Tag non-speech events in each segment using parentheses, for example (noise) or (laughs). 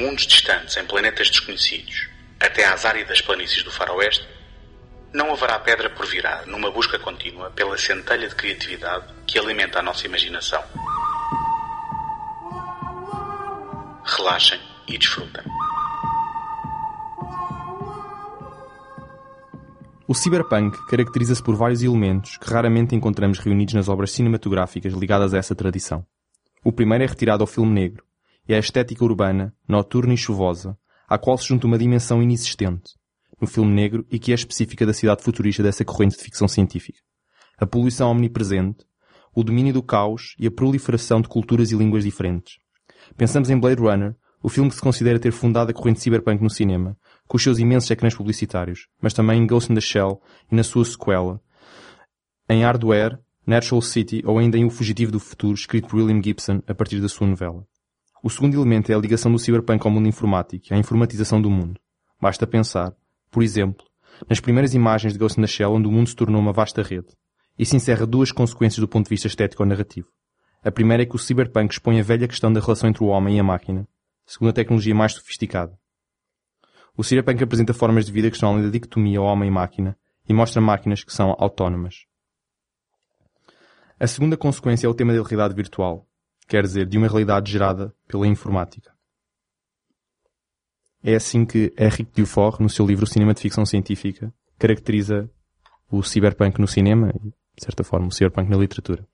Mundos distantes em planetas desconhecidos até às áridas planícies do faroeste, não haverá pedra por virar numa busca contínua pela centelha de criatividade que alimenta a nossa imaginação. Relaxem e desfrutem. O cyberpunk caracteriza-se por vários elementos que raramente encontramos reunidos nas obras cinematográficas ligadas a essa tradição. O primeiro é retirado ao filme negro, é a estética urbana, noturna e chuvosa, à qual se junta uma dimensão inexistente no filme negro e que é específica da cidade futurista dessa corrente de ficção científica. A poluição omnipresente, o domínio do caos e a proliferação de culturas e línguas diferentes. Pensamos em Blade Runner, o filme que se considera ter fundado a corrente cyberpunk no cinema, com os seus imensos ecrãs publicitários, mas também em Ghost in the Shell e na sua sequela, em Hardware, Natural City ou ainda em O Fugitivo do Futuro, escrito por William Gibson a partir da sua novela. O segundo elemento é a ligação do cyberpunk ao mundo informático e a informatização do mundo. Basta pensar, por exemplo, nas primeiras imagens de Ghost in the Shell onde o mundo se tornou uma vasta rede. Isso encerra duas consequências do ponto de vista estético ou narrativo. A primeira é que o cyberpunk expõe a velha questão da relação entre o homem e a máquina, segundo a tecnologia mais sofisticada. O cyberpunk apresenta formas de vida que estão além da dicotomia homem-máquina e mostra máquinas que são autónomas. A segunda consequência é o tema da realidade virtual, quer dizer, de uma realidade gerada pela informática. É assim que Henrique Dufort, no seu livro Cinema de Ficção Científica, caracteriza o cyberpunk no cinema e, de certa forma, o cyberpunk na literatura.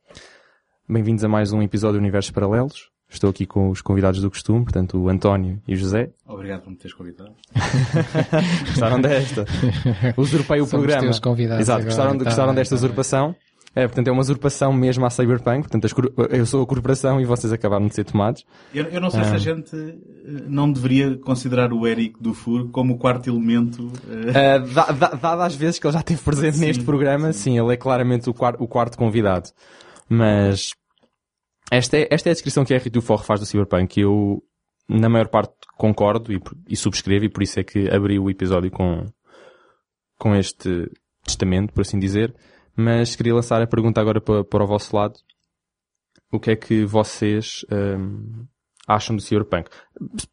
Bem-vindos a mais um episódio de Universos Paralelos. Estou aqui com os convidados do costume, portanto, o António e o José. Obrigado por me teres convidado. (laughs) gostaram desta? (laughs) Usurpei o Somos programa. teus convidados Exato, agora, gostaram, tá gostaram bem, desta tá usurpação. É, portanto, é uma usurpação mesmo à Cyberpunk. Portanto, eu sou a corporação e vocês acabaram de ser tomados. Eu, eu não sei se Ah. a gente eh, não deveria considerar o Eric Dufour como o quarto elemento. eh, Uh, da- da- dado às vezes que ele já esteve presente Sim, neste programa, sim. ele é claramente o, quar- o quarto convidado. Mas esta é, esta é a descrição que a Henry Dufort faz do Cyberpunk. Eu, na maior parte, concordo e, e subscrevo, e por isso é que abri o episódio com, com este testamento, por assim dizer. Mas queria lançar a pergunta agora para, para o vosso lado. O que é que vocês hum, acham do Cyberpunk?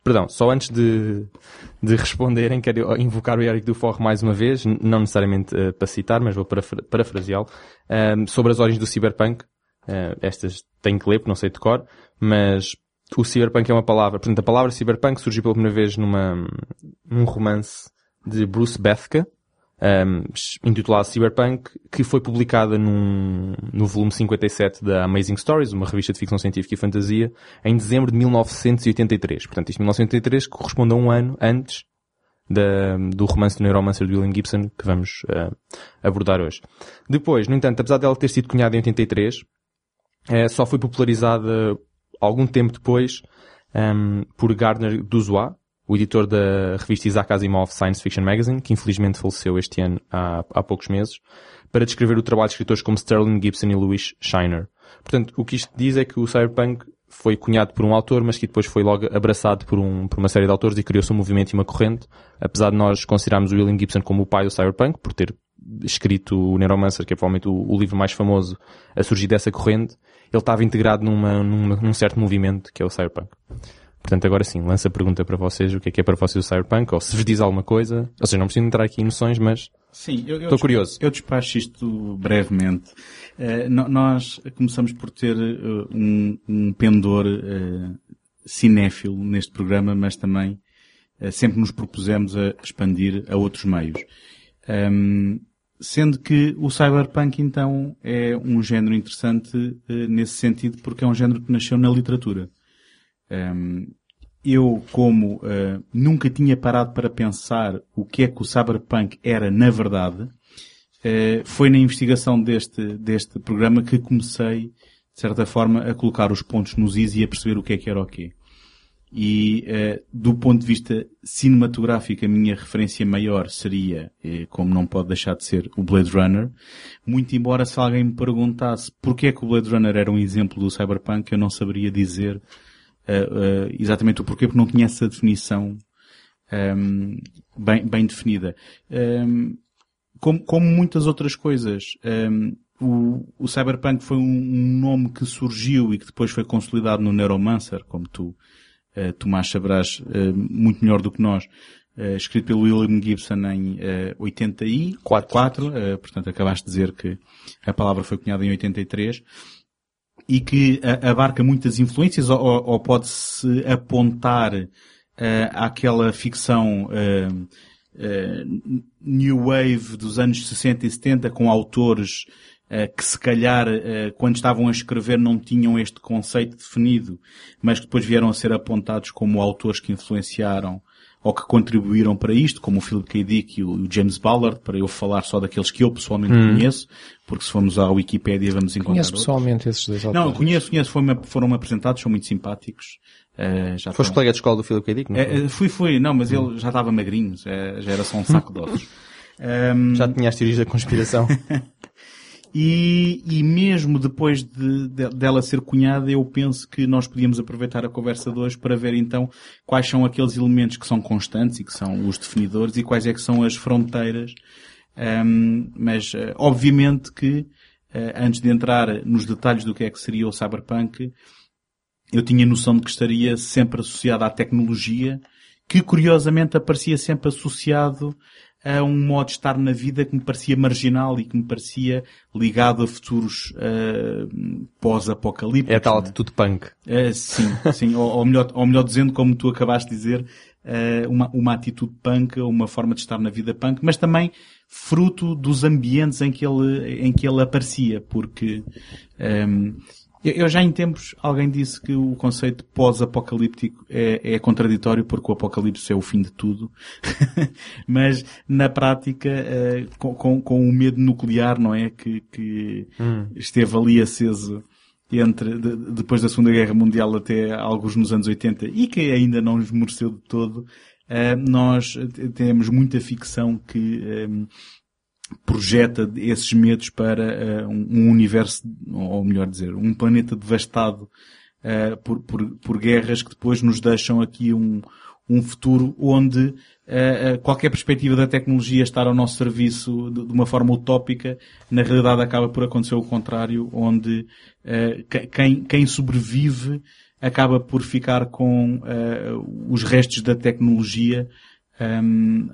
Perdão, só antes de, de responderem, quero invocar o Eric Dufour mais uma vez, não necessariamente eh, para citar, mas vou parafra- parafraseá-lo, Ahm, sobre as origens do Cyberpunk. Eh, estas tenho que ler, porque não sei de cor, mas o Cyberpunk é uma palavra, portanto, a palavra Cyberpunk surgiu pela primeira vez numa, num romance de Bruce Bethke, um, intitulado Cyberpunk, que foi publicada num, no volume 57 da Amazing Stories, uma revista de ficção científica e fantasia, em dezembro de 1983. Portanto, isto 1983 corresponde a um ano antes da- do romance do Neuromancer de William Gibson, que vamos uh, abordar hoje. Depois, no entanto, apesar dela ter sido cunhada em 83, eh, só foi popularizada algum tempo depois um, por Gardner Dozois, o editor da revista Isaac Asimov Science Fiction Magazine, que infelizmente faleceu este ano há, há poucos meses, para descrever o trabalho de escritores como Sterling Gibson e Louis Shiner. Portanto, o que isto diz é que o cyberpunk foi cunhado por um autor, mas que depois foi logo abraçado por, um, por uma série de autores e criou-se um movimento e uma corrente, apesar de nós considerarmos o William Gibson como o pai do cyberpunk, por ter escrito o Neuromancer, que é provavelmente o, o livro mais famoso a surgir dessa corrente, ele estava integrado numa, numa- num certo movimento que é o cyberpunk. Portanto, agora sim, lança a pergunta para vocês, o que é que é para vocês o cyberpunk, ou se vos diz alguma coisa. Ou seja, não preciso entrar aqui em noções, mas Sim, eu, estou curioso. Eu despacho isto brevemente. No- nós começamos por ter eh, um, um pendor eh, cinéfilo neste programa, mas também eh, sempre nos propusemos a expandir a outros meios. Ahm, sendo que o cyberpunk então é um género interessante nesse sentido porque é um género que nasceu na literatura. Um, eu, como uh, nunca tinha parado para pensar o que é que o cyberpunk era na verdade, uh, foi na investigação deste, deste programa que comecei, de certa forma, a colocar os pontos nos is e a perceber o que é que era o quê. E uh, do ponto de vista cinematográfico, a minha referência maior seria, eh, como não pode deixar de ser, o Blade Runner. Muito embora se alguém me perguntasse porquê é que o Blade Runner era um exemplo do cyberpunk, eu não saberia dizer uh, uh, exatamente o porquê, porque não tinha essa definição um, bem, bem definida. Um, como, como muitas outras coisas, um, o, o Cyberpunk foi um, nome que surgiu e que depois foi consolidado no Neuromancer, como tu, uh, Tomás, saberás uh, muito melhor do que nós, uh, escrito pelo William Gibson em uh, 84, Quatro. uh, portanto acabaste de dizer que a palavra foi cunhada em 83, e que abarca muitas influências ou, ou pode-se apontar uh, àquela ficção New Wave dos anos 60 e 70 com autores eh, que se calhar eh, quando estavam a escrever não tinham este conceito definido, mas que depois vieram a ser apontados como autores que influenciaram ou que contribuíram para isto, como o Philip K. Dick e o James Ballard, para eu falar só daqueles que eu pessoalmente hum. conheço, porque se formos à Wikipédia vamos encontrar Conheço pessoalmente esses dois autores? Não, conheço, conheço, foram apresentados, são muito simpáticos. Uh, já Foste colega de escola do Philip K. Dick? Não uh, fui, fui, não, mas hum. ele já estava magrinho, já era só um saco de ossos. Um... (laughs) Já tinha as teorias da conspiração. (laughs) E, e mesmo depois de, de, dela ser cunhada, eu penso que nós podíamos aproveitar a conversa de hoje para ver então quais são aqueles elementos que são constantes e que são os definidores e quais é que são as fronteiras. Um, mas, uh, obviamente que, uh, antes de entrar nos detalhes do que é que seria o cyberpunk, eu tinha noção de que estaria sempre associado à tecnologia, que curiosamente aparecia sempre associado a um modo de estar na vida que me parecia marginal e que me parecia ligado a futuros uh, pós-apocalípticos. É a tal né? atitude punk. Uh, sim, sim. ou, ou, melhor, ou melhor dizendo, como tu acabaste de dizer, uh, uma, uma atitude punk, uma forma de estar na vida punk, mas também fruto dos ambientes em que ele, em que ele aparecia, porque um, eu já em tempos alguém disse que o conceito pós-apocalíptico é, é, contraditório porque o apocalipse é o fim de tudo. (laughs) Mas na prática, uh, com, com, com, o medo nuclear, não é? Que, que hum. esteve ali aceso entre, de, depois da Segunda Guerra Mundial até alguns nos anos 80 e que ainda não esmoreceu de todo, uh, nós temos muita ficção que um, projeta esses medos para uh, um, universo, ou melhor dizer, um planeta devastado uh, por, por, por, guerras que depois nos deixam aqui um, um futuro onde uh, qualquer perspectiva da tecnologia estar ao nosso serviço de, de, uma forma utópica, na realidade acaba por acontecer o contrário, onde quem, quem sobrevive acaba por ficar com os restos da tecnologia um, ehm,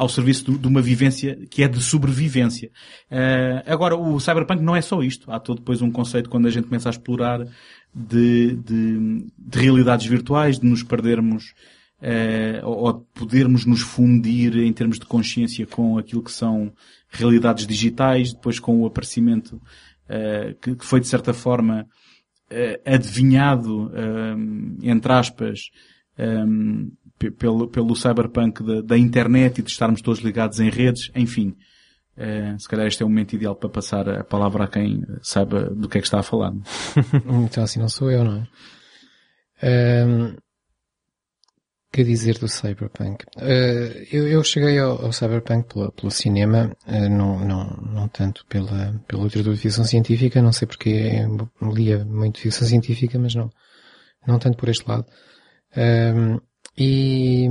ao serviço de, uma vivência que é de sobrevivência. Uh, agora, o cyberpunk não é só isto. Há todo depois um conceito quando a gente começa a explorar de, de, de realidades virtuais, de nos perdermos uh, ou de podermos nos fundir em termos de consciência com aquilo que são realidades digitais, depois com o aparecimento uh, que, que, foi de certa forma adivinhado, entre aspas, um, pelo, pelo cyberpunk da, da, internet e de estarmos todos ligados em redes, enfim. Uh, se calhar este é o momento ideal para passar a palavra a quem saiba do que é que está a falar. (laughs) então assim não sou eu, não é? Um, que dizer do Cyberpunk? Uh, eu, eu, cheguei ao, ao Cyberpunk pelo, pelo cinema, uh, não, não, não tanto pela, pela literatura de ficção científica, não sei porque lia muito ficção científica, mas não, não tanto por este lado. Um, e,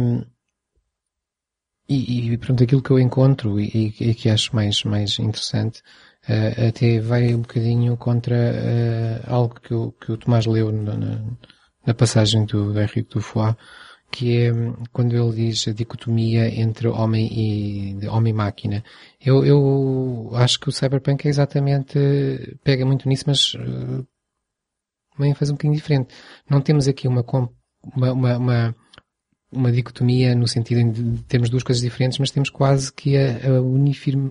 e, e, pronto, aquilo que eu encontro e, e que acho mais, mais interessante uh, até vai um bocadinho contra uh, algo que o, que o Tomás leu na, na passagem do, Henrique Dufois, que é quando ele diz a dicotomia entre homem e homem-máquina. Eu, eu acho que o Cyberpunk é exatamente, pega muito nisso, mas uh, uma ênfase um bocadinho diferente. Não temos aqui uma, uma, uma, uma uma dicotomia no sentido de termos duas coisas diferentes, mas temos quase que a, a uniform,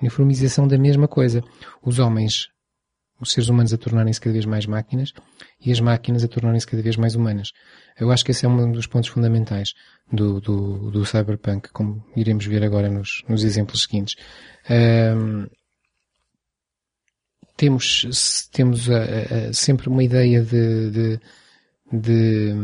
uniformização da mesma coisa. Os homens, os seres humanos a tornarem-se cada vez mais máquinas e as máquinas a tornarem-se cada vez mais humanas. Eu acho que esse é um dos pontos fundamentais do, do, do cyberpunk, como iremos ver agora nos, nos exemplos seguintes. Um, temos, temos a, a, sempre uma ideia de, de, de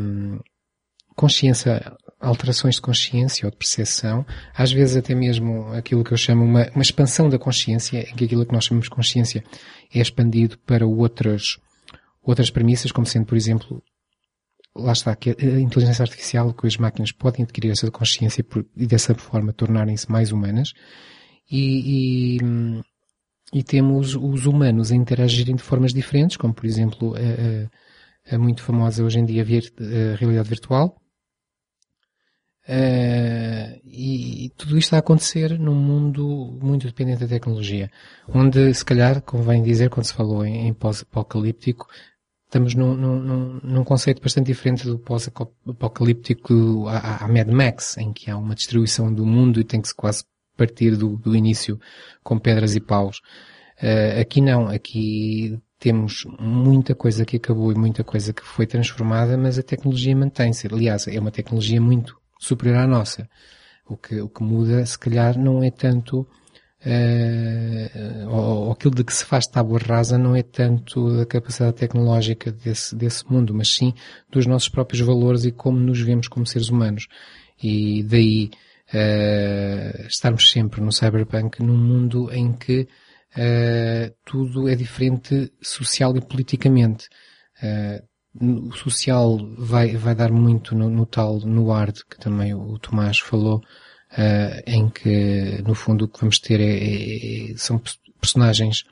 consciência, alterações de consciência ou de percepção, às vezes até mesmo aquilo que eu chamo uma, uma expansão da consciência, em que aquilo que nós chamamos de consciência é expandido para outras, outras premissas, como sendo, por exemplo, lá está, que a inteligência artificial, que as máquinas podem adquirir essa consciência por, e dessa forma tornarem-se mais humanas, e, e, e, temos os humanos a interagirem de formas diferentes, como por exemplo a, a, a muito famosa hoje em dia a realidade virtual, Uh, e, e, tudo isto a acontecer num mundo muito dependente da tecnologia, onde se calhar convém dizer quando se falou em, em pós-apocalíptico, estamos num, num, num, conceito bastante diferente do pós-apocalíptico à, à, Mad Max, em que há uma destruição do mundo e tem que se quase partir do, do início com pedras e paus. Uh, aqui não, aqui temos muita coisa que acabou e muita coisa que foi transformada, mas a tecnologia mantém-se. Aliás, é uma tecnologia muito superior à nossa. O que, o que muda, se calhar, não é tanto, uh, ou, aquilo de que se faz tábua rasa não é tanto da capacidade tecnológica desse, desse mundo, mas sim dos nossos próprios valores e como nos vemos como seres humanos. E daí, uh, estarmos sempre no cyberpunk num mundo em que uh, tudo é diferente social e politicamente. Uh, o social vai, vai dar muito no, no tal, no art, que também o Tomás falou, uh, em que, no fundo, o que vamos ter é, é, é são personagens,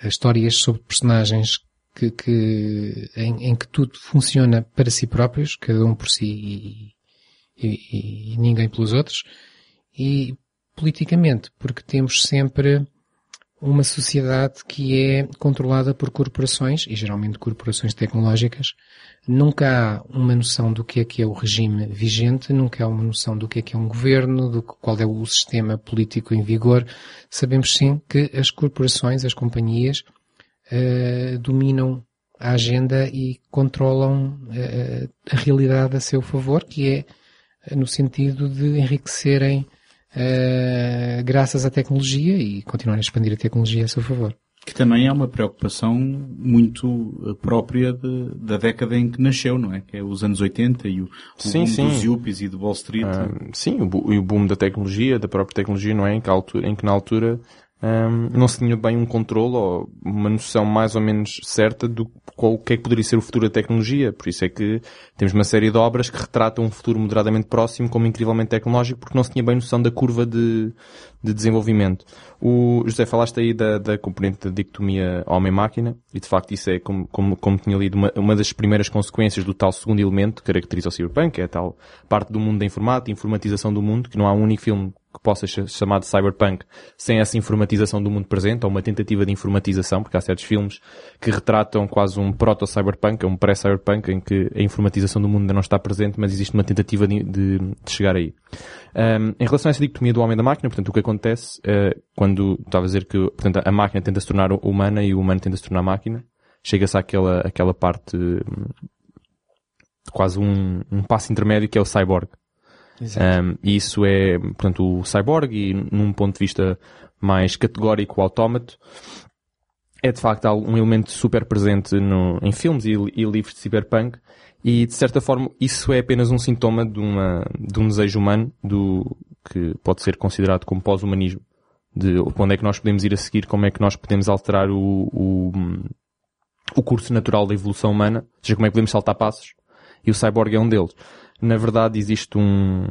eh, histórias sobre personagens que, que em, em, que tudo funciona para si próprios, cada um por si e, e, e ninguém pelos outros, e politicamente, porque temos sempre uma sociedade que é controlada por corporações, e geralmente corporações tecnológicas. Nunca há uma noção do que é que é o regime vigente, nunca há uma noção do que é que é um governo, do qual é o sistema político em vigor. Sabemos sim que as corporações, as companhias, uh, dominam a agenda e controlam uh, a realidade a seu favor, que é no sentido de enriquecerem uh, graças à tecnologia e continuar a expandir a tecnologia a seu favor. Que também é uma preocupação muito eh, própria de, da década em que nasceu, não é? Que é os anos 80 e o, o sim, boom sim. dos yuppies e do Wall Street. Uh, sim, o, o boom da tecnologia, da própria tecnologia, não é? Em que, altura, em que na altura um, não se tinha bem um controle ou uma noção mais ou menos certa do qual, o que é que poderia ser o futuro da tecnologia. Por isso é que temos uma série de obras que retratam um futuro moderadamente próximo como incrivelmente tecnológico porque não se tinha bem noção da curva de, de desenvolvimento. O José, falaste aí da, da componente da dicotomia homem-máquina e de facto isso é, como, como, como tinha lido, uma, uma das primeiras consequências do tal segundo elemento que caracteriza o cyberpunk, é a tal parte do mundo da informática, informatização do mundo, que não há um único filme que possa ser chamado cyberpunk sem essa informatização do mundo presente, ou uma tentativa de informatização, porque há certos filmes que retratam quase um proto-cyberpunk, um pré-cyberpunk, em que a informatização do mundo ainda não está presente, mas existe uma tentativa de, de, de chegar aí. Um, em relação a essa dicotomia do homem e da máquina, portanto, o que acontece uh, quando estava a dizer que portanto, a máquina tenta se tornar humana e o humano tenta se tornar máquina, chega-se àquela, àquela parte, um, quase um, um passo intermédio que é o cyborg. Um, e isso é, portanto, o cyborg e num ponto de vista mais categórico, o autómato, é de facto um elemento super presente no, em filmes e, e, livros de cyberpunk. E de certa forma isso é apenas um sintoma de, uma, de um desejo humano do, que pode ser considerado como pós-humanismo. De onde é que nós podemos ir a seguir, como é que nós podemos alterar o, o, o curso natural da evolução humana, ou seja, como é que podemos saltar passos. E o cyborg é um deles na verdade existe um,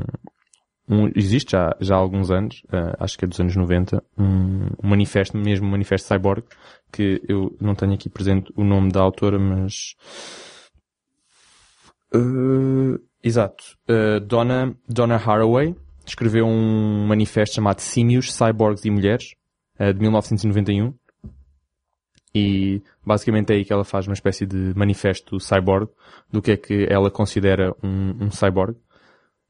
um existe já, já há alguns anos, uh, acho que é dos anos 90, um, um manifesto, mesmo um manifesto cyborg, que eu não tenho aqui presente o nome da autora, mas uh, exato, uh, Donna, Donna Haraway escreveu um manifesto chamado Símios, Cyborgs e Mulheres, de 1991, e basicamente é aí que ela faz uma espécie de manifesto cyborg do que é que ela considera um, um cyborg.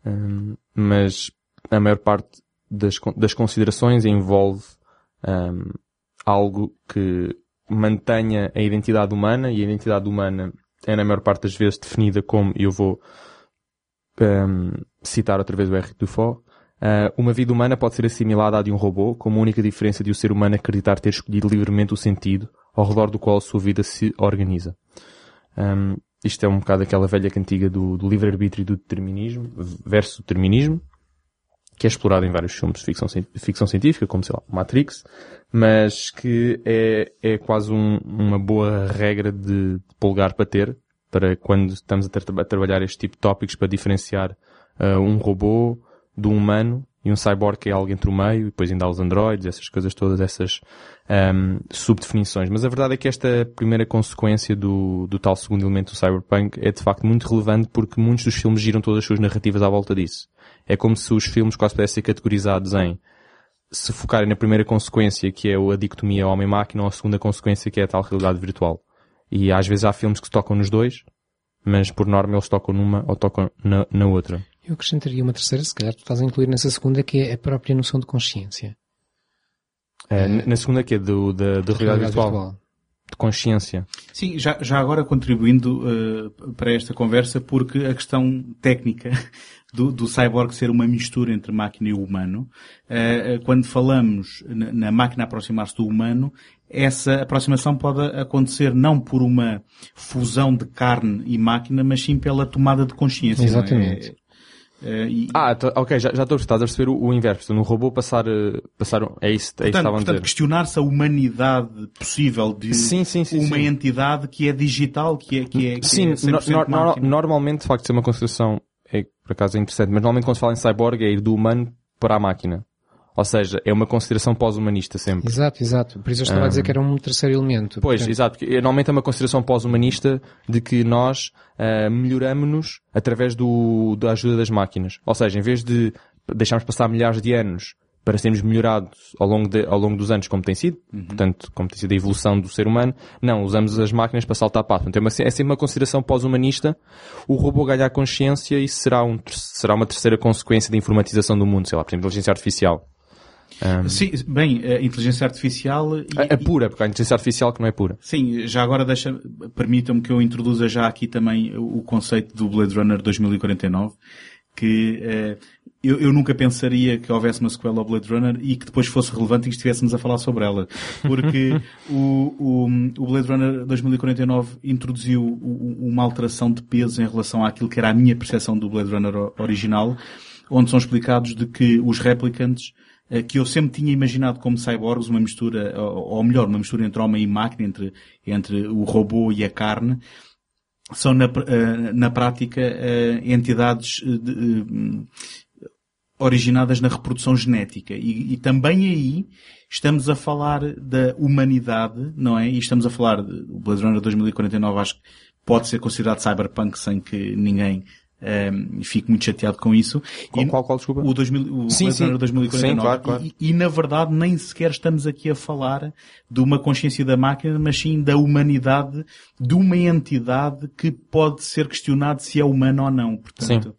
Um, mas a maior parte das, das considerações envolve um, algo que mantenha a identidade humana e a identidade humana é na maior parte das vezes definida como, e eu vou um, citar outra vez o R. Dufault, uh, uma vida humana pode ser assimilada à de um robô, como a única diferença de o ser humano acreditar ter escolhido livremente o sentido ao redor do qual a sua vida se organiza. Um, isto é um bocado aquela velha cantiga do, do livre-arbítrio e do determinismo, versus determinismo, que é explorado em vários filmes de ficção, ficção científica, como sei lá, Matrix, mas que é, é quase um, uma boa regra de, de polgar para ter, para quando estamos a, tra a trabalhar este tipo de tópicos para diferenciar uh, um robô do humano e um cyborg que é algo entre o meio, e depois ainda há os androids, essas coisas todas, essas um, subdefinições. Mas a verdade é que esta primeira consequência do, do tal segundo elemento do cyberpunk é de facto muito relevante porque muitos dos filmes giram todas as suas narrativas à volta disso. É como se os filmes quase pudessem ser categorizados em se focarem na primeira consequência, que é a dicotomia homem-máquina, ou a segunda consequência, que é a tal realidade virtual. E às vezes há filmes que se tocam nos dois, mas por norma eles tocam numa ou tocam na, na outra. Eu acrescentaria uma terceira, se calhar tu estás a incluir nessa segunda, que é a própria noção de consciência. É, na segunda que é do, da, da realidade, realidade virtual. virtual. De consciência. Sim, já, já agora contribuindo uh, para esta conversa, porque a questão técnica (laughs) do, do cyborg ser uma mistura entre máquina e humano, uh, quando falamos na, na máquina aproximar-se do humano, essa aproximação pode acontecer não por uma fusão de carne e máquina, mas sim pela tomada de consciência. É? Exatamente. É? Uh, e... Ah, ok, já, já estou, estás a perceber o, o inverso. No robô passar, eh, passar, é isso, é portanto, isso que estavam a dizer. questionar-se a humanidade possível de sim, sim, sim, uma entidade que é digital, que é, que é, que sim, é no, no, normalmente, de facto, ser uma consideração, é, por acaso é interessante, mas normalmente quando se fala em cyborg é ir do humano para a máquina. Ou seja, é uma consideração pós-humanista sempre. Exato, exato. Por isso eu estava um, a dizer que era um terceiro elemento. Pois, portanto... exato. Porque normalmente é uma consideração pós-humanista de que nós uh, melhoramos-nos através do, da ajuda das máquinas. Ou seja, em vez de deixarmos passar milhares de anos para sermos melhorados ao longo, de, ao longo dos anos, como tem sido, uhum. portanto, como tem sido a evolução do ser humano, não, usamos as máquinas para saltar passo. Portanto, é, uma, é sempre uma consideração pós-humanista o robô ganhar consciência e será, um, será uma terceira consequência da informatização do mundo, sei lá, por exemplo, inteligência artificial. Um... Sim, bem, a inteligência artificial... E, é, pura, porque há inteligência artificial que não é pura. Sim, já agora deixa, permitam-me que eu introduza já aqui também o conceito do Blade Runner 2049, que eh, eu, eu, nunca pensaria que houvesse uma sequela ao Blade Runner e que depois fosse relevante e que estivéssemos a falar sobre ela. Porque (laughs) o, o, o, Blade Runner 2049 introduziu uma alteração de peso em relação àquilo que era a minha percepção do Blade Runner original, onde são explicados de que os replicants eh, que eu sempre tinha imaginado como cyborgs, uma mistura, ou melhor, uma mistura entre homem e máquina, entre, entre o robô e a carne, são na, eh, na prática eh, entidades de, originadas na reprodução genética. E, e, também aí estamos a falar da humanidade, não é? E estamos a falar, o Blade Runner 2049 acho que pode ser considerado cyberpunk sem que ninguém um, fico muito chateado com isso. Qual, e, qual, qual desculpa? O, 2000, o sim, sim. 2049. Sim, claro, claro. E, e, na verdade nem sequer estamos aqui a falar de uma consciência da máquina, mas sim da humanidade, de uma entidade que pode ser questionado se é humana ou não. Portanto,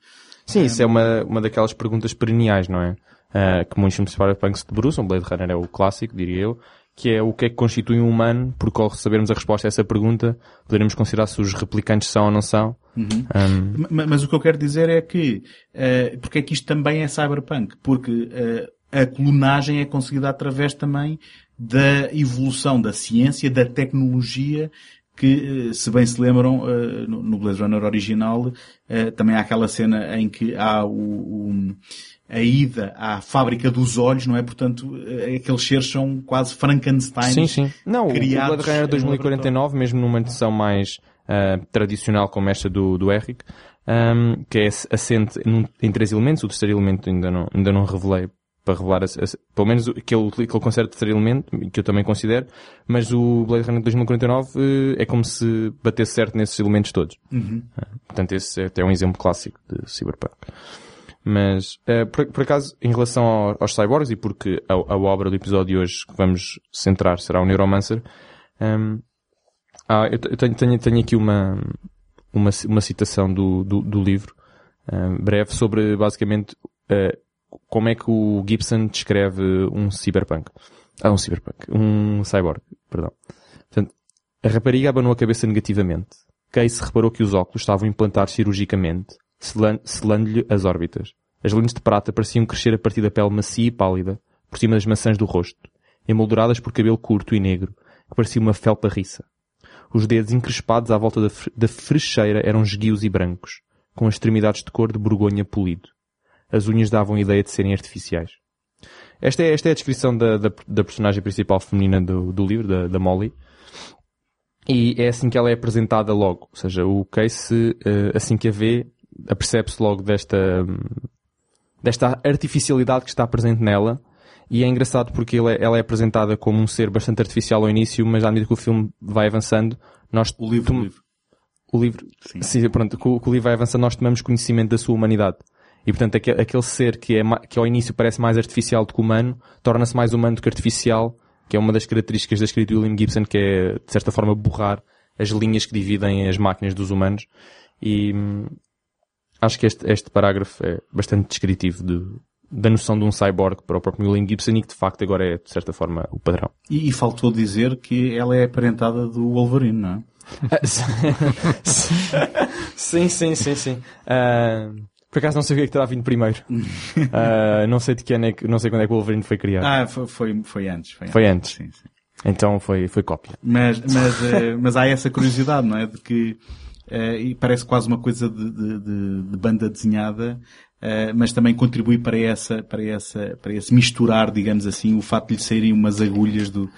sim, sim isso é uma, uma daquelas perguntas perenniais, não é? Uh, que muitos de cyberpunk se debruçam, Blade Runner é o clássico, diria eu, que é o que é que constitui um humano, porque ao sabermos a resposta a essa pergunta, poderemos considerar se os replicantes são ou não são. Uhum. Um... Mas, mas, o que eu quero dizer é que, uh, porque é que isto também é cyberpunk? Porque uh, a clonagem é conseguida através também da evolução da ciência, da tecnologia, que, se bem se lembram, no Blade Runner original, também há aquela cena em que há o, o a ida à fábrica dos olhos, não é? Portanto, eh, aqueles seres são quase Frankenstein. Sim, sim. Não, criados o Blade Runner 2049, mesmo numa edição mais uh, tradicional como esta do, do Eric, um, ehm, que é assente num, em três elementos, o terceiro elemento ainda não, ainda não revelei para revelar, a, a, pelo menos que ele, que ele considera o terceiro elemento, que eu também considero, mas o Blade Runner 2049 uh, é como se batesse certo nesses elementos todos. Uhum. Uh, portanto, esse é até um exemplo clássico de Cyberpunk. Mas, uh, por, por, acaso, em relação ao, aos cyborgs, e porque a, a, obra do episódio de hoje que vamos centrar será o Neuromancer, um, ehm, ah, eu, tenho, tenho, tenho, aqui uma, uma, uma citação do, do, do livro, uh, breve, sobre basicamente uh, como é que o Gibson descreve um cyberpunk. Ah, um cyberpunk. Um cyborg, perdão. Portanto, a rapariga abanou a cabeça negativamente. Case reparou que os óculos estavam implantados cirurgicamente selando-lhe as órbitas. As lentes de prata pareciam crescer a partir da pele macia e pálida, por cima das maçãs do rosto, emolduradas por cabelo curto e negro, que parecia uma felpa riça. Os dedos encrespados à volta da, da frecheira eram esguios e brancos, com extremidades de cor de borgonha polido. As unhas davam a ideia de serem artificiais. Esta é, esta é a descrição da, da, da personagem principal feminina do, do livro, da, da Molly. E é assim que ela é apresentada logo. Ou seja, o Case, eh, assim que a vê, apercebe-se logo desta, desta artificialidade que está presente nela. E é engraçado porque ela é, ela é apresentada como um ser bastante artificial ao início, mas à medida que o filme vai avançando, nós O livro, tom- o livro. o livro, Sim. sim, pronto, que o, livro vai avançando, nós tomamos conhecimento da sua humanidade. E portanto, aquele, aquele ser que, é, que ao início parece mais artificial do que humano, torna-se mais humano do que artificial, que é uma das características da escrita de William Gibson, que é, de certa forma, borrar as linhas que dividem as máquinas dos humanos. E hum, acho que este, este parágrafo é bastante descritivo de, da noção de um cyborg para o próprio William Gibson e que de facto agora é, de certa forma, o padrão. E, e faltou dizer que ela é aparentada do Wolverine, não é? (laughs) sim, sim, sim, sim. Ah, por acaso não sei o que é que terá vindo primeiro. (laughs) Ah, não sei de que ano é que, não sei quando é que o Wolverine foi criado. Ah, foi, foi, foi antes. Foi, Foi antes. Sim, sim. Então foi, foi cópia. Mas, mas, eh, mas há essa curiosidade, não é? De que, eh, e parece quase uma coisa de, de- de- de banda desenhada, eh, mas também contribui para essa, para essa, para esse misturar, digamos assim, o facto de lhe saírem umas agulhas do,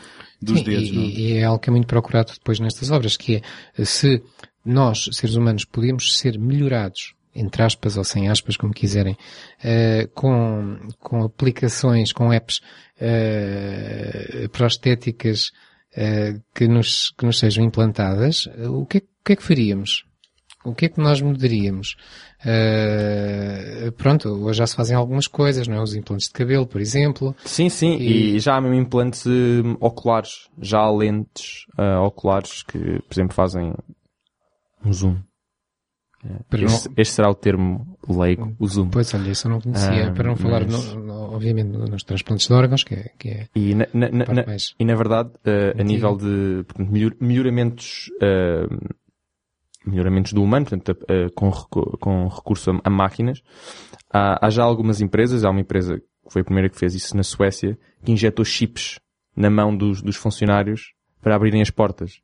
dos Sim, dedos, não é? e, e é algo que é muito procurado depois nestas obras, que é se nós, seres humanos, podemos ser melhorados, entre aspas ou sem aspas, como quiserem, eh, com, com aplicações, com apps eh, prostéticas eh, que, nos, que nos sejam implantadas, o que, é, o que é que faríamos? O que é que nós mudaríamos? Eh, pronto, hoje já se fazem algumas coisas, não é? Os implantes de cabelo, por exemplo. Sim, sim, e, E- já há mesmo implantes hum, oculares, já há lentes ah, oculares que, por exemplo, fazem um zoom. Para Este, este será o termo leigo, o zoom. Pois, olha, isso eu não conhecia. Ah, para não falar, mas- no- no- obviamente, no- nos transplantes de órgãos, que é, que é E na, na- na-. E na verdade, eh, a nível de portanto, melhor- melhoramentos, eh, melhoramentos do humano, portanto, com, com recurso a, a máquinas, há, há já algumas empresas, há uma empresa que foi a primeira que fez isso na Suécia, que injetou chips na mão dos, dos funcionários para abrirem as portas.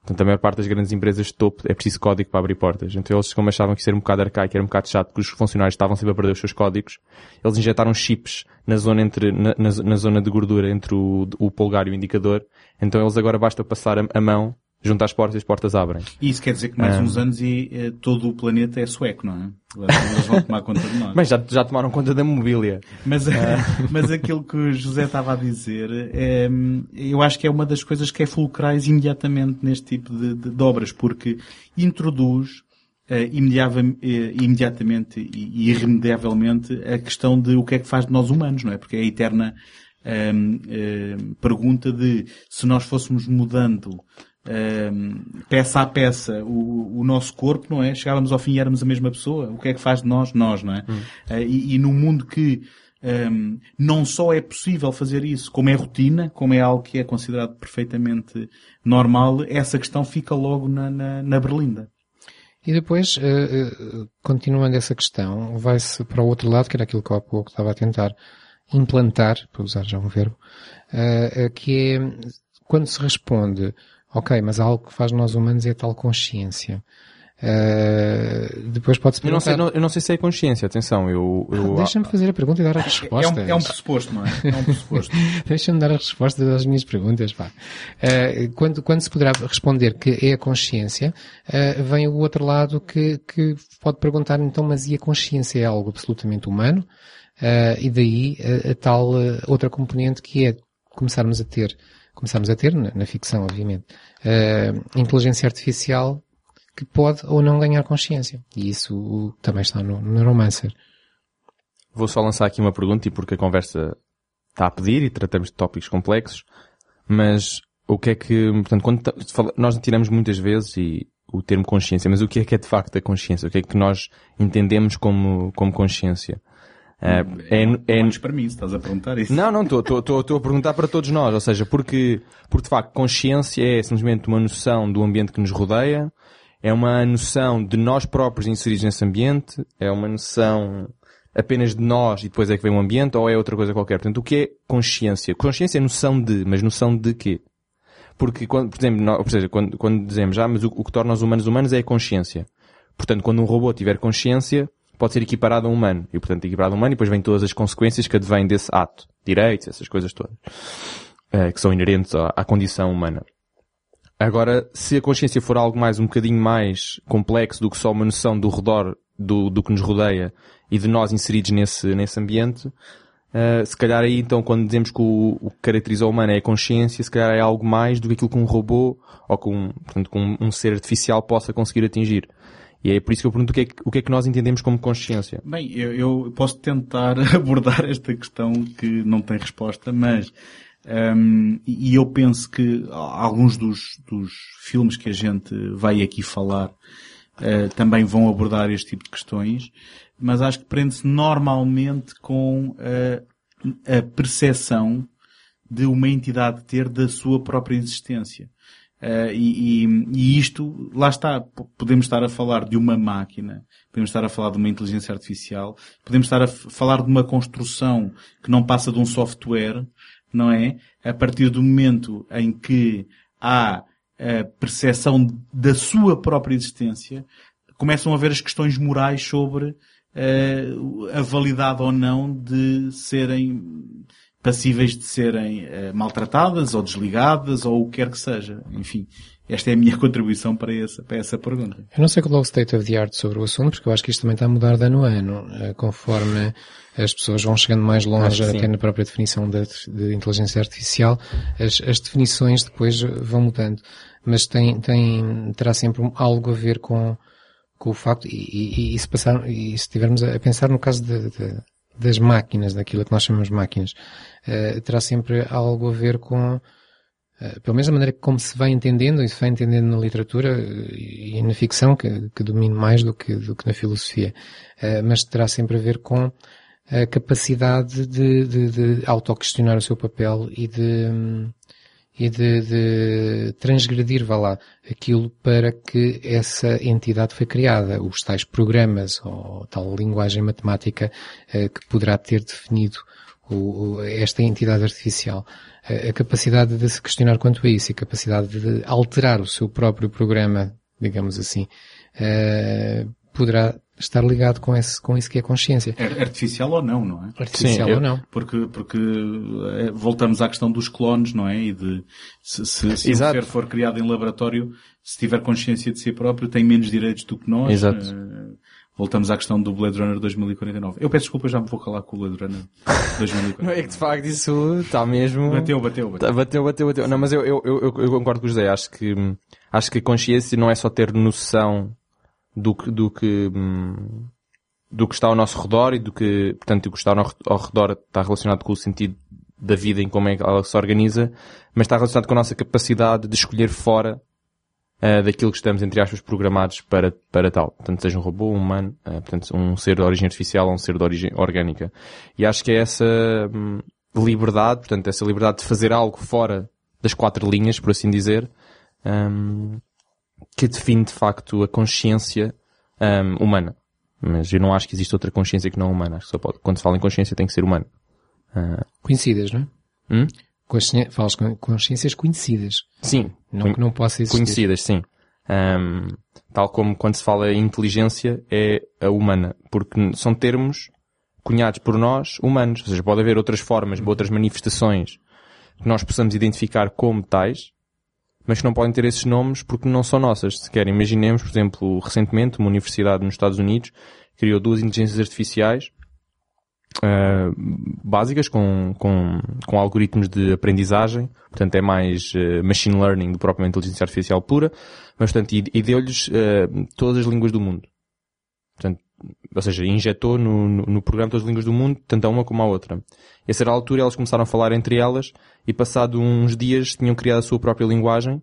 Portanto, a maior parte das grandes empresas de topo é preciso código para abrir portas. Então eles, como achavam que isso era um bocado arcaico, era um bocado chato, porque os funcionários estavam sempre a perder os seus códigos, eles injetaram chips na zona entre, na, na, na zona de gordura entre o, o polegar e o indicador. Então eles agora basta passar a, a mão, junto às portas e as portas abrem. E isso quer dizer que mais Ah. uns anos e eh, todo o planeta é sueco, não é? Eles vão tomar conta de nós. (laughs) Mas já, já tomaram conta da mobília. Mas, (laughs) mas aquilo que o José estava a dizer, é, eu acho que é uma das coisas que é fulcrais imediatamente neste tipo de, de- de obras, porque introduz eh, eh, imediatamente e, irremediavelmente a questão de o que é que faz de nós humanos, não é? Porque é a eterna ehm, pergunta de se nós fôssemos mudando peça a peça o, o nosso corpo, não é? Chegávamos ao fim e éramos a mesma pessoa. O que é que faz de nós? Nós, não é? Eh, e, e num mundo que ehm, não só é possível fazer isso, como é rotina, como é algo que é considerado perfeitamente normal, essa questão fica logo na, na, na berlinda. E depois, eh, eh, continuando essa questão, vai-se para o outro lado, que era aquilo que eu há pouco estava a tentar implantar, para usar já um verbo, que é quando se responde, ok, mas algo que faz nós humanos é tal consciência. Eh, depois pode-se Eu não, sei, perguntar... não- eu não sei se é consciência, atenção, eu... eu Deixa-me fazer a pergunta e dar a É resposta. um, é um pressuposto, não é? É um pressuposto. (laughs) Deixa-me dar a resposta das minhas perguntas, pá. Eh, quando, quando se poderá responder que é a consciência, eh, vem o outro lado que, que pode perguntar, então, mas e a consciência é algo absolutamente humano? E daí a, a tal outra componente que é começarmos a ter, começarmos a ter, na, na ficção, obviamente, eh, inteligência artificial que pode ou não ganhar consciência. E isso uh, também está no, no Neuromancer. Vou só lançar aqui uma pergunta, e porque a conversa está a pedir e tratamos de tópicos complexos, mas o que é que, portanto, quando nós tiramos muitas vezes e o termo consciência, mas o que é que é de facto a consciência? O que é que nós entendemos como, como consciência? Ah, é, é, Olhos para mim, estás a perguntar isso. não, não, estou a perguntar para todos nós, ou seja, porque, porque de facto consciência é simplesmente uma noção do ambiente que nos rodeia, é uma noção de nós próprios inseridos nesse ambiente, é uma noção apenas de nós e depois é que vem o ambiente, ou é outra coisa qualquer. Portanto, o que é consciência? Consciência é noção de, mas noção de quê? porque, quando, por exemplo, nós, ou seja, quando, quando dizemos, ah, mas o, o que torna os humanos humanos é a consciência. Portanto, quando um robô tiver consciência, pode ser equiparado a um humano. E, portanto, equiparado a um humano, e depois vêm todas as consequências que advêm desse ato. Direitos, essas coisas todas. eh, que são inerentes à, à condição humana. Agora, se a consciência for algo mais, um bocadinho mais complexo do que só uma noção do redor, do, do que nos rodeia e de nós inseridos nesse, nesse ambiente, uh, se calhar aí então quando dizemos que o, o que caracteriza o humano é a consciência, se calhar é algo mais do que aquilo que um robô ou que um, portanto, que um, um ser artificial possa conseguir atingir. E é por isso que eu pergunto o que é que, que, é que nós entendemos como consciência. Bem, eu, eu posso tentar (laughs) abordar esta questão que não tem resposta, mas um, e eu penso que alguns dos, dos filmes que a gente vai aqui falar uh, também vão abordar este tipo de questões, mas acho que prende-se normalmente com uh, a percepção de uma entidade ter da sua própria existência. Uh, e, e, e, isto, lá está, podemos estar a falar de uma máquina, podemos estar a falar de uma inteligência artificial, podemos estar a falar de uma construção que não passa de um software, não é? A partir do momento em que há a percepção da sua própria existência, começam a haver as questões morais sobre uh, a validade ou não de serem passíveis de serem uh, maltratadas ou desligadas ou o que quer que seja. Enfim, esta é a minha (laughs) contribuição para essa, para essa pergunta. Eu não sei qual é o state of the art sobre o assunto, porque eu acho que isto também está a mudar de ano a ano, uh, conforme as pessoas vão chegando mais longe até na própria definição de, de inteligência artificial, as, as, definições depois vão mudando. Mas tem, tem, terá sempre algo a ver com, com o facto, e, e, e se passar, e se estivermos a pensar no caso de, de, das máquinas, daquilo que nós chamamos de máquinas, uh, terá sempre algo a ver com, uh, pelo menos a maneira como se vai entendendo, e se vai entendendo na literatura uh, e na ficção, que, que domino mais do que, do que na filosofia, mas terá sempre a ver com a capacidade de, de, de autoquestionar o seu papel e de, e de, de, transgredir, vá lá, aquilo para que essa entidade foi criada, os tais programas ou tal linguagem matemática eh, que poderá ter definido esta entidade artificial. A, a capacidade de se questionar quanto a isso a capacidade de alterar o seu próprio programa, digamos assim, eh, poderá estar ligado com, esse, com isso que é consciência. Artificial ou não, não é? Artificial Sim, ou não. Porque, porque eh, voltamos à questão dos clones, não é? E de se, se, se um ser for criado em laboratório, se tiver consciência de si próprio, tem menos direitos do que nós. Exato. Uh, voltamos à questão do Blade Runner 2049. Eu peço desculpa, já me vou calar com o Blade Runner 2049. Não é que de facto isso está mesmo... Bateu, bateu, bateu. Bateu, bateu, bateu. Não, mas eu, eu, eu, eu concordo com o José. Acho que, acho que a consciência não é só ter noção do que, do que, hum, do que está ao nosso redor e do que, portanto, o que está ao redor está relacionado com o sentido da vida em como é que ela se organiza, mas está relacionado com a nossa capacidade de escolher fora uh, daquilo que estamos, entre aspas, programados para, para tal. Portanto, seja um robô, um humano, uh, portanto, um ser de origem artificial ou um ser de origem orgânica. E acho que é essa hum, liberdade, portanto, essa liberdade de fazer algo fora das quatro linhas, por assim dizer, um, que define de facto a consciência um, humana. Mas eu não acho que existe outra consciência que não humana. Acho que só pode, quando se fala em consciência tem que ser humano. Uh... Conhecidas, não é? Hum? Consci... Falas com consciências conhecidas. Sim. Não Con... que não possa existir. Conhecidas, sim. Um, tal como quando se fala em inteligência é a humana. Porque são termos cunhados por nós humanos. Ou seja, pode haver outras formas, outras manifestações que nós possamos identificar como tais, mas que não podem ter esses nomes porque não são nossas. Se quer, imaginemos, por exemplo, recentemente uma universidade nos Estados Unidos criou duas inteligências artificiais uh, básicas com, com, com algoritmos de aprendizagem, portanto é mais uh, machine learning do propriamente inteligência artificial pura, mas portanto, e, e deu-lhes uh, todas as línguas do mundo. Portanto, ou seja, injetou no, no, no, programa todas as línguas do mundo, tanto a uma como a outra. E a certa altura elas começaram a falar entre elas e passado uns dias tinham criado a sua própria linguagem,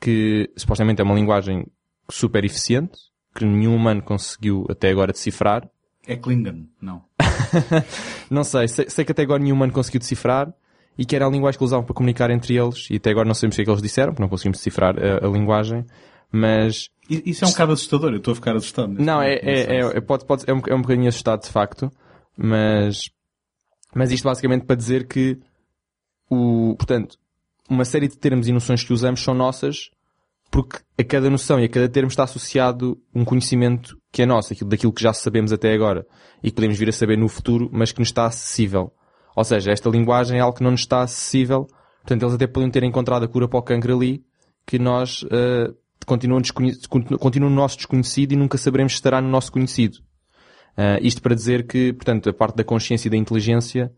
que supostamente é uma linguagem super eficiente, que nenhum humano conseguiu até agora decifrar. É Klingon, não. (laughs) não sei, sei, sei, que até agora nenhum humano conseguiu decifrar e que era a linguagem que eles usavam para comunicar entre eles e até agora não sabemos o que é que eles disseram, porque não conseguimos decifrar a, a linguagem, mas isso é um bocado assustador, eu estou a ficar assustado. Não, é, é, é, pode, pode, é, um, é um bocadinho assustado de facto, mas, mas isto basicamente para dizer que o, portanto, uma série de termos e noções que usamos são nossas porque a cada noção e a cada termo está associado um conhecimento que é nosso, aquilo, daquilo que já sabemos até agora e que podemos vir a saber no futuro, mas que nos está acessível. Ou seja, esta linguagem é algo que não nos está acessível, portanto eles até podem ter encontrado a cura para o cancro ali, que nós uh, continua no nosso desconhecido e nunca saberemos se estará no nosso conhecido. Uh, isto para dizer que, portanto, a parte da consciência e da inteligência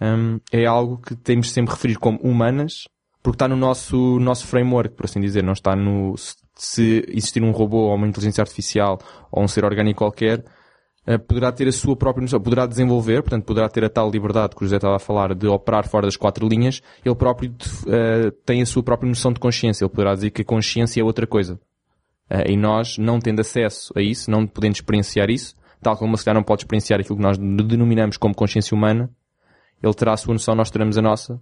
um, é algo que temos sempre referir como humanas, porque está no nosso, nosso framework, por assim dizer, não está no, se existir um robô ou uma inteligência artificial ou um ser orgânico qualquer, poderá ter a sua própria noção, poderá desenvolver, portanto, poderá ter a tal liberdade que o José estava a falar de operar fora das quatro linhas, ele próprio uh, tem a sua própria noção de consciência, ele poderá dizer que a consciência é outra coisa. Uh, e nós, não tendo acesso a isso, não podendo experienciar isso, tal como se calhar não pode experienciar aquilo que nós denominamos como consciência humana, ele terá a sua noção, nós teremos a nossa,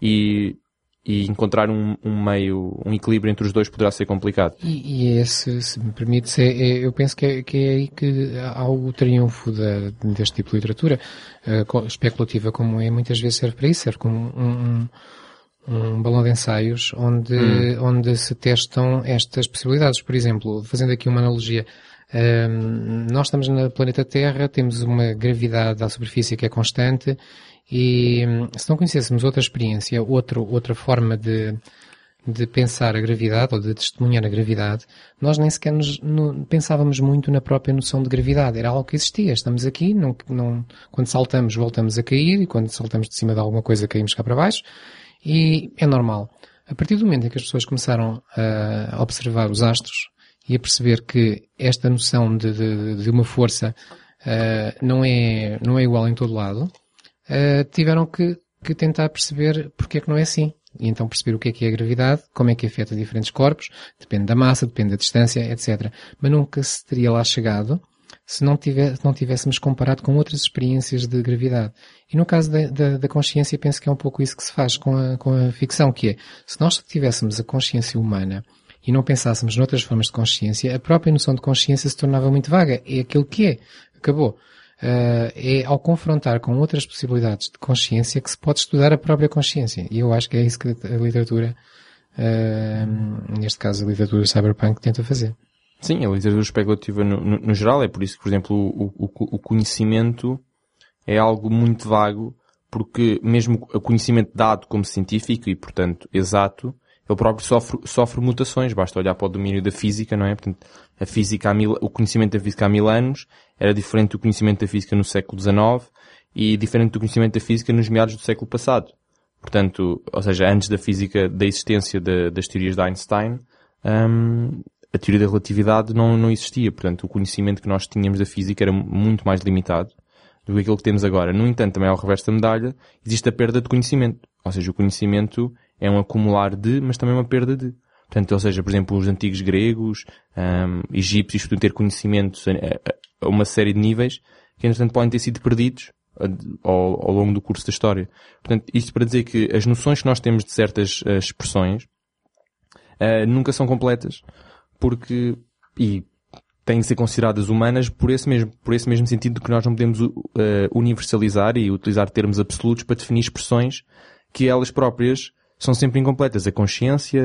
e e encontrar um, um, meio, um equilíbrio entre os dois poderá ser complicado. E, e esse, se me permite, é, é, eu penso que é, que é, aí que há o triunfo da, deste tipo de literatura, uh, especulativa como é, muitas vezes serve para isso, serve como um, um, um balão de ensaios onde, hum. onde se testam estas possibilidades. Por exemplo, fazendo aqui uma analogia, um, nós estamos no planeta Terra, temos uma gravidade à superfície que é constante, e se não conhecêssemos outra experiência, outro, outra forma de, de pensar a gravidade ou de testemunhar a gravidade, nós nem sequer nos, no, pensávamos muito na própria noção de gravidade. Era algo que existia. Estamos aqui, não, não, quando saltamos voltamos a cair e quando saltamos de cima de alguma coisa caímos cá para baixo e é normal. A partir do momento em que as pessoas começaram a observar os astros e a perceber que esta noção de, de, de uma força uh, não, é, não é igual em todo lado, uh, tiveram que, que tentar perceber porque é que não é assim. E então perceber o que é que é a gravidade, como é que afeta diferentes corpos, depende da massa, depende da distância, etc. Mas nunca se teria lá chegado se não, tiver, não tivéssemos comparado com outras experiências de gravidade. E no caso da, da, da, consciência, penso que é um pouco isso que se faz com a, com a ficção, que é, se nós tivéssemos a consciência humana e não pensássemos noutras formas de consciência, a própria noção de consciência se tornava muito vaga. É aquilo que é. Acabou uh, é ao confrontar com outras possibilidades de consciência que se pode estudar a própria consciência. E eu acho que é isso que a literatura, uh, neste caso a literatura cyberpunk, tenta fazer. Sim, a literatura especulativa no, no, no geral é por isso que, por exemplo, o, o, o conhecimento é algo muito vago, porque mesmo o conhecimento dado como científico e, portanto, exato, ele próprio sofre, sofre mutações. Basta olhar para o domínio da física, não é? Portanto, a física mil, o conhecimento da física há mil anos era diferente do conhecimento da física no século XIX e diferente do conhecimento da física nos meados do século passado. Portanto, ou seja, antes da física, da existência de, das teorias de Einstein, um, a teoria da relatividade não, não existia. Portanto, o conhecimento que nós tínhamos da física era muito mais limitado do que aquilo que temos agora. No entanto, também ao revés da medalha, existe a perda de conhecimento. Ou seja, o conhecimento é um acumular de, mas também uma perda de. Portanto, ou seja, por exemplo, os antigos gregos, um, egípcios podiam ter conhecimentos a, a, uma série de níveis que, entretanto, podem ter sido perdidos ao, ao, longo do curso da história. Portanto, isto para dizer que as noções que nós temos de certas uh, expressões uh, nunca são completas, porque, e têm de ser consideradas humanas por esse mesmo, por esse mesmo sentido que nós não podemos uh, universalizar e utilizar termos absolutos para definir expressões que elas próprias são sempre incompletas. A consciência,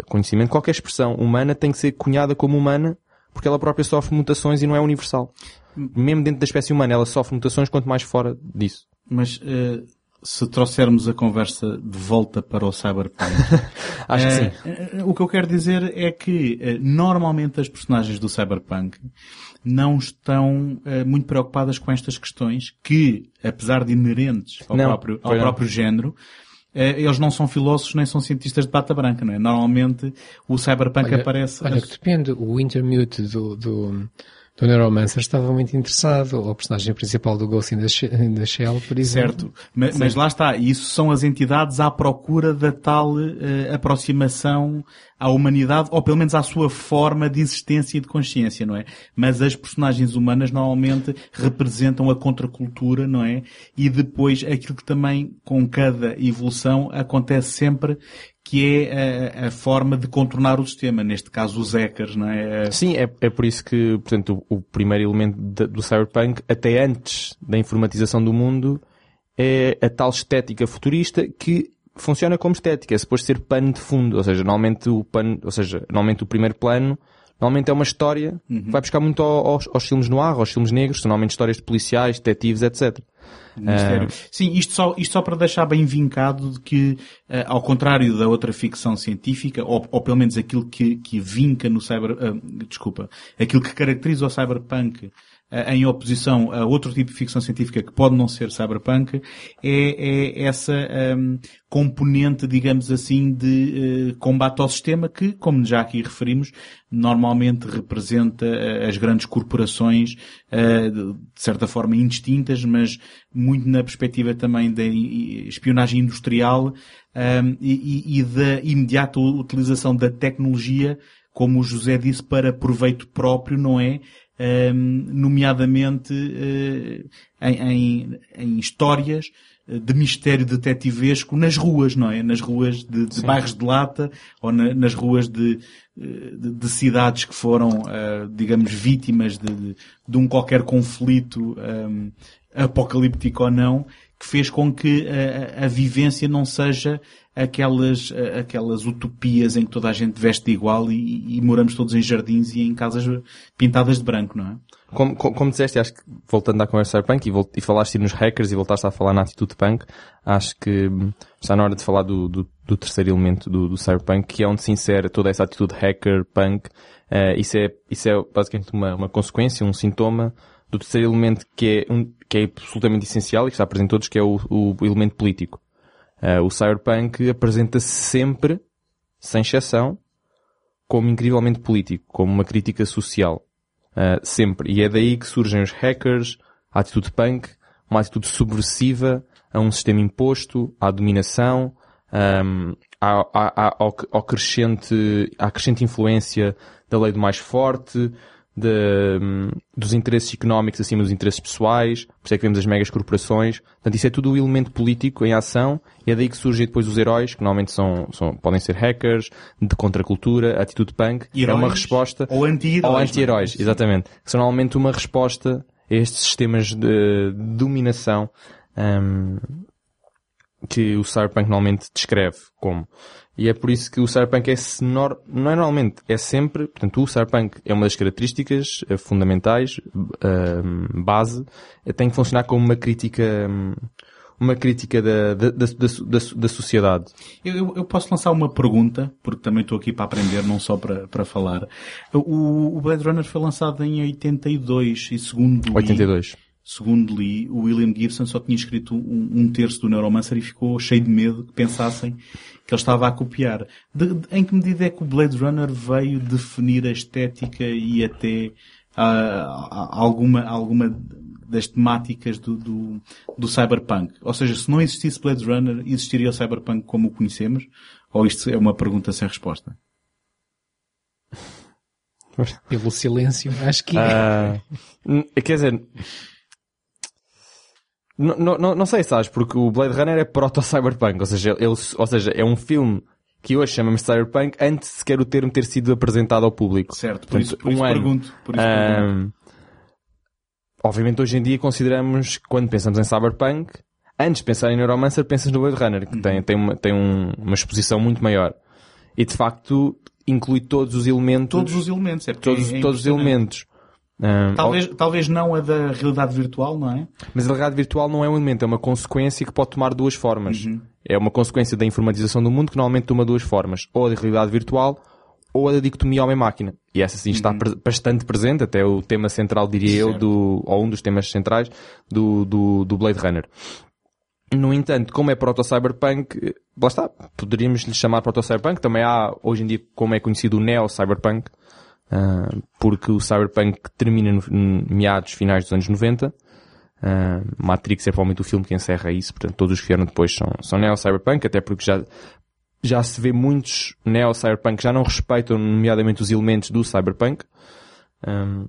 o conhecimento, qualquer expressão humana tem que ser cunhada como humana porque ela própria sofre mutações e não é universal. Mesmo dentro da espécie humana ela sofre mutações quanto mais fora disso. Mas uh, se trouxermos a conversa de volta para o cyberpunk, (laughs) acho que sim. Uh, o que eu quero dizer é que normalmente as personagens do cyberpunk não estão muito preocupadas com estas questões que, apesar de inerentes ao, não, próprio, ao próprio género, eh, eles não são filósofos nem são cientistas de bata branca, não é? Normalmente o cyberpunk olha, aparece... Olha, que depende. O Intermute do, do, do Neuromancer estava muito interessado, ou a personagem principal do Ghost in the Shell, por exemplo. Certo, mas, mas lá está, isso são as entidades à procura da tal uh, aproximação à humanidade, ou pelo menos à sua forma de existência e de consciência, não é? Mas as personagens humanas normalmente representam a contracultura, não é? E depois aquilo que também, com cada evolução, acontece sempre, que é a, a, forma de contornar o sistema, neste caso os hackers, não é? Sim, é, é por isso que, portanto, o, o primeiro elemento de, do cyberpunk, até antes da informatização do mundo, é a tal estética futurista que funciona como estética, é suposto ser pano de fundo, ou seja, normalmente o pano, ou seja, normalmente o primeiro plano, normalmente é uma história Uhum. que vai buscar muito ao- aos, aos filmes noir, aos filmes negros, são normalmente histórias de policiais, detetives, etc. Mistério. Sim, isto só, isto só para deixar bem vincado de que, eh, ao contrário da outra ficção científica, ou, ou pelo menos aquilo que, que vinca no cyber, ah, desculpa, aquilo que caracteriza o cyberpunk ah, em oposição a outro tipo de ficção científica que pode não ser cyberpunk, é, é essa ahm, componente, digamos assim, de eh, combate ao sistema que, como já aqui referimos, normalmente representa eh, as grandes corporações, eh, de certa forma indistintas, mas muito na perspectiva também da espionagem industrial ahm, e, e- e da imediata utilização da tecnologia, como o José disse, para proveito próprio, não é? Ahm, nomeadamente eh, em, em- em histórias eh, de mistério detetivesco nas ruas, não é? Nas ruas de, de bairros de lata ou na- nas ruas de, eh, de, de cidades que foram, ah, digamos, vítimas de, de, um qualquer conflito ahm, apocalíptico ou não, que fez com que a, a- a vivência não seja aquelas, a- aquelas utopias em que toda a gente veste igual e, e moramos todos em jardins e em casas pintadas de branco, não é? Como, como, como disseste, acho que voltando à conversa cyberpunk e, volt, e falaste nos hackers e voltaste a falar na atitude punk, acho que hum, está na hora de falar do, do, do terceiro elemento do, do cyberpunk, que é onde se insere toda essa atitude hacker, punk. Eh, isso, é, isso é basicamente uma, uma consequência, um sintoma do terceiro elemento que é, um, que é absolutamente essencial e que está presente em todos, que é o, o elemento político. Eh, o cyberpunk apresenta-se sempre, sem exceção, como incrivelmente político, como uma crítica social. Uh, sempre. E é daí que surgem os hackers, a atitude punk, uma atitude subversiva a um sistema imposto, à dominação, um, à- ao, ao crescente, à crescente influência da lei do mais forte, de, dos interesses económicos acima dos interesses pessoais, por isso é que vemos as megas corporações. Portanto, isso é tudo o elemento político em ação, e é daí que surgem depois os heróis, que normalmente são, são podem ser hackers, de contracultura, atitude punk. é uma Heróis resposta ou anti-heróis, ou é? anti-heróis, exatamente. Que são normalmente uma resposta a estes sistemas de dominação hum, que o Cyberpunk normalmente descreve como. E é por isso que o Cyberpunk é sonor, não é normalmente, é sempre, portanto o Cyberpunk é uma das características eh, fundamentais, hum, base, eh, tem que funcionar como uma crítica, hum, uma crítica da, da, da, da, da, da sociedade. Eu, eu- posso lançar uma pergunta, porque também estou aqui para aprender, não só para, para falar. O, o Blade Runner foi lançado em 82 e segundo li- 82. Segundo li, o William Gibson só tinha escrito um, um terço do Neuromancer e ficou cheio de medo que pensassem que ele estava a copiar. De- de- em que medida é que o Blade Runner veio definir a estética e até ah, alguma, alguma das temáticas do, do, do cyberpunk? Ou seja, se não existisse Blade Runner, existiria o cyberpunk como o conhecemos? Ou isto é uma pergunta sem resposta? (laughs) Pelo silêncio, acho que é. N- quer dizer, n- n- n- não sei, sabes, porque o Blade Runner é proto-cyberpunk, ou seja, ele, ou seja, é um filme que hoje chamamos de cyberpunk antes de sequer o termo ter sido apresentado ao público. Certo, por isso, Portanto, por isso um ano. pergunto. Por isso. Ahm, obviamente hoje em dia consideramos, quando pensamos em cyberpunk, antes de pensar em Neuromancer, pensas no Blade Runner, que Uhum. tem, tem, uma, tem um- uma exposição muito maior. E de facto inclui todos os elementos. Todos os elementos, é todos, é todos os elementos. Talvez, talvez não a da realidade virtual, não é? Mas a realidade virtual não é um elemento, é uma consequência que pode tomar duas formas. É uma consequência da informatização do mundo que normalmente toma duas formas. Ou a da realidade virtual, ou a da dicotomia homem-máquina. E essa sim está pre- bastante presente, até o tema central, diria eu, Certo. do, ou um dos temas centrais do, do, do Blade Runner. No entanto, como é proto-cyberpunk, lá está, poderíamos lhe chamar proto-cyberpunk. Também há, hoje em dia, como é conhecido, o neo-cyberpunk, ah, porque o cyberpunk termina no, meados finais dos anos 90. Ah, Matrix é provavelmente o filme que encerra isso, portanto todos os que vieram depois são, são neo-cyberpunk, até porque já, já se vê muitos neo-cyberpunk que já não respeitam nomeadamente os elementos do cyberpunk. Um,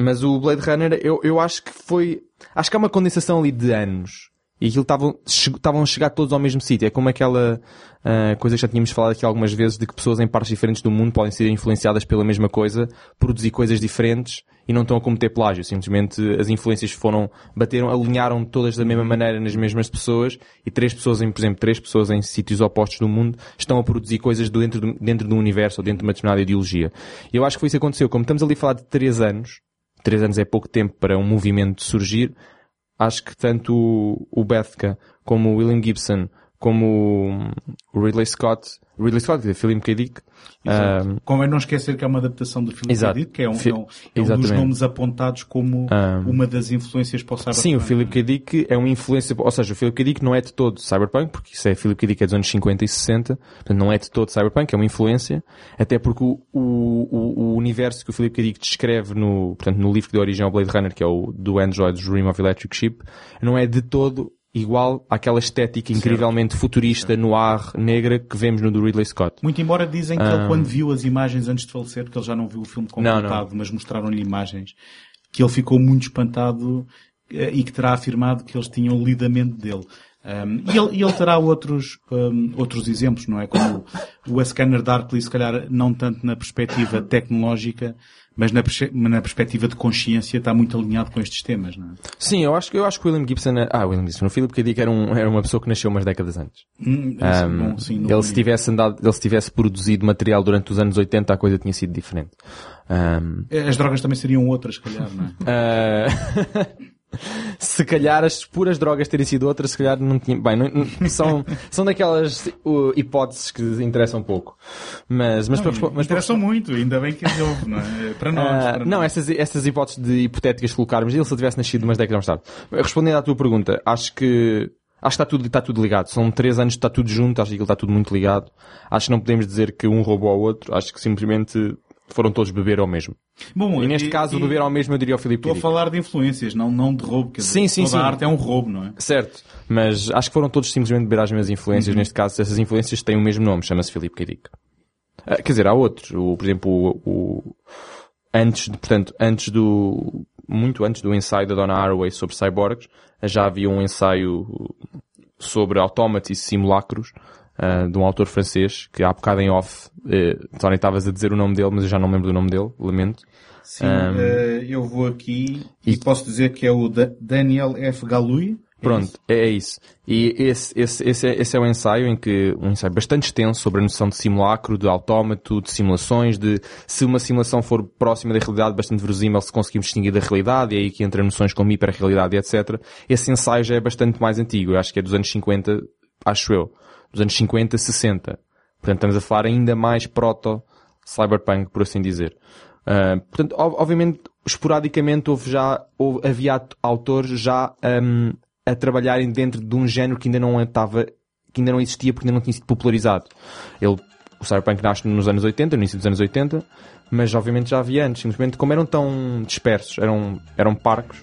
mas o Blade Runner, eu, eu acho que foi, acho que há uma condensação ali de anos. E aquilo estavam, a chegar todos ao mesmo sítio. É como aquela uh, coisa que já tínhamos falado aqui algumas vezes de que pessoas em partes diferentes do mundo podem ser influenciadas pela mesma coisa, produzir coisas diferentes e não estão a cometer plágio. Simplesmente as influências foram, bateram, alinharam todas da mesma maneira nas mesmas pessoas e três pessoas em, por exemplo, três pessoas em sítios opostos do mundo estão a produzir coisas dentro do, dentro do universo ou dentro de uma determinada ideologia. E eu acho que foi isso que aconteceu. Como estamos ali a falar de três anos, três anos é pouco tempo para um movimento surgir, acho que tanto o Bethka como o William Gibson como o Ridley Scott, Ridley Scott, de Philip K. Dick. Um, Como é não esquecer que é uma adaptação do Philip K. Dick, que é um, é um, é um dos nomes apontados como um, uma das influências para o Cyberpunk. Sim, o Philip K. Dick é uma influência, ou seja, o Philip K. Dick não é de todo Cyberpunk, porque isso é Philip K. Dick é dos anos 50 e 60, portanto não é de todo Cyberpunk, é uma influência, até porque o, o, o universo que o Philip K. Dick descreve no, portanto, no livro deu origem ao Blade Runner, que é o do Android Dream of Electric Ship, não é de todo igual àquela estética incrivelmente certo. futurista no ar negra que vemos no do Ridley Scott. Muito embora dizem que um... ele quando viu as imagens antes de falecer, porque ele já não viu o filme completado, mas mostraram-lhe imagens, que ele ficou muito espantado eh, e que terá afirmado que eles tinham lido a mente dele. Um, e, ele, ele, terá outros, um, outros exemplos, não é? Como o, o Scanner Darkly, se calhar não tanto na perspectiva tecnológica, mas na, na, perspectiva de consciência está muito alinhado com estes temas, não é? Sim, eu acho, eu acho que o William Gibson, ah, William Gibson, o Philip K. Dick era, um, era uma pessoa que nasceu umas décadas antes. Hum, um, bom, sim, ele se tivesse andado, ele se tivesse produzido material durante os anos 80, a coisa tinha sido diferente. Um, As drogas também seriam outras, se calhar, não é? (laughs) (laughs) Se calhar as puras drogas terem sido outras, se calhar não tinha. Bem, não, não, são, (laughs) são daquelas uh, hipóteses que interessam pouco. Mas, mas, não, para, mas interessam para... muito, ainda bem que ele ouve, não é? Para nós. Uh, para não, nós. Essas, essas hipóteses de hipotéticas que colocarmos, ele se tivesse nascido umas décadas mais tarde. Respondendo à tua pergunta, acho que. Acho que está tudo, está tudo ligado. São três anos, está tudo junto, acho que ele está tudo muito ligado. Acho que não podemos dizer que um roubou ao outro, acho que simplesmente foram todos beber ao mesmo. Bom, e neste e, caso, e, beber ao mesmo, eu diria ao Filipe Estou a falar de influências, não, não de roubo. Quer sim, dizer, sim, toda sim. a arte é um roubo, não é? Certo. Mas acho que foram todos simplesmente beber às mesmas influências. Uhum. Neste caso, essas influências têm o mesmo nome, chama-se Filipe. Dick. Uh, quer dizer, há outros. O, por exemplo, o, o, antes, de, portanto, antes do, muito antes do ensaio da Donna Haraway sobre cyborgs, já havia um ensaio sobre autómatos e simulacros uh, de um autor francês, que há bocado em off, uh, Tony, estavas a dizer o nome dele, mas eu já não lembro do nome dele, lamento. Sim, um, uh, eu vou aqui e posso dizer que é o da Daniel F. Galui. Pronto, é, é isso. E esse, esse, esse, é, esse é um ensaio em que, um ensaio bastante extenso sobre a noção de simulacro, de autómato, de simulações, de se uma simulação for próxima da realidade, bastante verosímil, se conseguimos distinguir da realidade, e aí que entra noções como hiperrealidade, etc. Esse ensaio já é bastante mais antigo, eu acho que é dos anos 50, acho eu dos anos 50, 60. Portanto, estamos a falar ainda mais proto-cyberpunk, por assim dizer. Uh, portanto, obviamente, esporadicamente houve já, houve, havia autores já um, a trabalharem dentro de um género que ainda não estava, que ainda não existia porque ainda não tinha sido popularizado. Ele, o cyberpunk nasce nos anos 80, no início dos anos 80, mas obviamente já havia antes, simplesmente como eram tão dispersos, eram, eram parcos,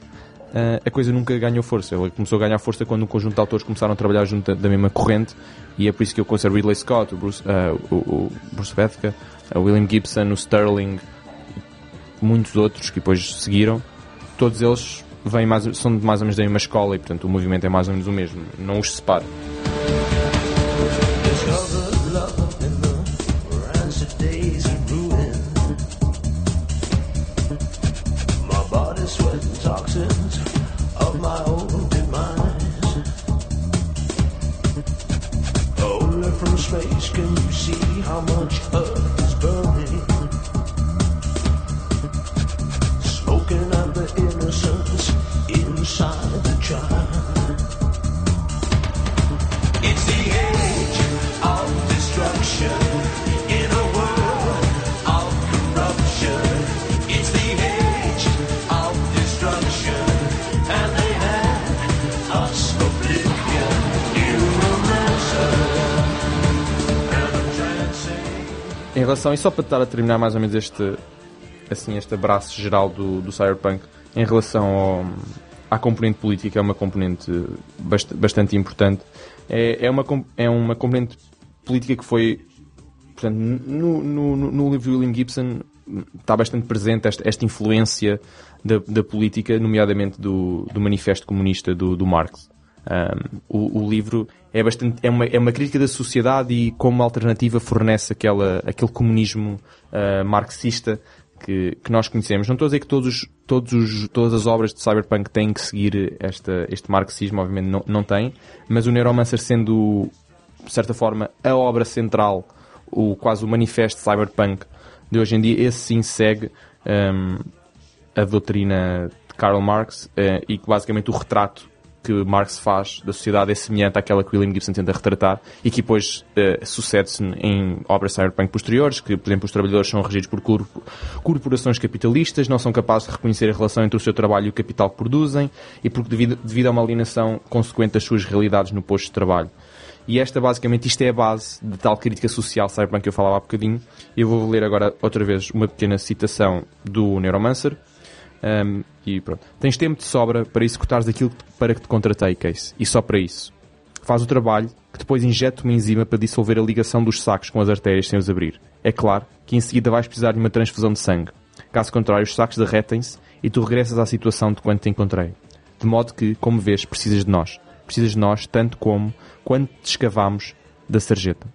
a coisa nunca ganhou força. Ela começou a ganhar força quando um conjunto de autores começaram a trabalhar junto da, mesma corrente e é por isso que eu considero Ridley Scott, o Bruce, uh, o, o Bruce Bethke, o William Gibson, o Sterling, muitos outros que depois seguiram. Todos eles vêm mais, são de mais ou menos da mesma escola e portanto o movimento é mais ou menos o mesmo. Não os separa. much can see how much of relação, e só para estar a terminar mais ou menos este, assim, este abraço geral do, do Cyberpunk, em relação ao, à componente política, é uma componente bast, bastante importante. É, é, uma, é uma componente política que foi, portanto, no, no, no livro de William Gibson está bastante presente esta, esta influência da, da política, nomeadamente do, do manifesto comunista do, do Marx. Um, o, o, livro é bastante é uma, é uma crítica da sociedade e como alternativa fornece aquela, aquele comunismo uh, marxista que, que nós conhecemos. Não estou a dizer que todos, todos os, todas as obras de Cyberpunk têm que seguir esta, este marxismo, obviamente não, não têm, mas o Neuromancer sendo, de certa forma, a obra central, o, quase o manifesto Cyberpunk de hoje em dia, esse sim segue um, a doutrina de Karl Marx uh, e que basicamente o retrato que Marx faz da sociedade é semelhante àquela que William Gibson tenta retratar e que depois uh, sucede-se em obras cyberpunk posteriores, que, por exemplo, os trabalhadores são regidos por corporações capitalistas, não são capazes de reconhecer a relação entre o seu trabalho e o capital que produzem e porque devido, devido a uma alienação consequente das suas realidades no posto de trabalho. E esta, basicamente, isto é a base de tal crítica social cyberpunk que eu falava há bocadinho. Eu vou ler agora, outra vez, uma pequena citação do Neuromancer, um, e pronto. Tens tempo de sobra para executares aquilo para que te contratei, Case. E só para isso. Faz o trabalho, que depois injeta uma enzima para dissolver a ligação dos sacos com as artérias sem os abrir. É claro que em seguida vais precisar de uma transfusão de sangue. Caso contrário, os sacos derretem-se e tu regressas à situação de quando te encontrei. De modo que, como vês, precisas de nós. Precisas de nós tanto como quando te escavamos da sarjeta.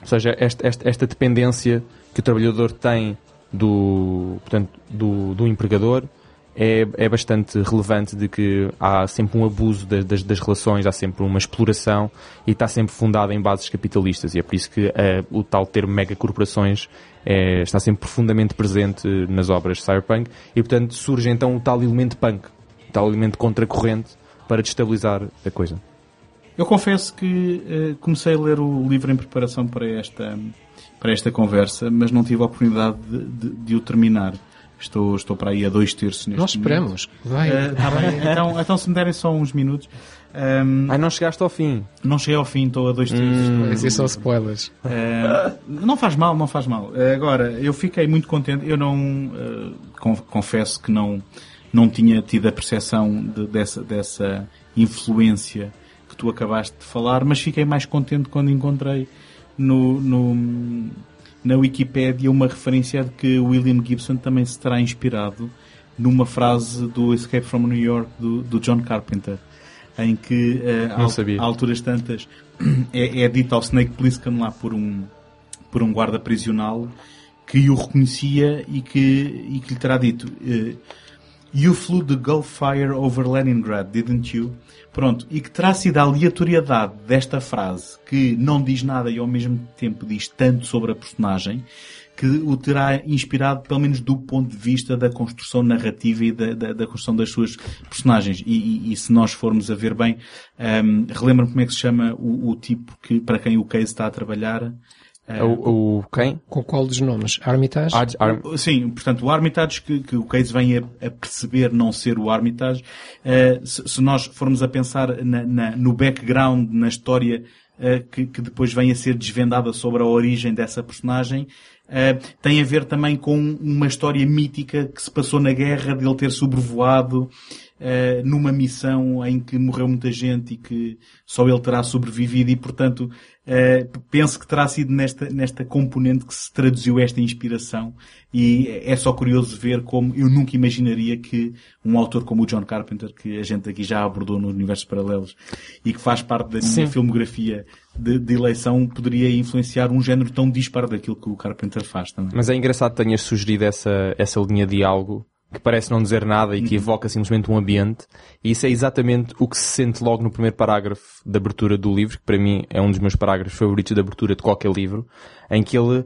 Ou seja, esta, esta, esta dependência que o trabalhador tem do, portanto, do, do empregador é, é bastante relevante de que há sempre um abuso das, das, das, relações, há sempre uma exploração e está sempre fundada em bases capitalistas e é por isso que é, o tal termo megacorporações é, está sempre profundamente presente nas obras de Cyberpunk e portanto surge então o tal elemento punk, o tal elemento contracorrente para destabilizar a coisa. Eu confesso que uh, comecei a ler o livro em preparação para esta para esta conversa, mas não tive a oportunidade de, de, de o terminar. Estou, estou para aí a dois terços neste Nós esperamos. Vai. Uh, tá bem. Então, então, se me derem só uns minutos. Um, ehm, Ai, não chegaste ao fim. Não cheguei ao fim, estou a dois terços. Hum, Esses são spoilers. Uh, não faz mal, não faz mal. Uh, agora, eu fiquei muito contente. Eu não. Uh, confesso que não, não tinha tido a percepção de, dessa, dessa influência que tu acabaste de falar, mas fiquei mais contente quando encontrei no, no, na Wikipédia uma referência de que William Gibson também se terá inspirado numa frase do Escape from New York do, do John Carpenter, em que uh, a, a alturas tantas é, é dito ao Snake Plissken lá por um, por um guarda prisional que o reconhecia e que, e que lhe terá dito uh, You flew the Gulf Fire over Leningrad, didn't you? Pronto, e que terá sido a aleatoriedade desta frase, que não diz nada e ao mesmo tempo diz tanto sobre a personagem, que o terá inspirado, pelo menos do ponto de vista da construção narrativa e da, da, da construção das suas personagens. E, e, e, se nós formos a ver bem, um, relembram como é que se chama o, o tipo que, para quem o Case está a trabalhar? É, o, o, quem? Com qual dos nomes? Armitage? Ar, Ar... Sim, portanto, o Armitage que, que o Case vem a, a, perceber não ser o Armitage, uh, se, se, nós formos a pensar na, na, no background, na história uh, que, que, depois vem a ser desvendada sobre a origem dessa personagem, uh, tem a ver também com uma história mítica que se passou na guerra, de ele ter sobrevoado uh, numa missão em que morreu muita gente e que só ele terá sobrevivido e, portanto, uh, penso que terá sido nesta, nesta componente que se traduziu esta inspiração e é só curioso ver como eu nunca imaginaria que um autor como o John Carpenter, que a gente aqui já abordou no Universos Paralelos e que faz parte da minha Sim. filmografia de, de, eleição, poderia influenciar um género tão disparo daquilo que o Carpenter faz também. Mas é engraçado que tenhas sugerido essa, essa linha de algo que parece não dizer nada e que uhum. evoca simplesmente um ambiente. E isso é exatamente o que se sente logo no primeiro parágrafo da abertura do livro, que para mim é um dos meus parágrafos favoritos da abertura de qualquer livro, em que ele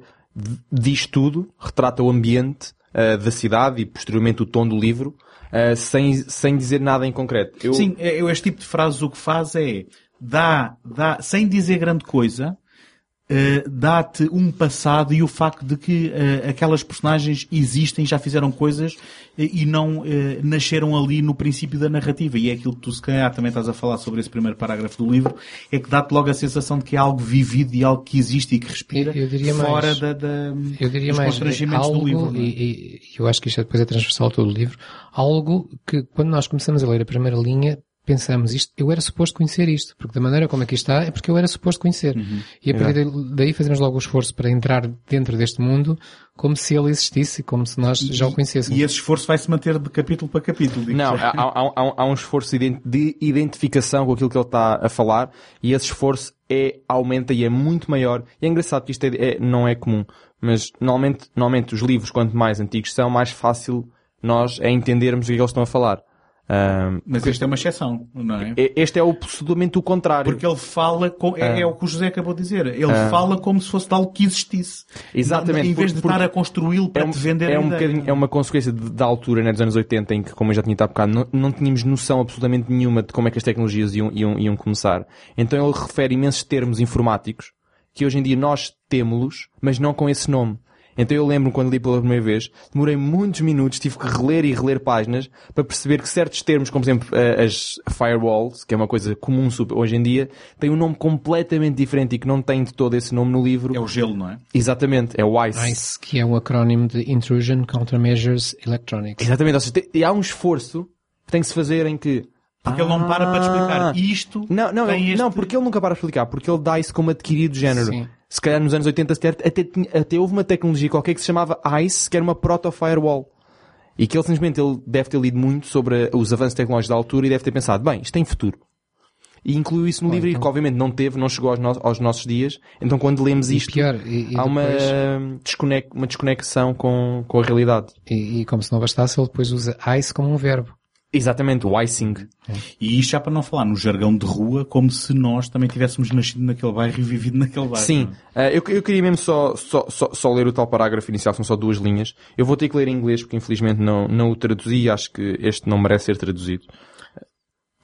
diz tudo, retrata o ambiente uh, da cidade e posteriormente o tom do livro, uh, sem, sem dizer nada em concreto. Eu... Sim, eu, este tipo de frases o que faz é dá, dá, sem dizer grande coisa, uh, dá-te um passado e o facto de que uh, aquelas personagens existem, já fizeram coisas uh, e não nasceram ali no princípio da narrativa. E é aquilo que tu, se calhar, também estás a falar sobre esse primeiro parágrafo do livro, é que dá-te logo a sensação de que é algo vivido e algo que existe e que respira eu, eu fora mais, da, da, eu diria dos mais, constrangimentos algo, do livro. É? E, e, eu acho que isto depois é transversal a todo o livro. Algo que, quando nós começamos a ler a primeira linha, pensamos isto, eu era suposto conhecer isto, porque da maneira como aqui está é porque eu era suposto conhecer. E a partir daí fazemos logo o esforço para entrar dentro deste mundo como se ele existisse, como se nós já o conhecêssemos. E esse esforço vai se manter de capítulo para capítulo. Não, há, há- há- há um esforço de ident- de identificação com aquilo que ele está a falar e esse esforço é, aumenta e é muito maior. E é engraçado que isto é, é- não é comum, mas normalmente, normalmente os livros, quanto mais antigos são, mais fácil nós é entendermos o que é que eles estão a falar. Ahm, Mas este é uma exceção, não é? este é o, absolutamente o contrário. Porque ele fala, com, é, é o que o José acabou de dizer, ele fala como se fosse algo que existisse. Exatamente, Em vez de estar a construí-lo para é, um, te vender é, a um bocadinho- é uma consequência de- da altura, né, dos anos 80, em que, como eu já tinha há bocado, não, não tínhamos noção absolutamente nenhuma de como é que as tecnologias iam, iam, iam começar. Então ele refere imensos termos informáticos que hoje em dia nós temos-los, mas não com esse nome. Então eu lembro quando li pela primeira vez, demorei muitos minutos, tive que reler e reler páginas para perceber que certos termos, como por exemplo eh, as firewalls, que é uma coisa comum hoje em dia, têm um nome completamente diferente e que não tem de todo esse nome no livro. É o gelo, não é? Exatamente, é o ICE. ICE, que é um acrónimo de Intrusion Countermeasures Electronics. Exatamente, ou seja, tem- e há um esforço que tem que se fazer em que Porque ele não para para te explicar. Ah. Isto Não, não, tem ele- este... não, porque ele nunca para de explicar, porque ele dá isso como adquirido de género. Sim. Se calhar nos anos 80 sequer, até, tinha- até houve uma tecnologia qualquer que se chamava ICE, que era uma proto-firewall. E que ele simplesmente ele deve ter lido muito sobre os avanços tecnológicos da altura e deve ter pensado, bem, isto tem futuro. E incluiu isso no livro, e que obviamente não teve, não chegou aos, no- aos nossos dias. Então quando lemos E isto, pior, e, e há uma, depois- desconex- uma desconexão com, com a realidade. e, e como se não bastasse, ele depois usa ICE como um verbo. Exatamente, o icing. E isto já para não falar no jargão de rua, como se nós também tivéssemos nascido naquele bairro e vivido naquele bairro. Sim, é? eh, eu, eu queria mesmo só, só, só, só ler o tal parágrafo inicial, são só duas linhas. Eu vou ter que ler em inglês porque infelizmente não, não o traduzi, acho que este não merece ser traduzido.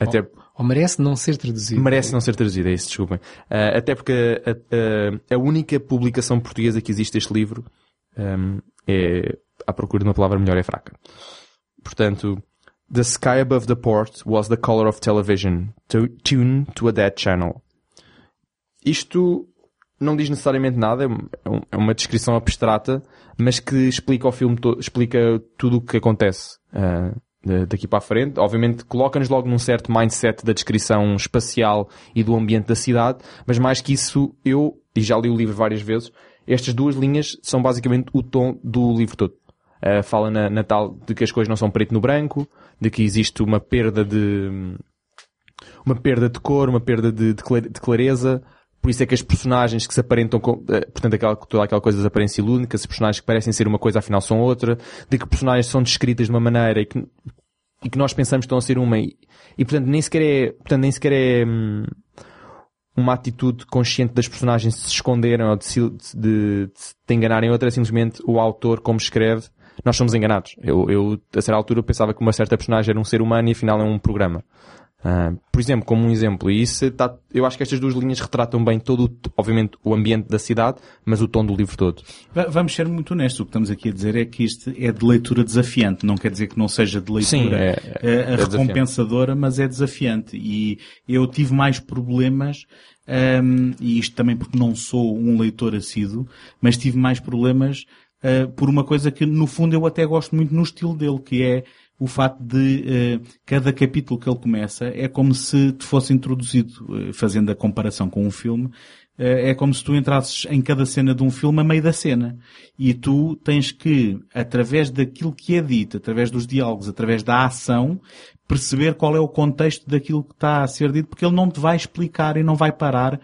Até Ou merece não ser traduzido. merece não ser traduzido, é isso, desculpem. Eh, até porque a, a- a única publicação portuguesa que existe deste livro ehm, é, à procura de uma palavra melhor, é fraca. Portanto, The sky above the port was the color of television, to, tuned to a dead channel. Isto não diz necessariamente nada, é um- é uma descrição abstrata, mas que explica o filme todo, explica tudo o que acontece da- daqui para a frente. Obviamente coloca-nos logo num certo mindset da descrição espacial e do ambiente da cidade, mas mais que isso, eu, e já li o livro várias vezes, estas duas linhas são basicamente o tom do livro todo. Uh, fala na, na tal de que as coisas não são preto no branco, de que existe uma perda de uma perda de cor, uma perda de, de clar- de clareza. Por isso é que as personagens que se aparentam com, eh, portanto, aquela, toda aquela coisa das aparências ilúnicas, as personagens que parecem ser uma coisa afinal são outra, de que personagens são descritas de uma maneira e que, e que nós pensamos que estão a ser uma. E, e portanto nem sequer é, portanto, nem sequer é, hum, uma atitude consciente das personagens de se esconderem ou de se, de, de se enganarem outra, é simplesmente o autor, como escreve, nós somos enganados. Eu, eu, a certa altura, pensava que uma certa personagem era um ser humano e afinal é um programa. Ah, por exemplo, como um exemplo, e isso tá, eu acho que estas duas linhas retratam bem todo, obviamente, o ambiente da cidade, mas o tom do livro todo. Va- Vamos ser muito honestos. O que estamos aqui a dizer é que isto é de leitura desafiante. Não quer dizer que não seja de leitura Sim, é- eh, é desafiante. recompensadora, mas é desafiante. E eu tive mais problemas, ehm, e isto também porque não sou um leitor assíduo, mas tive mais problemas eh, por uma coisa que no fundo eu até gosto muito no estilo dele, que é o facto de eh, cada capítulo que ele começa é como se te fosse introduzido, eh, fazendo a comparação com um filme, é como se tu entrasses em cada cena de um filme a meio da cena. E tu tens que, através daquilo que é dito, através dos diálogos, através da ação, perceber qual é o contexto daquilo que está a ser dito, porque ele não te vai explicar e não vai parar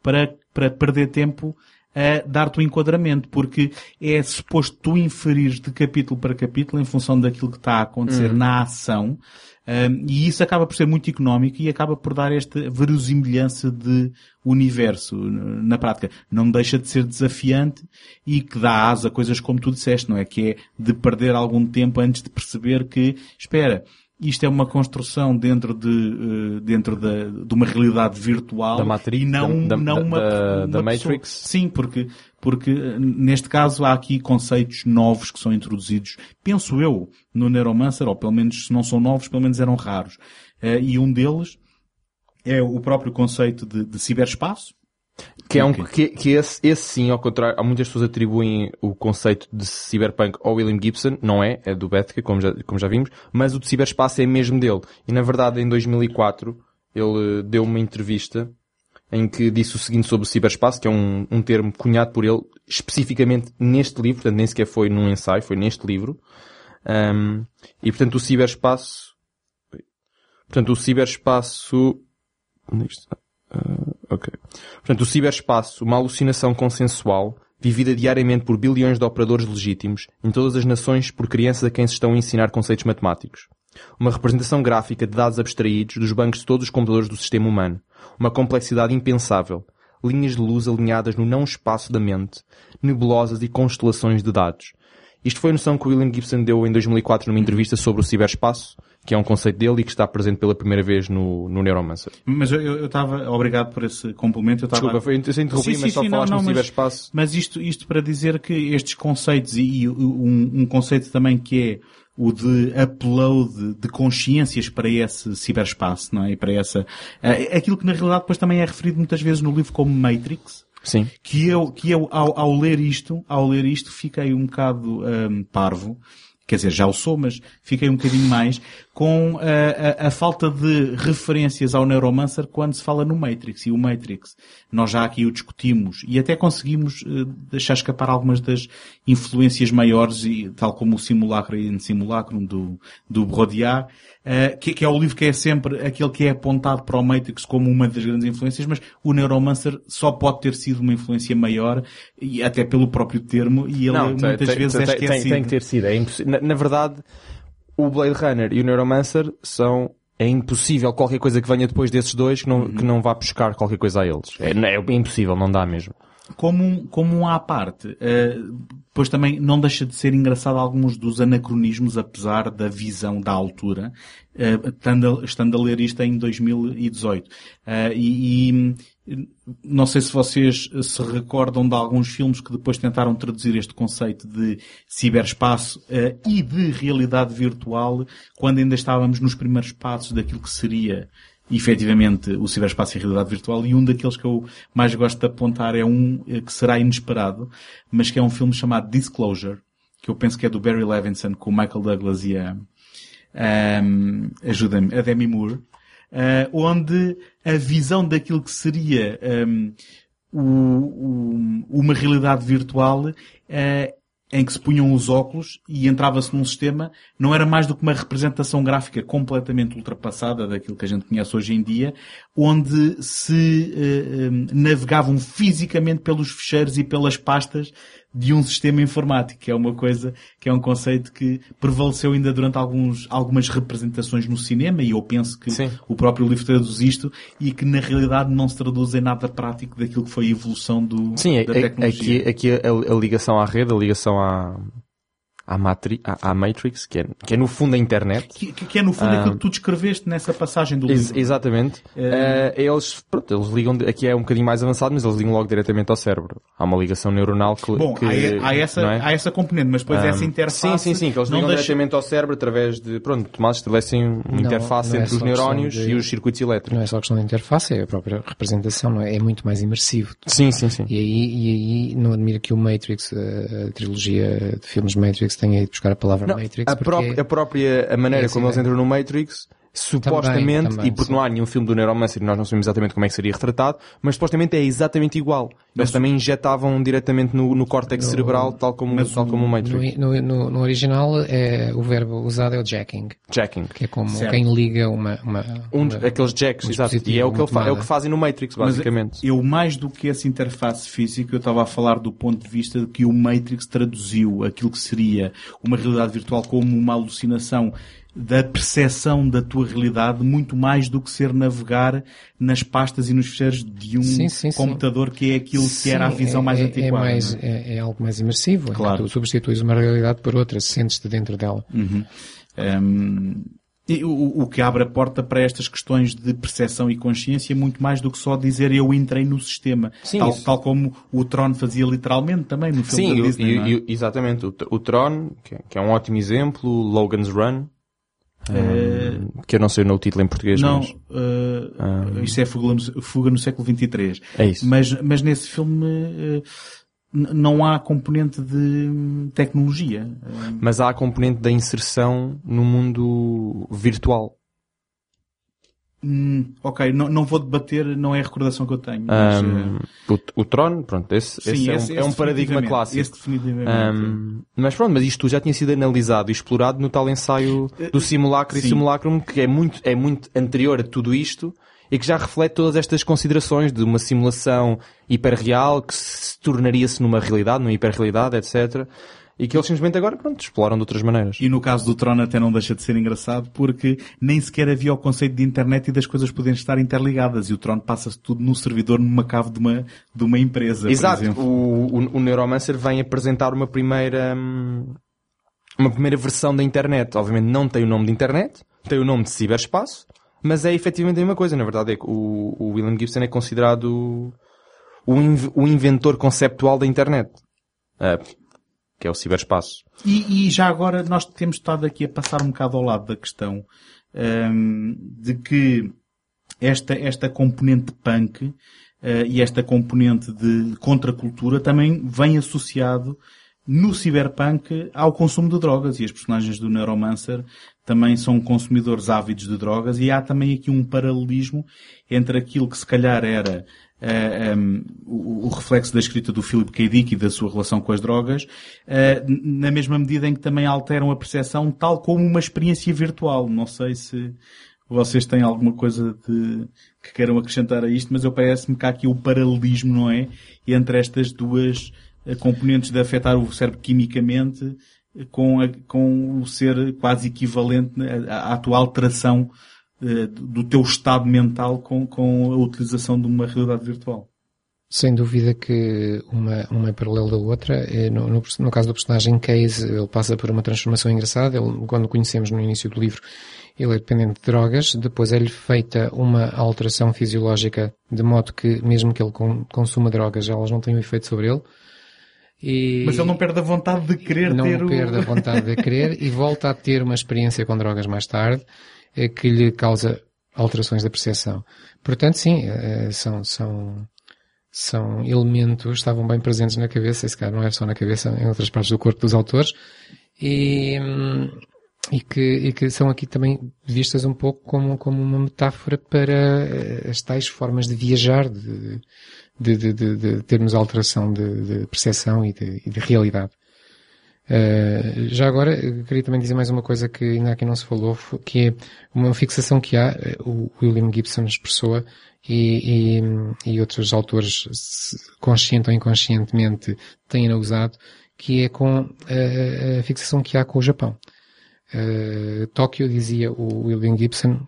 para, para perder tempo a dar-te o enquadramento, porque é suposto tu inferires de capítulo para capítulo em função daquilo que está a acontecer na ação, um, e isso acaba por ser muito económico e acaba por dar esta verosimilhança de universo na prática. Não deixa de ser desafiante e que dá asa a coisas como tu disseste, não é? Que é de perder algum tempo antes de perceber que, espera, isto é uma construção dentro de, eh, dentro da, de uma realidade virtual Da Matrix, e não, da- não uma, da- uma da pessoa. Matrix. Sim, porque, porque eh, neste caso há aqui conceitos novos que são introduzidos, penso eu, no Neuromancer, ou pelo menos se não são novos, pelo menos eram raros. Eh, e um deles é o próprio conceito de, de ciberespaço, Que é um, que, que esse, esse sim, ao contrário, há muitas pessoas atribuem o conceito de cyberpunk ao William Gibson, não é, é do Bethke, como já, como já vimos, mas o de ciberespaço é mesmo dele. E na verdade, em 2004, ele eh, deu uma entrevista em que disse o seguinte sobre o ciberespaço, que é um, um termo cunhado por ele especificamente neste livro, portanto nem sequer foi num ensaio, foi neste livro. Ahm, e portanto o ciberespaço, portanto o ciberespaço, onde é que está? Ah, ok. Portanto, o ciberespaço, uma alucinação consensual, vivida diariamente por bilhões de operadores legítimos, em todas as nações por crianças a quem se estão a ensinar conceitos matemáticos. Uma representação gráfica de dados abstraídos dos bancos de todos os computadores do sistema humano. Uma complexidade impensável. Linhas de luz alinhadas no não espaço da mente. Nebulosas e constelações de dados. Isto foi a noção que William Gibson deu em 2004 numa entrevista sobre o ciberespaço, que é um conceito dele e que está presente pela primeira vez no, no Neuromancer. Mas eu- estava, obrigado por esse complemento, eu estava... Desculpa, foi, eu interrompi, Sim, sim, mas só sim, falaste não, no não, ciberespaço. Mas isto, isto para dizer que estes conceitos e, e um, um conceito também que é o de upload de consciências para esse ciberespaço, não é? E para essa, eh, aquilo que na realidade depois também é referido muitas vezes no livro como Matrix, Sim. que eu, que eu ao, ao ler isto, ao ler isto, fiquei um bocado hum, parvo. Quer dizer, já o sou, mas fiquei um bocadinho mais com a, a- a falta de referências ao Neuromancer quando se fala no Matrix. E o Matrix, nós já aqui o discutimos e até conseguimos eh, deixar escapar algumas das influências maiores, e, tal como o Simulacro e Simulacrum do, do Brodiat, eh, que, que é o livro que é sempre aquele que é apontado para o Matrix como uma das grandes influências, mas o Neuromancer só pode ter sido uma influência maior, e até pelo próprio termo, e ele muitas tem, vezes tem, é tem- esquecido. Tem, que ter sido. É na, na verdade, o Blade Runner e o Neuromancer são... É impossível qualquer coisa que venha depois desses dois que não, Uhum. que não vá buscar qualquer coisa a eles. É, é impossível, não dá mesmo. Como como um à parte. Eh, Depois também não deixa de ser engraçado alguns dos anacronismos, apesar da visão da altura, eh, estando, a, estando a ler isto em 2018. Eh, e, e não sei se vocês se recordam de alguns filmes que depois tentaram traduzir este conceito de ciberespaço eh, e de realidade virtual, quando ainda estávamos nos primeiros passos daquilo que seria efetivamente o ciberespaço e a realidade virtual e um daqueles que eu mais gosto de apontar é um eh, que será inesperado, mas que é um filme chamado Disclosure, que eu penso que é do Barry Levinson com o Michael Douglas e a, ahm, ajuda-me, a Demi Moore, eh, onde a visão daquilo que seria ahm, o- o- uma realidade virtual eh, em que se punham os óculos e entrava-se num sistema, não era mais do que uma representação gráfica completamente ultrapassada daquilo que a gente conhece hoje em dia, onde se eh, eh, navegavam fisicamente pelos fecheiros e pelas pastas de um sistema informático, que é uma coisa, que é um conceito que prevaleceu ainda durante alguns, algumas representações no cinema, e eu penso que Sim. o próprio livro traduz isto, e que na realidade não se traduz em nada prático daquilo que foi a evolução do, Sim, é- da é- tecnologia. aqui, aqui a, a ligação à rede, a ligação à, à, matri, à, à Matrix, que é, que é no fundo a internet. Que, que- que é no fundo Ah. aquilo que tu descreveste nessa passagem do Ex- livro. exatamente. Eh, eles, pronto, eles ligam, aqui é um bocadinho mais avançado, mas eles ligam logo diretamente ao cérebro. Há uma ligação neuronal que, Bom, que há, há essa, é? há essa componente, mas depois Ah, essa interface... Sim, sim, sim, que eles não ligam deixa- diretamente ao cérebro através de, pronto, tomates estabelecem uma Não, interface não é entre os neurónios de- e os circuitos elétricos. Não é só questão de interface, é a própria representação, não é? É muito mais imersivo. Sim, sim, sim. E aí, e aí não admira que o Matrix, a, a trilogia de filmes Matrix, tenha ido buscar a palavra Não, Matrix. a, porque própria, a própria a maneira É como eles assim, entram no Matrix, supostamente, também, e porque sim. não há nenhum filme do Neuromancer e nós não sabemos exatamente como é que seria retratado, mas supostamente é exatamente igual. Eles também injetavam diretamente no, no córtex cerebral, tal como, mas tal como o no, Matrix. no, no- no original é, o verbo usado é o jacking, Jacking. que é como Certo. quem liga uma... uma, Um, uma aqueles jacks, um exato. E é o, que ele fa- é o que fazem no Matrix, Mas basicamente. eu, mais do que essa interface física, eu estava a falar do ponto de vista de que o Matrix traduziu aquilo que seria uma realidade virtual como uma alucinação da percepção da tua realidade muito mais do que ser navegar nas pastas e nos fecheiros de um Sim, sim, sim. computador que é aquilo que era a Sim, visão é, mais é, antiquada. É, mais, não é? é, é algo mais imersivo. é Claro. Tu substituis uma realidade por outra, sentes-te dentro dela. Um, e o, o que abre a porta para estas questões de percepção e consciência muito mais do que só dizer eu entrei no sistema. Sim, tal, tal como o Tron fazia literalmente também no filme Sim, da e- Disney. não é? exatamente. O, o Tron, que é, que é um ótimo exemplo, Logan's Run, Um, que eu não sei o título em português, não, mas... Uh, Isso é fuga no, fuga no século XXIII. É isso. Mas, mas nesse filme uh, não há componente de tecnologia. Mas há a componente da inserção no mundo virtual. Hum, ok, não, não vou debater, não é a recordação que eu tenho. Mas, um, o, o Tron, pronto, esse, sim, esse, esse, é, um, é um paradigma clássico. Esse definitivamente. Um, mas pronto, mas isto já tinha sido analisado e explorado no tal ensaio do simulacro sim. e simulacrum, que é muito, é muito anterior a tudo isto e que já reflete todas estas considerações de uma simulação hiperreal que se tornaria-se numa realidade, numa hiperrealidade, etc. E que eles simplesmente agora, pronto, exploram de outras maneiras. E no caso do Tron até não deixa de ser engraçado porque nem sequer havia o conceito de internet e das coisas poderem estar interligadas. E o Tron passa-se tudo num servidor, numa cave de uma, de uma empresa, Exato. O, o, o Neuromancer vem apresentar uma primeira, hum, uma primeira versão da internet. Obviamente não tem o nome de internet, tem o nome de ciberespaço, mas é efetivamente a mesma coisa. Na verdade é que o, o William Gibson é considerado o, o inventor conceptual da internet. Uh, que é o ciberespaço. E, e, já agora nós temos estado aqui a passar um bocado ao lado da questão um, de que esta, esta componente punk uh, e esta componente de contracultura também vem associado no cyberpunk ao consumo de drogas e as personagens do Neuromancer também são consumidores ávidos de drogas e há também aqui um paralelismo entre aquilo que se calhar era uh, eh, um, ehm, o, o, reflexo da escrita do Philip K. Dick e da sua relação com as drogas, uh, na mesma medida em que também alteram a percepção, tal como uma experiência virtual. Não sei se vocês têm alguma coisa de, que queiram acrescentar a isto, mas eu parece-me que há aqui o paralelismo, não é? Entre estas duas eh, componentes de afetar o cérebro quimicamente com, a, com o ser quase equivalente à, à atual alteração do teu estado mental com, com a utilização de uma realidade virtual. Sem dúvida que uma, uma é paralela da outra. Eh, no, no, no, caso do personagem Case, ele passa por uma transformação engraçada. Ele, quando conhecemos no início do livro, ele é dependente de drogas. Depois é-lhe feita uma alteração fisiológica de modo que, mesmo que ele consuma drogas, elas não têm um efeito sobre ele. E Mas ele não perde a vontade de querer não ter Não perde o... a vontade de querer (laughs) e volta a ter uma experiência com drogas mais tarde que lhe causa alterações da percepção. Portanto, sim, eh, são, são, são elementos, estavam bem presentes na cabeça, esse cara não é só na cabeça, em outras partes do corpo dos autores, e, e, que, e que são aqui também vistas um pouco como, como uma metáfora para eh, as tais formas de viajar, de, de, de, de, termos alteração de, de percepção e de, e de realidade. Uh, já agora, queria também dizer mais uma coisa que ainda aqui não se falou, que é uma fixação que há, eh, o William Gibson expressou e, e, e outros autores, consciente ou inconscientemente, têm usado, que é com a, a, fixação que há com o Japão. Uh, Tóquio, dizia o William Gibson,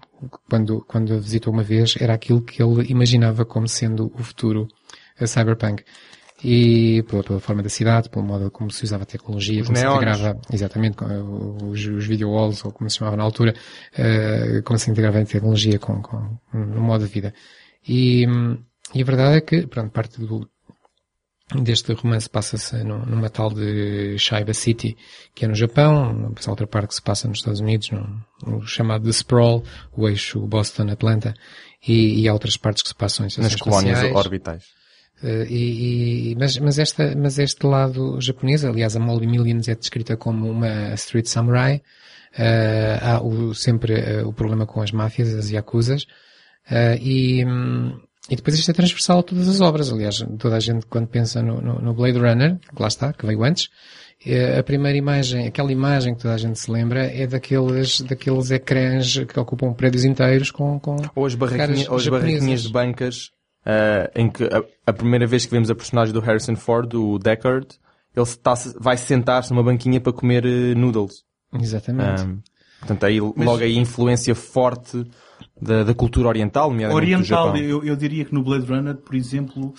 quando, quando visitou uma vez, era aquilo que ele imaginava como sendo o futuro a cyberpunk e pela, pela, forma da cidade, pelo modo como se usava a tecnologia, os como neons. se integrava, exatamente, os, os video walls, ou como se chamava na altura, uh, como se integrava a tecnologia com, com, no modo de vida. E, e a verdade é que, pronto, parte do, deste romance passa-se numa tal de Shaiba City, que é no Japão, essa outra parte que se passa nos Estados Unidos, no, no chamado The Sprawl, o eixo Boston-Atlanta, e, e há outras partes que se passam em Nas colónias orbitais. Uh, e, e, mas, mas, esta, mas este lado japonês, aliás, a Molly Millions é descrita como uma street samurai. Uh, há o, sempre uh, o problema com as máfias, as yakuzas. e, um, e depois isto é transversal a todas as obras. Aliás, toda a gente quando pensa no, no, no Blade Runner, que lá está, que veio antes, a primeira imagem, aquela imagem que toda a gente se lembra é daqueles, daqueles ecrãs que ocupam prédios inteiros com, com ou as barraquinhas, ou as barraquinhas de bancas uh, em que a, a, primeira vez que vemos a personagem do Harrison Ford, o Deckard, ele está, vai sentar-se numa banquinha para comer uh, noodles. Exatamente. Um, portanto, aí, Mas... logo aí influência forte da, da cultura oriental, nomeadamente do Oriental, Japão. eu, eu diria que no Blade Runner, por exemplo,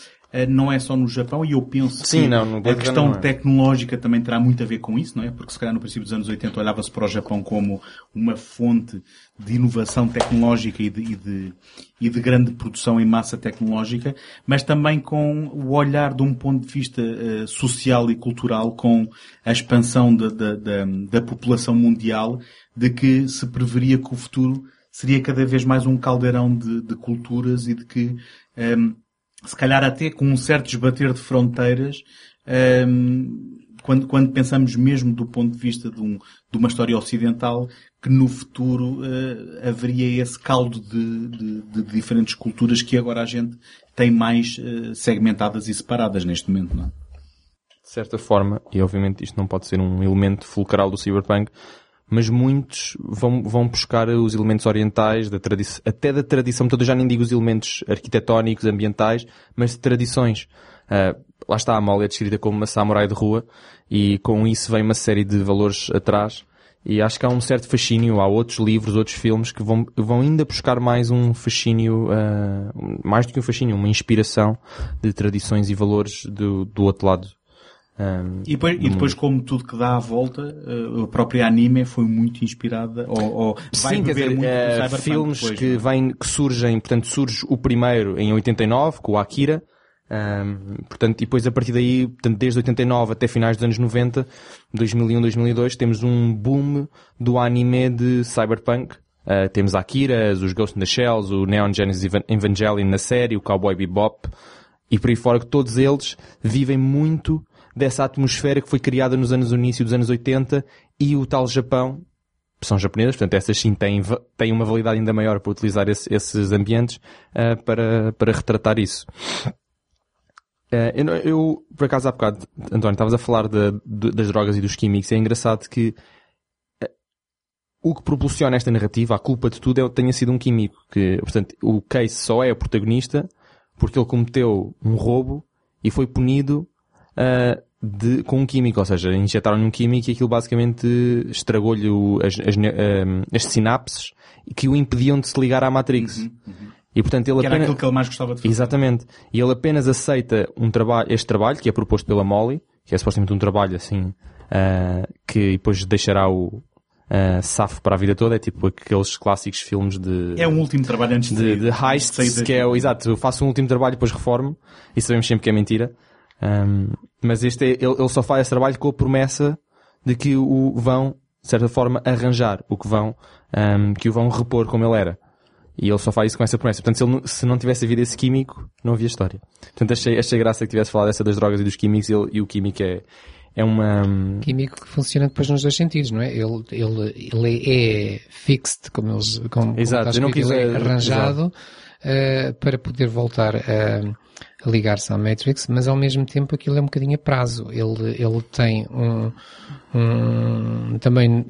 não é só no Japão e eu penso Sim, que não, a questão é. tecnológica também terá muito a ver com isso, não é? Porque se calhar no princípio dos anos 80 olhava-se para o Japão como uma fonte de inovação tecnológica e de, e de, e de grande produção em massa tecnológica, mas também com o olhar de um ponto de vista eh, social e cultural com a expansão da, da, da, da população mundial de que se preveria que o futuro seria cada vez mais um caldeirão de, de culturas e de que ehm, se calhar até com um certo esbater de fronteiras, ehm, quando, quando pensamos mesmo do ponto de vista de, um, de uma história ocidental, que no futuro eh, haveria esse caldo de, de- de diferentes culturas que agora a gente tem mais eh, segmentadas e separadas neste momento, não é? de certa forma, e obviamente isto não pode ser um elemento fulcral do cyberpunk, mas muitos vão, vão buscar os elementos orientais, da tradição, até da tradição toda, já nem digo os elementos arquitetónicos, ambientais, mas de tradições. Ah, lá está, a Molly é descrita como uma samurai de rua, e com isso vem uma série de valores atrás, e acho que há um certo fascínio, há outros livros, outros filmes que vão, vão ainda buscar mais um fascínio, ah, mais do que um fascínio, uma inspiração de tradições e valores do, do outro lado. Um, E depois, e depois como tudo que dá à volta, eh, a própria anime foi muito inspirada, ou, ou vai Sim, beber dizer, muito do cyberpunk filmes depois, que não é? vêm, que surgem, portanto, surge o primeiro em 89, com o Akira, ahm, portanto, e depois a partir daí, portanto, desde 89 até finais dos anos 90, 2001, 2002, temos um boom do anime de cyberpunk. Ah, temos Akira, os Ghost in the Shells, o Neon Genesis Evan- Evangelion na série, o Cowboy Bebop, e por aí fora que todos eles vivem muito dessa atmosfera que foi criada nos anos início dos anos 80 e o tal Japão são japonesas, portanto essas sim têm, têm uma validade ainda maior para utilizar esse- esses ambientes ah, para, para retratar isso. Ah, eu, eu, por acaso há bocado, António, estavas a falar da- de- das drogas e dos químicos, é engraçado que ah, o que propulsiona esta narrativa, a culpa de tudo, é, tenha sido um químico. Que, portanto, o Case só é o protagonista porque ele cometeu um roubo e foi punido ah, de- com um químico, ou seja, injetaram-lhe um químico e aquilo basicamente estragou-lhe as, as ah, as sinapses que o impediam de se ligar à Matrix. E portanto ele Que era apenas... aquilo que ele mais gostava de fazer. Exatamente. E ele apenas aceita um trabalho, este trabalho, que é proposto pela Molly, que é supostamente um trabalho assim, ah, que depois deixará o ah, safo para a vida toda. É tipo aqueles clássicos filmes de, É um último trabalho antes de, de, de heists, da- que é o, exato, eu faço um último trabalho e depois reformo, e sabemos sempre que é mentira. Ahm, mas este é, ele, ele só faz esse trabalho com a promessa de que o vão, de certa forma, arranjar, o que vão, ahm, que o vão repor como ele era. E ele só faz isso com essa promessa. Portanto, se, ele, não- se não tivesse havido esse químico, não havia história. Portanto, achei, achei graça que tivesse falado dessa das drogas e dos químicos, e, ele- e o químico é, é uma... químico que funciona depois nos dois sentidos, não é? Ele, ele, ele é fixed, como eles, como, como Exato, está eu não escrito, ele quis, é arranjado eh, para poder voltar a, a ligar-se à Matrix, mas ao mesmo tempo aquilo é um bocadinho a prazo. Ele, ele tem um, um também no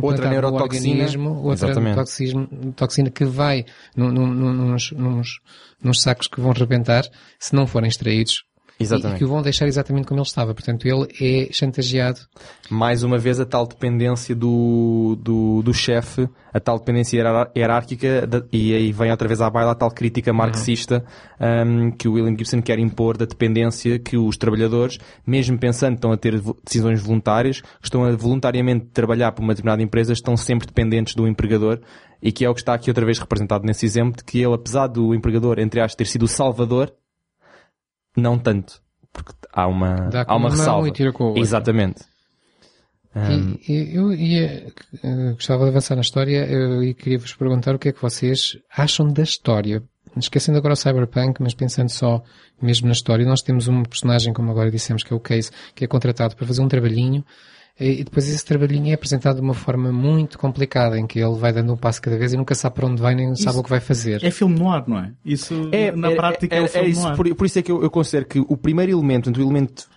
neurotoxina. organismo, outra Exatamente. toxismo, toxina que vai num, num, num, nos, nos, nos sacos que vão rebentar se não forem extraídos. E, e Exatamente. que o vão deixar exatamente como ele estava. Portanto, ele é chantageado mais uma vez a tal dependência do, do, do chefe, a tal dependência hierárquica, e aí vem outra vez à baila a tal crítica marxista um, que o William Gibson quer impor da dependência que os trabalhadores, mesmo pensando que estão a ter decisões voluntárias, que estão a voluntariamente trabalhar para uma determinada empresa, estão sempre dependentes do empregador, e que é o que está aqui outra vez representado nesse exemplo, de que ele, apesar do empregador, entre aspas, ter sido o salvador, não tanto. Porque há uma, Dá há uma ressalva. e tira com a outra. Exatamente. Um, E, eu ia, eh, gostava de avançar na história eh, e queria vos perguntar o que é que vocês acham da história. Esquecendo agora o Cyberpunk, mas pensando só mesmo na história, nós temos um personagem, como agora dissemos, que é o Case, que é contratado para fazer um trabalhinho e depois esse trabalhinho é apresentado de uma forma muito complicada, em que ele vai dando um passo cada vez e nunca sabe para onde vai nem sabe o que vai fazer. É filme no ar, não é? Isso, na prática, é, o filme isso, no ar. por, por isso é que eu, eu considero que o primeiro elemento, o elemento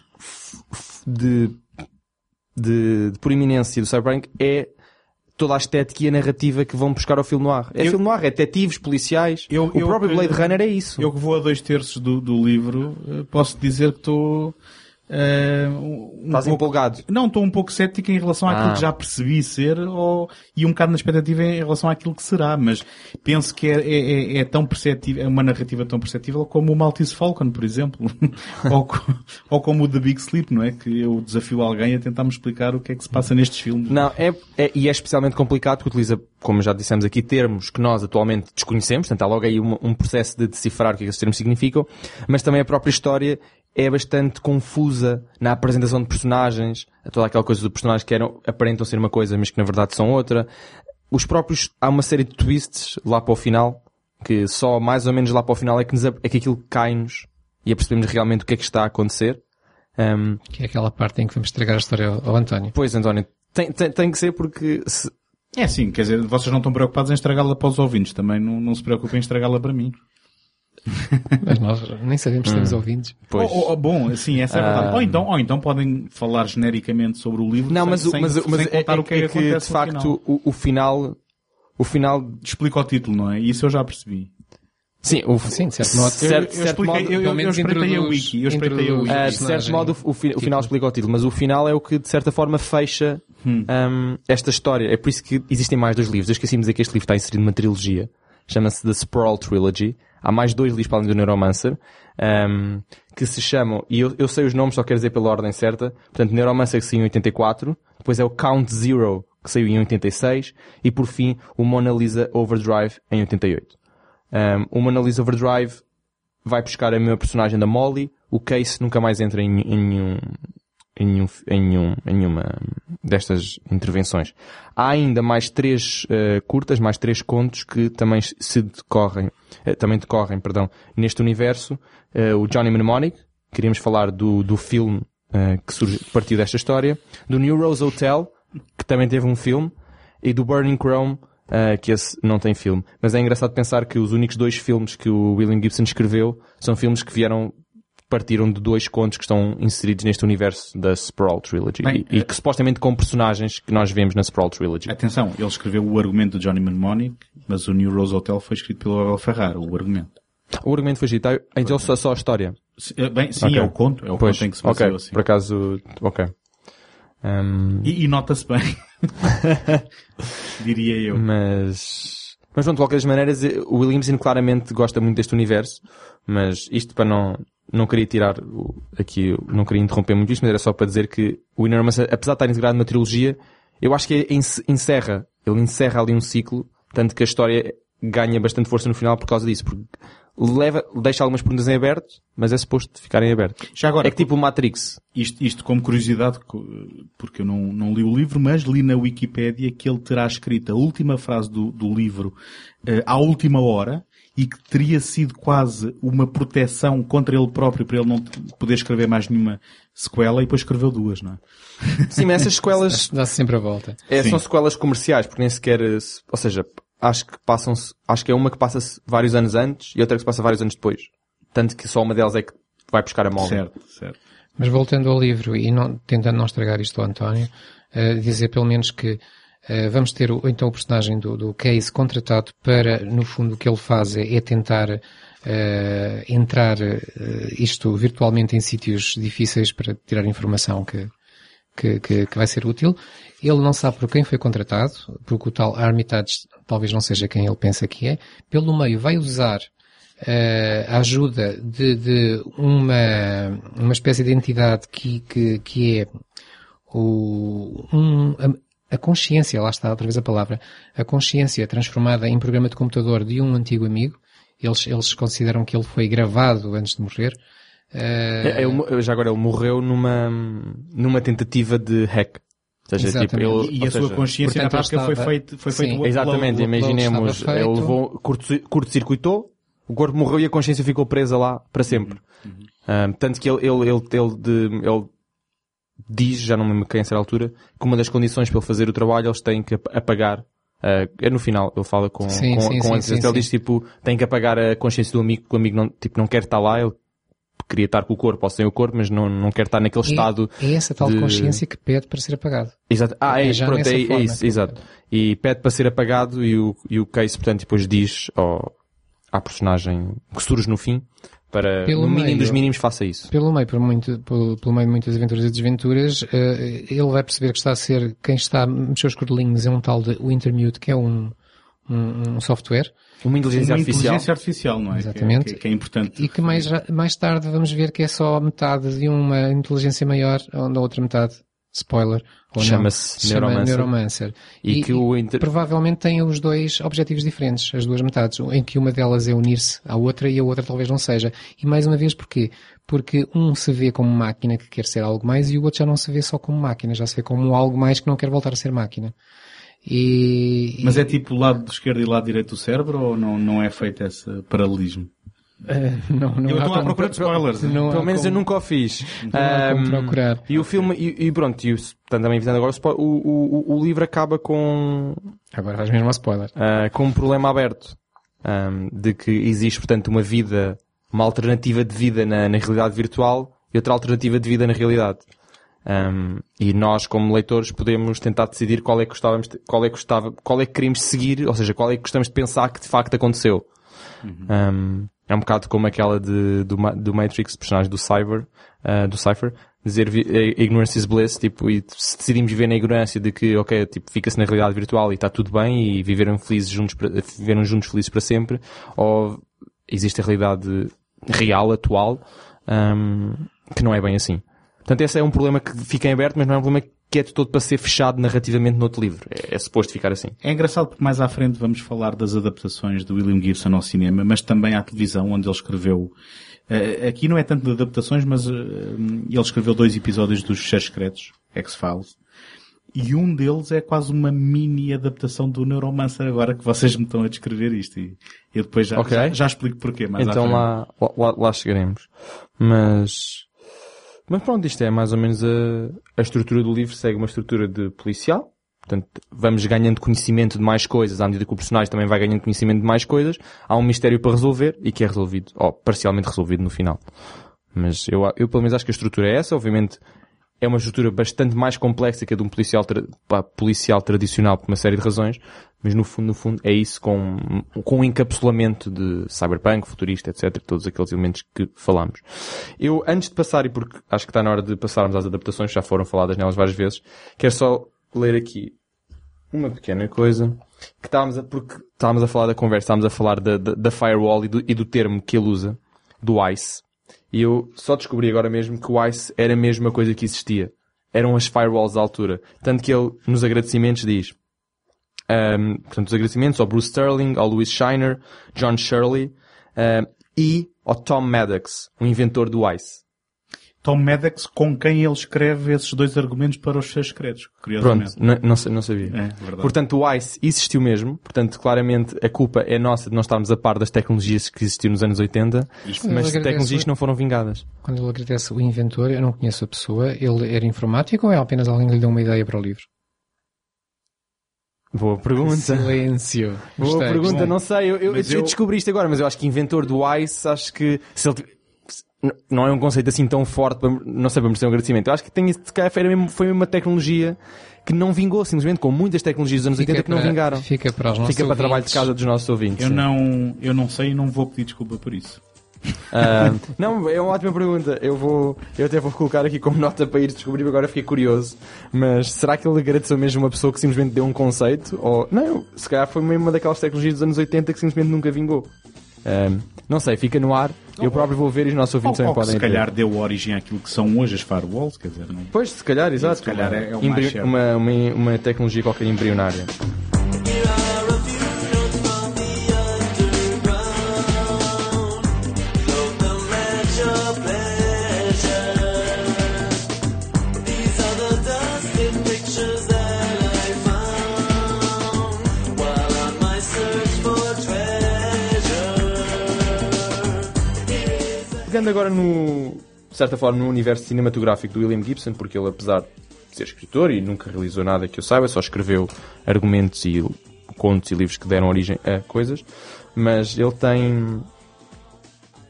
de, de, de proeminência do Cyberpunk é toda a estética e a narrativa que vão buscar ao filme noir. É Eu- filme noir, é detetives, policiais. Eu- o eu próprio Blade Runner é isso. Eu que vou a dois terços do, do livro, eh, posso dizer que estou Uh, um Estás pouco- empolgado. Não, estou um pouco cético em relação àquilo Ah. que já percebi ser ou, e um bocado na expectativa em relação àquilo que será, mas penso que é, é, é- é tão perceptível, é uma narrativa tão perceptível como o Maltese Falcon, por exemplo, (laughs) ou, ou como o The Big Sleep, não é? Que eu desafio alguém a tentar me explicar o que é que se passa nestes filmes. Não, é, é- e é especialmente complicado porque utiliza, como já dissemos aqui, termos que nós atualmente desconhecemos, portanto há logo aí um, um processo de decifrar o que é que esses termos significam, mas também a própria história é bastante confusa na apresentação de personagens, toda aquela coisa de personagens que eram, aparentam ser uma coisa, mas que na verdade são outra. Os próprios, há uma série de twists lá para o final, que só mais ou menos lá para o final é que, nos, é que aquilo cai-nos e apercebemos realmente o que é que está a acontecer. Um, Que é aquela parte em que vamos estragar a história ao, ao António. pois, António, tem, tem, tem que ser porque se, É sim, quer dizer, vocês não estão preocupados em estragá-la para os ouvintes, também não, não se preocupem em estragá-la para mim. (laughs) Mas nós nem sabemos se temos ouvintes. Pois. Ou- ou- bom, sim, essa é a verdade. Ah. Ou então, ou então podem falar genericamente sobre o livro Não, sem, mas, sem, mas, o- mas sem é, contar é- o que é que é que, de no facto final. o, o final, o final, Explica o título, não é? Isso eu já percebi. sim, o, Sim, de certo modo. certo, eu, eu certo expliquei, modo, eu, eu, eu espreitei a wiki, eu espreitei a wiki. ah, de certo modo o, o fi- o final explica o título, mas o final é o que de certa forma fecha Hum. hum, esta história. É por isso que existem mais dois livros. Eu esqueci de dizer que este livro está inserido numa trilogia. Chama-se The Sprawl Trilogy. Há mais dois livros para além do Neuromancer. hum, que se chamam, e eu, eu sei os nomes, só quero dizer pela ordem certa. Portanto, Neuromancer que saiu em 84. Depois é o Count Zero, que saiu em 86. E por fim, o Mona Lisa Overdrive em 88. Um, o Mona Lisa Overdrive vai buscar a minha personagem da Molly. O Case nunca mais entra em, em nenhum, em, nenhum, em, nenhum, em nenhuma destas intervenções. Há ainda mais três eh, curtas, mais três contos que também se decorrem, também decorrem, perdão, neste universo. Eh, o Johnny Mnemonic, queríamos falar do, do filme eh, que surge, partiu desta história. Do New Rose Hotel, que também teve um filme. E do Burning Chrome, eh, que esse não tem filme. Mas é engraçado pensar que os únicos dois filmes que o William Gibson escreveu são filmes que vieram partiram de dois contos que estão inseridos neste universo da Sprawl Trilogy. Bem, e, e eh, que supostamente com personagens que nós vemos na Sprawl Trilogy. Atenção, ele escreveu o argumento do Johnny Mnemonic, mas o New Rose Hotel foi escrito pelo Abel Ferrara, o argumento. O argumento foi escrito, então só, só a história. Eh, Bem, sim, Ok. é o conto, é o Pois, conto em que se ok, baseou assim. por acaso, ok. Um, E, e nota-se bem. (laughs) Diria eu. mas, mas pronto, de qualquer das maneiras, eh, o Williamson claramente gosta muito deste universo, mas isto para não, não queria tirar aqui, não queria interromper muito isto, mas era só para dizer que o Enormous, apesar de estar integrado numa trilogia, eu acho que encerra, ele encerra ali um ciclo, tanto que a história ganha bastante força no final por causa disso, porque leva, deixa algumas perguntas em aberto, mas é suposto ficarem aberto. Já agora, É que tipo o Matrix. isto, isto como curiosidade, porque eu não, não li o livro, mas li na Wikipédia que ele terá escrito a última frase do, do livro eh, à última hora e que teria sido quase uma proteção contra ele próprio para ele não poder escrever mais nenhuma sequela e depois escreveu duas, não é? Sim, mas essas sequelas (laughs) Dá-se sempre a volta. É, Sim. são sequelas comerciais, porque nem sequer, eh, se- ou seja, acho que passam-se, acho que é uma que passa-se vários anos antes e outra que se passa vários anos depois. Tanto que só uma delas é que vai buscar a mola. Certo, certo. Mas voltando ao livro e não, tentando não estragar isto ao António, eh, dizer pelo menos que vamos ter então o personagem do, do Case contratado para, no fundo, o que ele faz é, é tentar eh, entrar eh, isto virtualmente em sítios difíceis para tirar informação que, que, que, que vai ser útil. Ele não sabe por quem foi contratado, porque o tal Armitage talvez não seja quem ele pensa que é. Pelo meio vai usar eh, a ajuda de, de uma, uma espécie de entidade que, que, que é o, um, a, consciência, lá está outra vez a palavra, a consciência transformada em programa de computador de um antigo amigo. Eles, eles consideram que ele foi gravado antes de morrer. Eh, É, ele mo- já agora ele morreu numa, numa tentativa de hack. Ou seja, tipo, ele, E ou a sua seja, consciência na portanto, prática foi estava- feito, foi Sim. feito o Exatamente, imaginemos, ele feito. levou, curto- curto-circuitou, o corpo morreu e a consciência ficou presa lá para sempre. Ah, tanto que ele, ele, ele, ele, de- ele diz, já não me lembro quem a certa altura, que uma das condições para ele fazer o trabalho eles têm que ap- apagar é no final, ele fala com, Sim, com, sim, com sim, ele diz tipo, tem que apagar a consciência do amigo, que o amigo não, tipo, não quer estar lá, ele queria estar com o corpo ou sem o corpo, mas não, não quer estar naquele estado é, é essa tal de- consciência que pede para ser apagado. Exato. Ah, é, É pronto, é, é isso, exato. E pede para ser apagado e o, e o Case, portanto, depois diz ao, à personagem que surge no fim para, Pelo no mínimo meio. dos mínimos, faça isso. Pelo meio, por muito, pelo, pelo meio de muitas aventuras e desventuras, eh, ele vai perceber que está a ser, quem está a mexer os cordelinhos é um tal de Wintermute, que é um, um, um software, Uma inteligência Uma artificial. inteligência artificial, não é? Que é- Exatamente. Que, que é importante. e que mais, mais tarde vamos ver que é só metade de uma inteligência maior, onde a outra metade, spoiler, Chama-se se chama Neuromancer. Neuromancer. E, que o inter... provavelmente têm os dois objetivos diferentes, as duas metades, em que uma delas é unir-se à outra e a outra talvez não seja. E mais uma vez porquê? Porque um se vê como máquina que quer ser algo mais e o outro já não se vê só como máquina, já se vê como algo mais que não quer voltar a ser máquina. E, Mas é tipo o lado esquerdo e o lado direito do cérebro ou não, não é feito esse paralelismo? Eh, (laughs) não, não Eu estou à procura de spoilers. não Pelo menos eu como- nunca o fiz. Não Ahm, procurar. E o filme, e, e pronto, e o, portanto, também evitando agora, o o, o, livro acaba com, Agora vais mesmo a spoiler. ah, com um problema aberto. ahm, de que existe, portanto, uma vida, uma alternativa de vida na, na realidade virtual e outra alternativa de vida na realidade. Ahm, e nós, como leitores, podemos tentar decidir qual é que gostávamos, de- qual é que gostava, qual é que queremos seguir, ou seja, qual é que gostamos de pensar que de facto aconteceu. Um, é um bocado como aquela de, do, do Matrix, personagem do Cyber, uh, do Cypher, dizer eh, ignorance is bliss, tipo, e se decidimos viver na ignorância de que, ok, tipo, fica-se na realidade virtual e está tudo bem e viveram felizes juntos, viveram juntos felizes para sempre, ou existe a realidade real, atual, um, que não é bem assim. Portanto, esse é um problema que fica em aberto, mas não é um problema que é de todo para ser fechado narrativamente no outro livro. É, é suposto ficar assim. É engraçado porque mais à frente vamos falar das adaptações de William Gibson ao cinema, mas também à televisão, onde ele escreveu. eh, aqui não é tanto de adaptações, mas eh, ele escreveu dois episódios dos Cheiros Secretos, X-Files. E um deles é quase uma mini adaptação do Neuromancer, agora que vocês me estão a descrever isto. E eu depois já, Ok. já, já explico porquê. Mais à então frente. lá, lá, lá chegaremos. Mas, mas pronto, isto é mais ou menos a, a estrutura do livro, segue uma estrutura de policial. Portanto, vamos ganhando conhecimento de mais coisas, à medida que o personagem também vai ganhando conhecimento de mais coisas. Há um mistério para resolver e que é resolvido, ou parcialmente resolvido no final. Mas eu, eu pelo menos acho que a estrutura é essa. Obviamente, é uma estrutura bastante mais complexa que a de um policial, tra- policial tradicional por uma série de razões, mas no fundo, no fundo, é isso com, com um encapsulamento de cyberpunk, futurista, etc., todos aqueles elementos que falamos. Eu, antes de passar, e porque acho que está na hora de passarmos às adaptações, já foram faladas nelas várias vezes, quero só ler aqui uma pequena coisa, que estávamos a, porque estávamos a falar da conversa, estávamos a falar da, da, da firewall e do, e do termo que ele usa, do ICE, e eu só descobri agora mesmo que o ICE era mesmo uma coisa que existia. Eram as firewalls da altura. Tanto que ele, nos agradecimentos, diz, um, portanto, os agradecimentos ao Bruce Sterling, ao Louis Shiner, John Shirley, um, e ao Tom Maddox, o inventor do ICE. Tom Maddox, com quem ele escreve esses dois argumentos para os seus secretos, Pronto, curiosamente. não, não, sa- não sabia. É. Portanto, o ICE existiu mesmo. Portanto, claramente, a culpa é nossa de não estarmos a par das tecnologias que existiam nos anos 80, mas Eu agradeço- tecnologias que não foram vingadas. Quando ele agradece o inventor, eu não conheço a pessoa, ele era informático ou é apenas alguém que lhe deu uma ideia para o livro? Boa pergunta. Silêncio. Boa Gostei. pergunta, Bom, não sei. Eu, eu, eu eu- descobri isto agora, mas eu acho que inventor do ICE, acho que se ele, se- não é um conceito assim tão forte, para, não sei, para merecer um agradecimento. Eu acho que tem, calhar foi mesmo, foi uma tecnologia que não vingou, simplesmente, com muitas tecnologias dos anos 80 que não para- vingaram. Fica para os nossos Fica para trabalho de ouvintes. casa dos nossos ouvintes. Eu sim. não, eu não sei e não vou pedir desculpa por isso. Ah, não, é uma ótima pergunta. Eu vou, eu até vou colocar aqui como nota para ir descobrir, agora fiquei curioso. Mas será que ele agradeceu mesmo uma pessoa que simplesmente deu um conceito? Ou, não, se calhar foi mesmo uma daquelas tecnologias dos anos 80 que simplesmente nunca vingou. Ah, não sei, fica no ar. Eu próprio vou ver e os nossos ouvintes Ou, também ou que podem se calhar deu origem àquilo que são hoje as firewalls, quer dizer, não Pois, se calhar, exato. se calhar é- é certo. uma, uma, uma tecnologia qualquer embrionária. Pegando agora no, de certa forma, no universo cinematográfico do William Gibson, porque ele, apesar de ser escritor e nunca realizou nada que eu saiba, só escreveu argumentos e contos e livros que deram origem a coisas, mas ele tem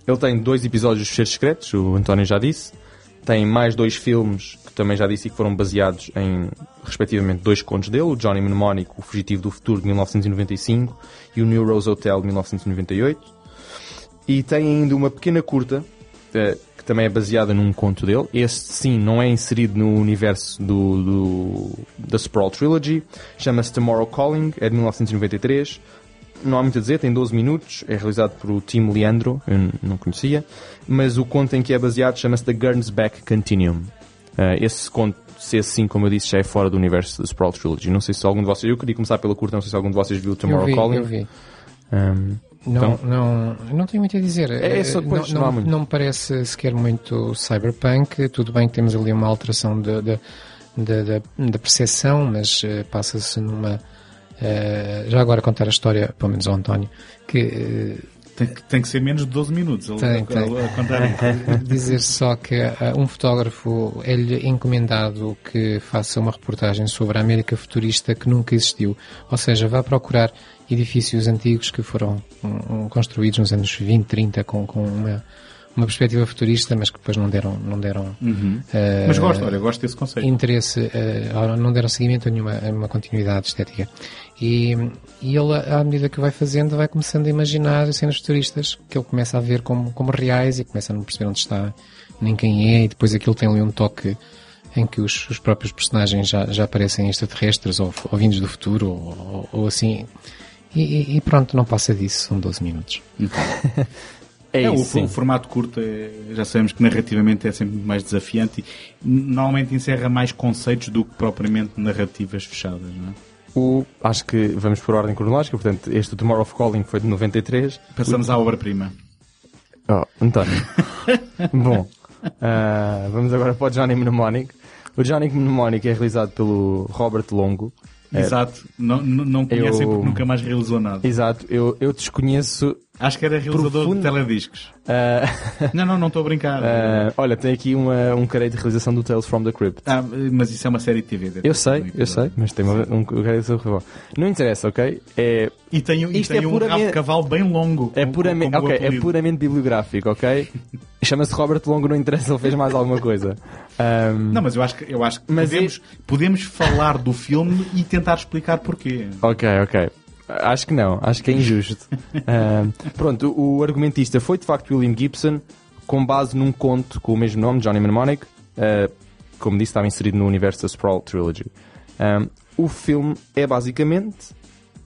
ele tem dois episódios dos Cheiros Secretos, o António já disse, tem mais dois filmes que também já disse e que foram baseados em, respectivamente, dois contos dele, o Johnny Mnemonic, o Fugitivo do Futuro, de 1995, e o New Rose Hotel, de 1998. E tem ainda uma pequena curta, eh, que também é baseada num conto dele. Este, sim, não é inserido no universo do, do da Sprawl Trilogy. Chama-se Tomorrow Calling, é de 1993. Não há muito a dizer, tem 12 minutos, é realizado por o Tim Leandro, eu não conhecia, mas o conto em que é baseado chama-se The Gurns Back Continuum. Eh, esse conto, se esse sim, como eu disse, já é fora do universo da Sprawl Trilogy. Não sei se algum de vocês, eu queria começar pela curta, não sei se algum de vocês viu Eu Tomorrow vi, Calling. eu vi. Um, Não, Então- não, não tenho muito a dizer. É, é só não, não não, me parece sequer muito cyberpunk. Tudo bem que temos ali uma alteração da percepção, mas eh, passa-se numa. eh, já agora contar a história, pelo menos ao António, que eh, Tem, que- tem que ser menos de 12 minutos a, Tem, a- tem. a contar (laughs) isso. dizer só que ah, um fotógrafo é-lhe encomendado que faça uma reportagem sobre a América futurista que nunca existiu. Ou seja, vá procurar edifícios antigos que foram hum, hum, construídos nos anos 20, 30 com, com uma, uma perspectiva futurista, mas que depois não deram, não deram ah, Mas gosto, olha, gosto desse conceito. interesse, ou não deram seguimento a nenhuma a uma continuidade estética. E, e ele, à medida que vai fazendo, vai começando a imaginar cenas futuristas que ele começa a ver como, como reais e começa a não perceber onde está, nem quem é, e depois aquilo tem ali um toque em que os, os próprios personagens já, já parecem extraterrestres ou, ou vindos do futuro ou, ou- ou assim. E, e- pronto, não passa disso, são 12 minutos. é É, o, isso, sim. o formato curto, é- já sabemos que narrativamente é sempre mais desafiante e normalmente encerra mais conceitos do que propriamente narrativas fechadas, não é? O, acho que vamos por ordem cronológica, portanto, este Tomorrow of Calling foi de 93. Passamos à obra-prima. Oh, António. (laughs) Bom, ah, vamos agora para o Johnny Mnemonic. O Johnny Mnemonic é realizado pelo Robert Longo. Exato. Não, não, não conhecem Eu- porque nunca mais realizou nada. Exato, eu, eu desconheço. Acho que era realizador Profundo. de telediscos. ah, Não, não, não estou a brincar. ah, olha, tem aqui uma, um careio de realização do Tales from the Crypt. Ah, mas isso é uma série de TV. Eu ter sei, um eu sei, mas tem uma, um careio de realização. Não interessa, ok? É, E tem, e Isto tem é um rabo puramente- de cavalo bem longo. é, puramente, como o ok, é puramente bibliográfico, ok? (laughs) Chama-se Robert Longo, não interessa, ele fez mais alguma coisa. Ahm, Não, mas eu acho que, eu acho que Mas podemos, podemos falar do filme e tentar explicar porquê. Ok, ok. Acho que não, acho que é injusto. (laughs) Ahm, pronto, o, o argumentista foi de facto William Gibson, com base num conto com o mesmo nome, Johnny Mnemonic. Ah, como disse, estava inserido no universo da Sprawl Trilogy. O filme é basicamente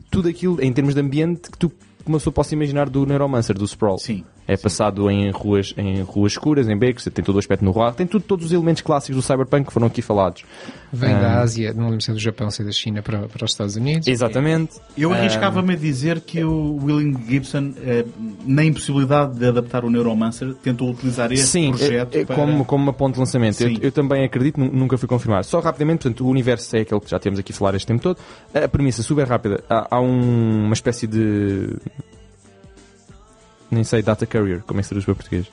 tudo aquilo, em termos de ambiente, que tu uma pessoa possa imaginar do Neuromancer, do Sprawl. Sim. É passado em ruas, em ruas escuras, em becos, tem todo o aspecto no rural, tem tudo, todos os elementos clássicos do cyberpunk que foram aqui falados. Vem Ah. da Ásia, não lembro se é do Japão, se é da China para, para os Estados Unidos. Exatamente. Eu Ah. arriscava-me a dizer que o William Gibson, eh, na impossibilidade de adaptar o Neuromancer, tentou utilizar este Sim, projeto é- é para... como, como uma ponte de lançamento. Eu, Sim. eu também acredito, nu- nunca fui confirmado. Só rapidamente, portanto, o universo é aquele que já temos aqui a falar este tempo todo. A premissa super rápida. Há, há um- uma espécie de. Nem sei, data carrier, como é que se traduz para português?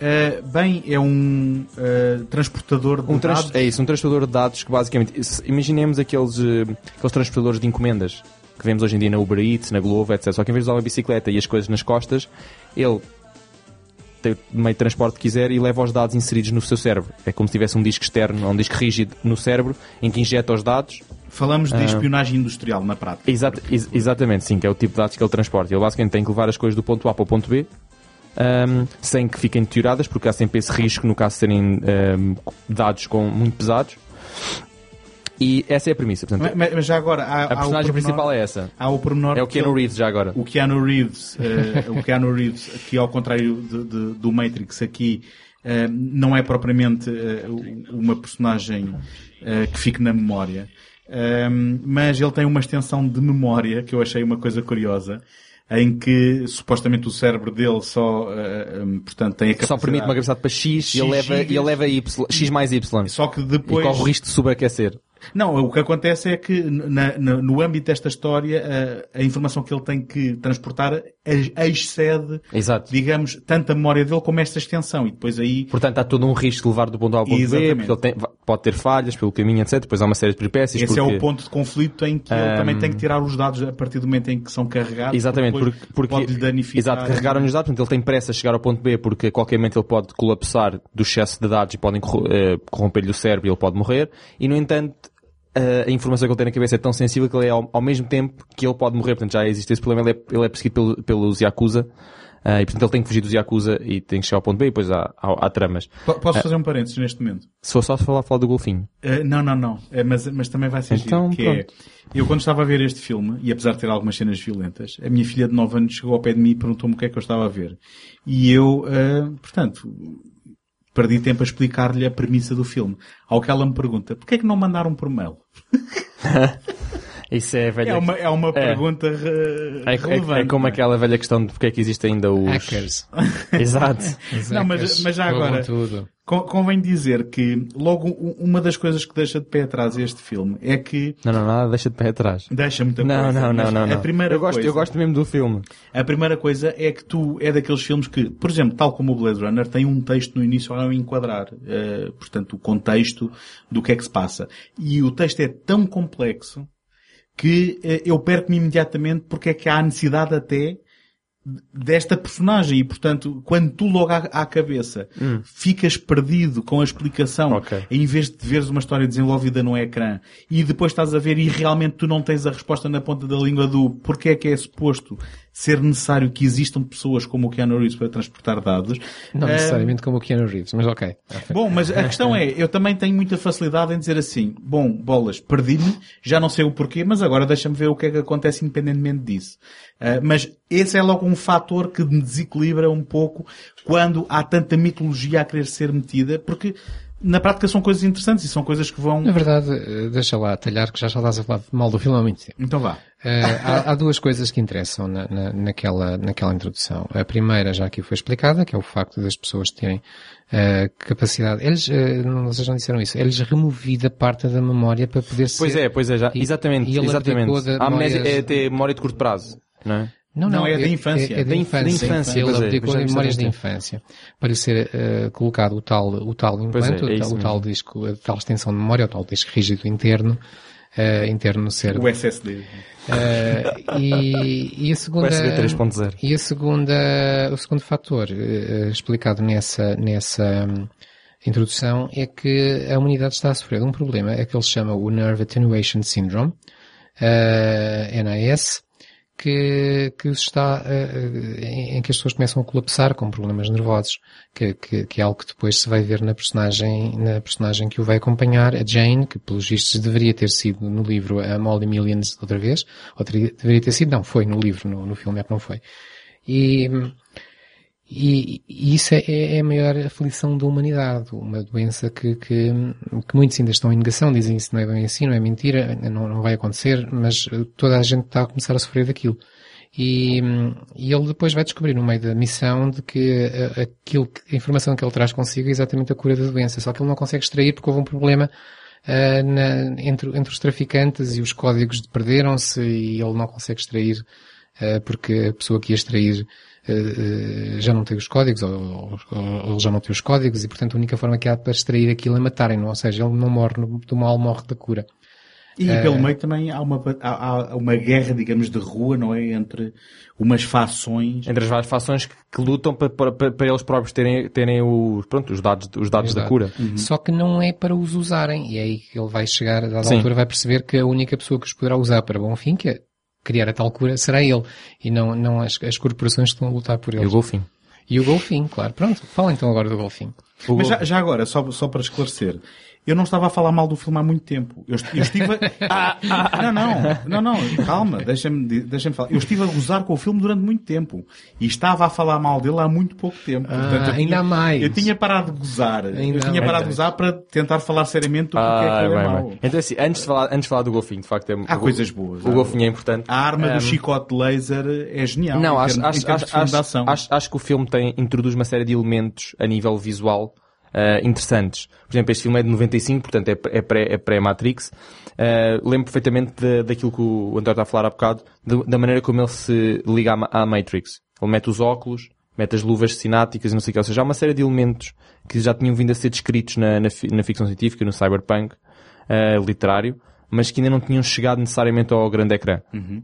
Eh, bem, é um eh, transportador de Um trans- dados. é isso, um transportador de dados que basicamente. Imaginemos aqueles, eh, aqueles transportadores de encomendas que vemos hoje em dia na Uber Eats, na Glovo, etc. Só que em vez de usar uma bicicleta e as coisas nas costas, ele tem o meio de transporte que quiser e leva os dados inseridos no seu cérebro. É como se tivesse um disco externo, um disco rígido no cérebro, em que injeta os dados. Falamos de Ah. espionagem industrial na prática. Exata- ex- exatamente, sim, que é o tipo de dados que ele transporta. Ele basicamente tem que levar as coisas do ponto A para o ponto B. ahm, sem que fiquem deterioradas, porque há sempre esse risco no caso de serem ahm, dados com, muito pesados. E essa é a premissa. Portanto, Mas, mas já agora, há, a personagem principal é essa. Há o pormenor É o que Keanu Reeves já agora. O Keanu Reeves, eh, o Keanu Reeves, que ao contrário de- de- do Matrix aqui, eh, não é propriamente eh, uma personagem que fique na memória, Eh, mas ele tem uma extensão de memória que eu achei uma coisa curiosa, em que supostamente o cérebro dele só, eh, eh, portanto, tem a capacidade... Só permite uma gravidade para X, e ele leva, e ele leva y, X mais Y. Só que E depois... corre o risco de sobreaquecer. Não, o que acontece é que na- na- no âmbito desta história a, a informação que ele tem que transportar ex- excede, Exato. digamos, tanto a memória dele como esta extensão. E depois aí, Portanto, há todo um risco de levar do ponto A ao ponto B, Exatamente. porque ele tem- pode ter falhas pelo caminho, etc. Depois há uma série de peripécias. esse é porque... o ponto de conflito em que ele também tem que tirar os dados a partir do momento em que são carregados. Exatamente, porque, porque pode-lhe danificar. exato, carregaram-lhe os dados, portanto ele tem pressa a chegar ao ponto B porque a qualquer momento ele pode colapsar do excesso de dados e podem eh, corromper-lhe o cérebro e ele pode morrer. E no entanto, a informação que ele tem na cabeça é tão sensível que ele é ao, ao mesmo tempo que ele pode morrer. Portanto já existe esse problema, ele é, ele é perseguido pelo, pelos Yakuza. Uh, e portanto ele tem que fugir dos Yakuza e tem que chegar ao ponto B e depois há, há, há tramas. Po- Posso fazer um parênteses neste momento? Se for só falar, falar do golfinho. Uh, não, não, não. É, mas, mas também vai ser Então, giro, que é, eu quando estava a ver este filme, e apesar de ter algumas cenas violentas, a minha filha de 9 anos chegou ao pé de mim e perguntou-me o que é que eu estava a ver. E eu, uh, portanto, perdi tempo a explicar-lhe a premissa do filme. Ao que ela me pergunta, porquê é que não mandaram por mail? (laughs) Isso é velha... É uma, é uma É. pergunta re- É, é- relevante. é como é? aquela velha questão de porque é que existem ainda os... Hackers. (laughs) Exato. Os Não, mas- hackers mas já agora- Tudo. Con- Convém dizer que, logo, uma das coisas que deixa de pé atrás este filme é que Não, não, nada, deixa de pé atrás. deixa muita Não, coisa. não, não, mas não, A não. primeira eu gosto, coisa, eu gosto mesmo do filme. A primeira coisa é que tu é daqueles filmes que, por exemplo, tal como o Blade Runner, tem um texto no início ao enquadrar, eh, portanto, o contexto do que é que se passa. E o texto é tão complexo que eh, eu perco-me imediatamente porque é que há necessidade até desta personagem e, portanto, quando tu logo à, à cabeça ficas perdido com a explicação, Ok. em vez de veres uma história desenvolvida no ecrã e depois estás a ver e realmente tu não tens a resposta na ponta da língua do porque é que é suposto ser necessário que existam pessoas como o Keanu Reeves para transportar dados. Não eh, necessariamente como o Keanu Reeves, mas ok. Bom, mas a questão é, eu também tenho muita facilidade em dizer assim, bom, bolas, perdi-me, já não sei o porquê, mas agora deixa-me ver o que é que acontece independentemente disso. Ah, mas esse é logo um fator que me desequilibra um pouco quando há tanta mitologia a querer ser metida, porque na prática são coisas interessantes e são coisas que vão... Na verdade, eh, deixa lá talhar que já estás a falar mal do filme há muito tempo. Então vá. Eh, há, há duas coisas que interessam na, na- naquela, naquela introdução. A primeira já aqui foi explicada, que é o facto das pessoas terem eh, capacidade. Eles, eh, não, vocês não disseram isso, eles removida parte da memória para poder ser... Pois é, pois é, já. E- exatamente, e exatamente. A amnésia memórias- é ter memória de curto prazo, não é? Não, não, Não, é da infância. É, é da Da inf- da infância. infância, Ele é, abdicou é, de memórias da infância. Para ser eh, colocado o tal, o tal é, implante, é o, tal, o tal disco, a tal extensão de memória, o tal disco rígido interno, eh, interno no cérebro. O SSD. Eh, e, e a segunda, USB 3.0. e a segunda, o segundo fator eh, explicado nessa, nessa hum, introdução é que a humanidade está a sofrer de um problema, é que ele se chama o Nerve Attenuation Syndrome, NAS, que, que está, eh, em, em que as pessoas começam a colapsar com problemas nervosos, que, que, que é algo que depois se vai ver na personagem, na personagem que o vai acompanhar, a Jane, que pelos vistos deveria ter sido no livro a Molly Millions outra vez, ou deveria ter sido, não, foi no livro, no, no filme é que não foi. E, e, e isso é, é a maior aflição da humanidade, uma doença que, que, que muitos ainda estão em negação, dizem isso não é bem assim, não é mentira, não, não vai acontecer, mas toda a gente está a começar a sofrer daquilo. E, e ele depois vai descobrir no meio da missão de que aquilo, a informação que ele traz consigo é exatamente a cura da doença, só que ele não consegue extrair porque houve um problema ah, na- entre, entre os traficantes e os códigos de perderam-se e ele não consegue extrair ah, porque a pessoa que ia extrair já não tem os códigos ou, ou- ou ele já não tem os códigos e portanto a única forma que há para extrair aquilo é matarem-no, ou seja, ele não morre do mal, morre da cura. E É. pelo meio também há uma, há, há uma guerra, digamos, de rua, não é? Entre umas fações. Entre as várias fações que, que lutam para, para, para eles próprios terem, terem os, pronto, os dados, os dados da cura. Só que não é para os usarem. E é aí que ele vai chegar, a dada Sim. altura, vai perceber que a única pessoa que os poderá usar para bom fim, que é criar a tal cura, será ele. E não, não as, as corporações que estão a lutar por E ele. o golfinho. E o golfinho, claro. Pronto, fala então agora do golfinho. O Mas gol- já, já agora, só, só para esclarecer, eu não estava a falar mal do filme há muito tempo. Eu, eu estive a... (laughs) Não, não, não, não, calma, deixa-me deixa falar. Eu estive a gozar com o filme durante muito tempo. E estava a falar mal dele há muito pouco tempo. Ah, Portanto, ainda tinha- mais. Eu tinha parado de gozar. Ainda eu tinha parado de gozar para tentar falar seriamente do é Ah, que ele é bem, mau. bem. Então assim, antes de falar, antes de falar do golfinho, de facto é... Há o- coisas boas, O golfinho é importante. A arma Um, do chicote laser é genial. Não, acho, termos- acho, acho, acho, acho que o filme tem, introduz uma série de elementos a nível visual eh, interessantes. Por exemplo, este filme é de 95, portanto é, é pré- é pré-Matrix. Eh, lembro perfeitamente de- daquilo que o António está a falar há bocado, de- da maneira como ele se liga à, à Matrix. Ele mete os óculos, mete as luvas cináticas e não sei o que. Ou seja, há uma série de elementos que já tinham vindo a ser descritos na, na, na ficção científica, no cyberpunk, eh, literário, mas que ainda não tinham chegado necessariamente ao grande ecrã.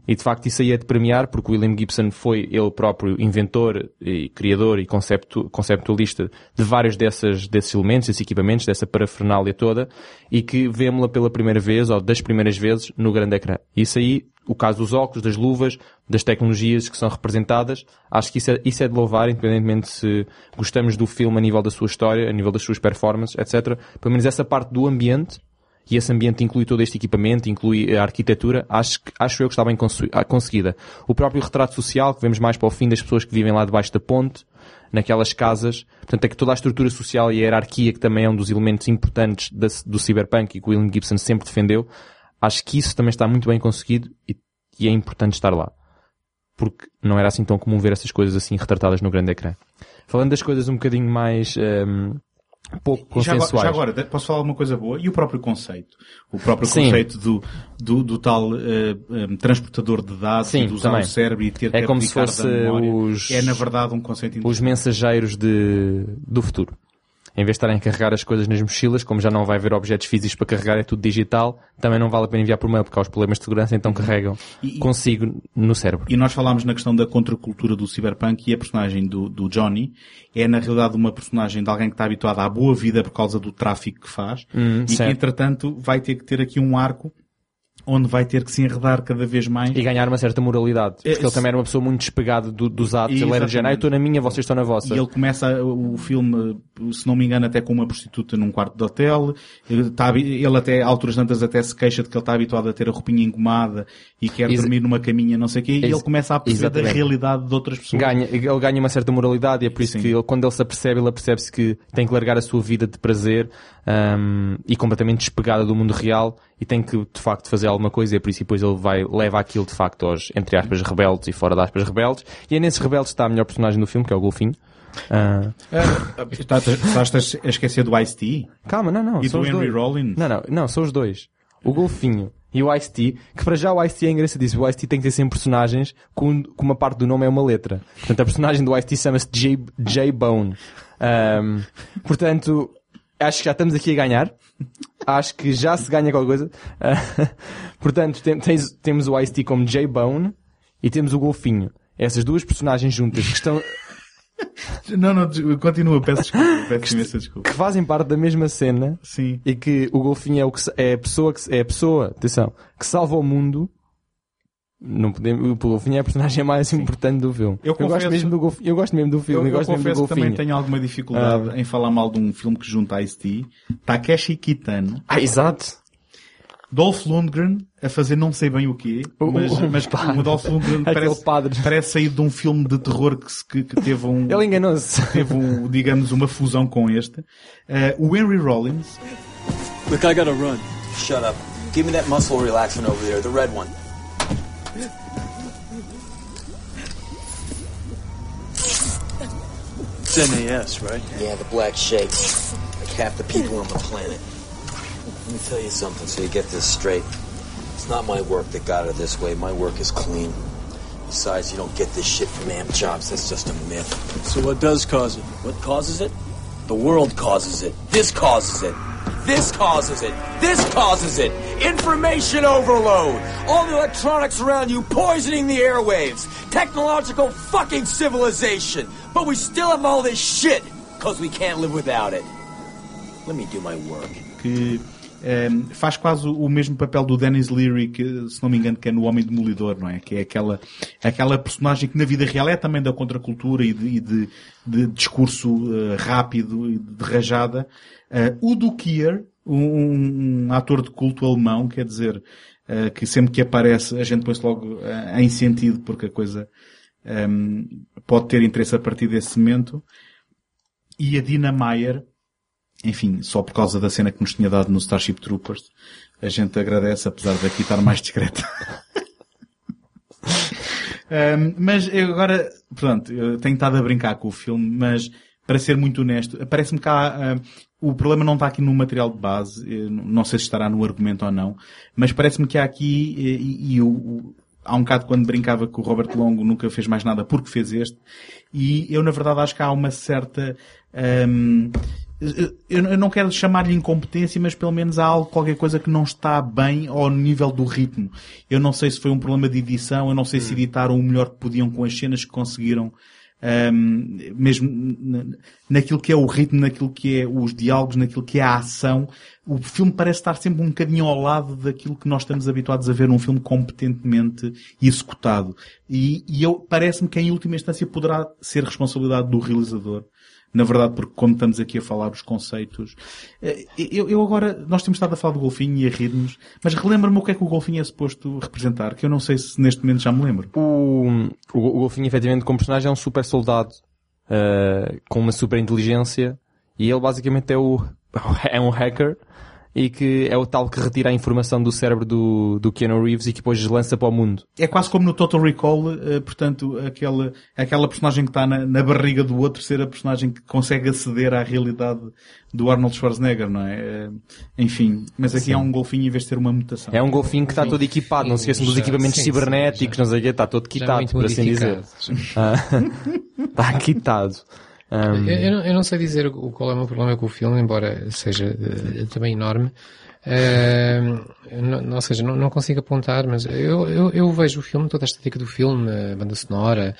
E de facto isso aí é de premiar, porque o William Gibson foi ele próprio inventor e criador e conceptu, conceptualista de vários dessas, desses elementos, desses equipamentos, dessa parafernália toda, e que vemos-la pela primeira vez, ou das primeiras vezes, no grande ecrã. Isso aí, o caso dos óculos, das luvas, das tecnologias que são representadas, acho que isso é, isso é de louvar, independentemente se gostamos do filme a nível da sua história, a nível das suas performances, etc. Pelo menos essa parte do ambiente, e esse ambiente inclui todo este equipamento, inclui a arquitetura, acho, acho eu que está bem ah, conseguida. O próprio retrato social, que vemos mais para o fim das pessoas que vivem lá debaixo da ponte, naquelas casas, portanto é que toda a estrutura social e a hierarquia, que também é um dos elementos importantes da- do cyberpunk e que William Gibson sempre defendeu, acho que isso também está muito bem conseguido e, e é importante estar lá. Porque não era assim tão comum ver essas coisas assim retratadas no grande ecrã. Falando das coisas um bocadinho mais ehm, pouco E já agora, consensuais. já agora, posso falar uma coisa boa? E o próprio conceito? O próprio Sim. conceito do, do, do tal eh, eh, transportador de dados Sim, de usar também. o cérebro e ter que É como se fosse da memória. os- É, na verdade, um conceito os mensageiros de, do futuro. Em vez de estarem a carregar as coisas nas mochilas, como já não vai haver objetos físicos para carregar, é tudo digital, também não vale a pena enviar por mail, porque há os problemas de segurança, então carregam E- consigo no cérebro. E nós falámos na questão da contracultura do cyberpunk e a personagem do, do Johnny é na realidade uma personagem de alguém que está habituado à boa vida por causa do tráfico que faz Hum, e que certo. entretanto vai ter que ter aqui um arco onde vai ter que se enredar cada vez mais. E ganhar uma certa moralidade. Porque É, ele também era uma pessoa muito despegada do- dos atos. Ele era de género, "Ah, eu estou na minha, vocês estão na vossa. E ele começa o filme, se não me engano, até com uma prostituta num quarto de hotel. Ele, está habi- ele até, a alturas tantas, até se queixa de que ele está habituado a ter a roupinha engomada e quer Ex- dormir numa caminha, não sei o quê. E ele começa a perceber da realidade de outras pessoas. Ganha, ele ganha uma certa moralidade e é por isso Sim. que ele, quando ele se apercebe, ele apercebe-se que tem que largar a sua vida de prazer hum, e completamente despegada do mundo real e tem que, de facto, fazer alguma coisa e por isso depois ele vai, leva aquilo, de facto, aos, entre aspas, rebeldes e fora de aspas, rebeldes. E é nesses rebeldes que está a melhor personagem do filme, que é o Golfinho. Ah, (laughs) Está- Estás a esquecer do Ice-T? calma, não, não. E são do Henry dois. Rollins? Não, não, não, são os dois. O Golfinho e o Ice-T, que para já o Ice-T é engraçadíssimo. O Ice-T tem que ter sempre personagens com, com uma parte do nome é uma letra. Portanto, a personagem do Ice-T chama-se J- J-Bone. Ahm, portanto, acho que já estamos aqui a ganhar. Acho que já se ganha qualquer coisa. (laughs) Portanto, tem- tens- temos o Ice-T como J-Bone e temos o Golfinho. Essas duas personagens juntas que estão, (laughs) Não, não, continua, peço desculpa, (laughs) peço imensa desculpa. que fazem parte da mesma cena Sim. e que o golfinho é o que é a pessoa que é a pessoa, atenção, que salva o mundo. Não podemos, o golfinho é a personagem mais importante do filme. Eu gosto confesso- mesmo do golfinho, eu gosto mesmo do Eu, filme, eu, eu gosto mesmo do confesso que também tenho alguma dificuldade Ah. em falar mal de um filme que junta Ice-T. Takeshi Kitano, Ah, exato. Dolph Lundgren a fazer não sei bem o quê, mas, o- mas o Dolph Lundgren parece, padre. parece sair de um filme de terror que, que, que teve um... Ele enganou-se. teve, um, digamos, uma fusão com este. Eh, o Henry Rollins, Look, I gotta run. Shut up. Give me that muscle relaxant over there, the red one. It's NAS, right? Yeah, the black shake. Like half the people on the planet. Let me tell you something so you get this straight. It's not my work that got her this way. My work is clean. Besides, you don't get this shit from amp jobs. That's just a myth. So what does cause it? What causes it? The world causes it. This causes it. This causes it. This causes it. Information overload. All the electronics around you poisoning the airwaves. Technological fucking civilization. But we still have all this shit because we can't live without it. Let me do my work. que ehm, faz quase o mesmo papel do Dennis Leary, que, se não me engano, que é no Homem Demolidor, não é? Que é aquela, aquela personagem que na vida real é também da contracultura e de, e de, de discurso eh, rápido e de rajada. Eh, o do Kier, um, um ator de culto alemão, quer dizer, eh, que sempre que aparece a gente põe-se logo em sentido porque a coisa ehm, pode ter interesse a partir desse momento. E a Dina Meyer, enfim, só por causa da cena que nos tinha dado no Starship Troopers, a gente agradece, apesar daqui estar mais discreta. (laughs) Um, mas eu agora, pronto, eu tenho estado a brincar com o filme, mas para ser muito honesto, parece-me que há, um, o problema não está aqui no material de base, eu não sei se estará no argumento ou não, mas parece-me que há aqui, e, e o- há um bocado quando brincava que o Robert Longo nunca fez mais nada porque fez este, e eu na verdade acho que há uma certa, hum, eu eu não quero chamar-lhe incompetência, mas pelo menos há algo, qualquer coisa que não está bem ao nível do ritmo. Eu não sei se foi um problema de edição, eu não sei se editaram o melhor que podiam com as cenas que conseguiram, ahm, mesmo na- naquilo que é o ritmo, naquilo que é os diálogos, naquilo que é a ação. O filme parece estar sempre um bocadinho ao lado daquilo que nós estamos habituados a ver num filme competentemente executado. E, e eu, parece-me que em última instância poderá ser responsabilidade do realizador. Na verdade, porque como estamos aqui a falar os conceitos, eh, eu, eu agora, nós temos estado a falar do golfinho e a rir-nos, mas relembra-me o que é que o golfinho é suposto representar, que eu não sei se neste momento já me lembro. O, o, o Golfinho, efetivamente, como personagem, é um super soldado uh, com uma super inteligência e ele basicamente é o (laughs) é um hacker e que é o tal que retira a informação do cérebro do, do Keanu Reeves e que depois lança para o mundo. É quase como no Total Recall, eh, portanto, aquela, aquela personagem que está na, na barriga do outro ser a personagem que consegue aceder à realidade do Arnold Schwarzenegger, não é? Eh, Enfim, mas aqui há um golfinho em vez de ter uma mutação. É um golfinho que está todo equipado, não se esqueçam dos equipamentos sim, cibernéticos, sim, não sei o quê, está todo Já quitado, por assim dizer. Ah, (laughs) Está quitado. Um, Eu, eu não, eu não sei dizer o, qual é o meu problema com o filme, embora seja eh, também enorme. Eh, não, ou seja, não, não consigo apontar, mas eu, eu, eu vejo o filme, toda a estética do filme, a banda sonora,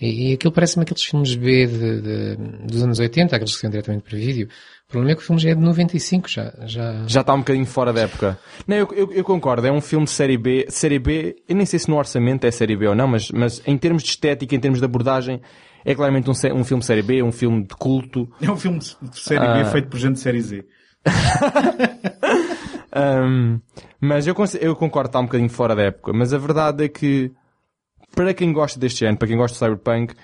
e, e aquilo parece-me aqueles filmes B de, de- dos anos 80, aqueles que são diretamente para vídeo. O problema é que o filme já é de 95, já, já, já está um bocadinho fora da época. Não, eu, eu, eu concordo, é um filme de série B. Série B, eu nem sei se no orçamento é série B ou não, mas, mas em termos de estética, em termos de abordagem, é claramente um, um filme de série B, um filme de culto. (laughs) É um filme de série B feito por gente de série Z. (laughs) Um, mas eu, eu concordo, está um bocadinho fora da época. Mas a verdade é que, para quem gosta deste género, para quem gosta de Cyberpunk,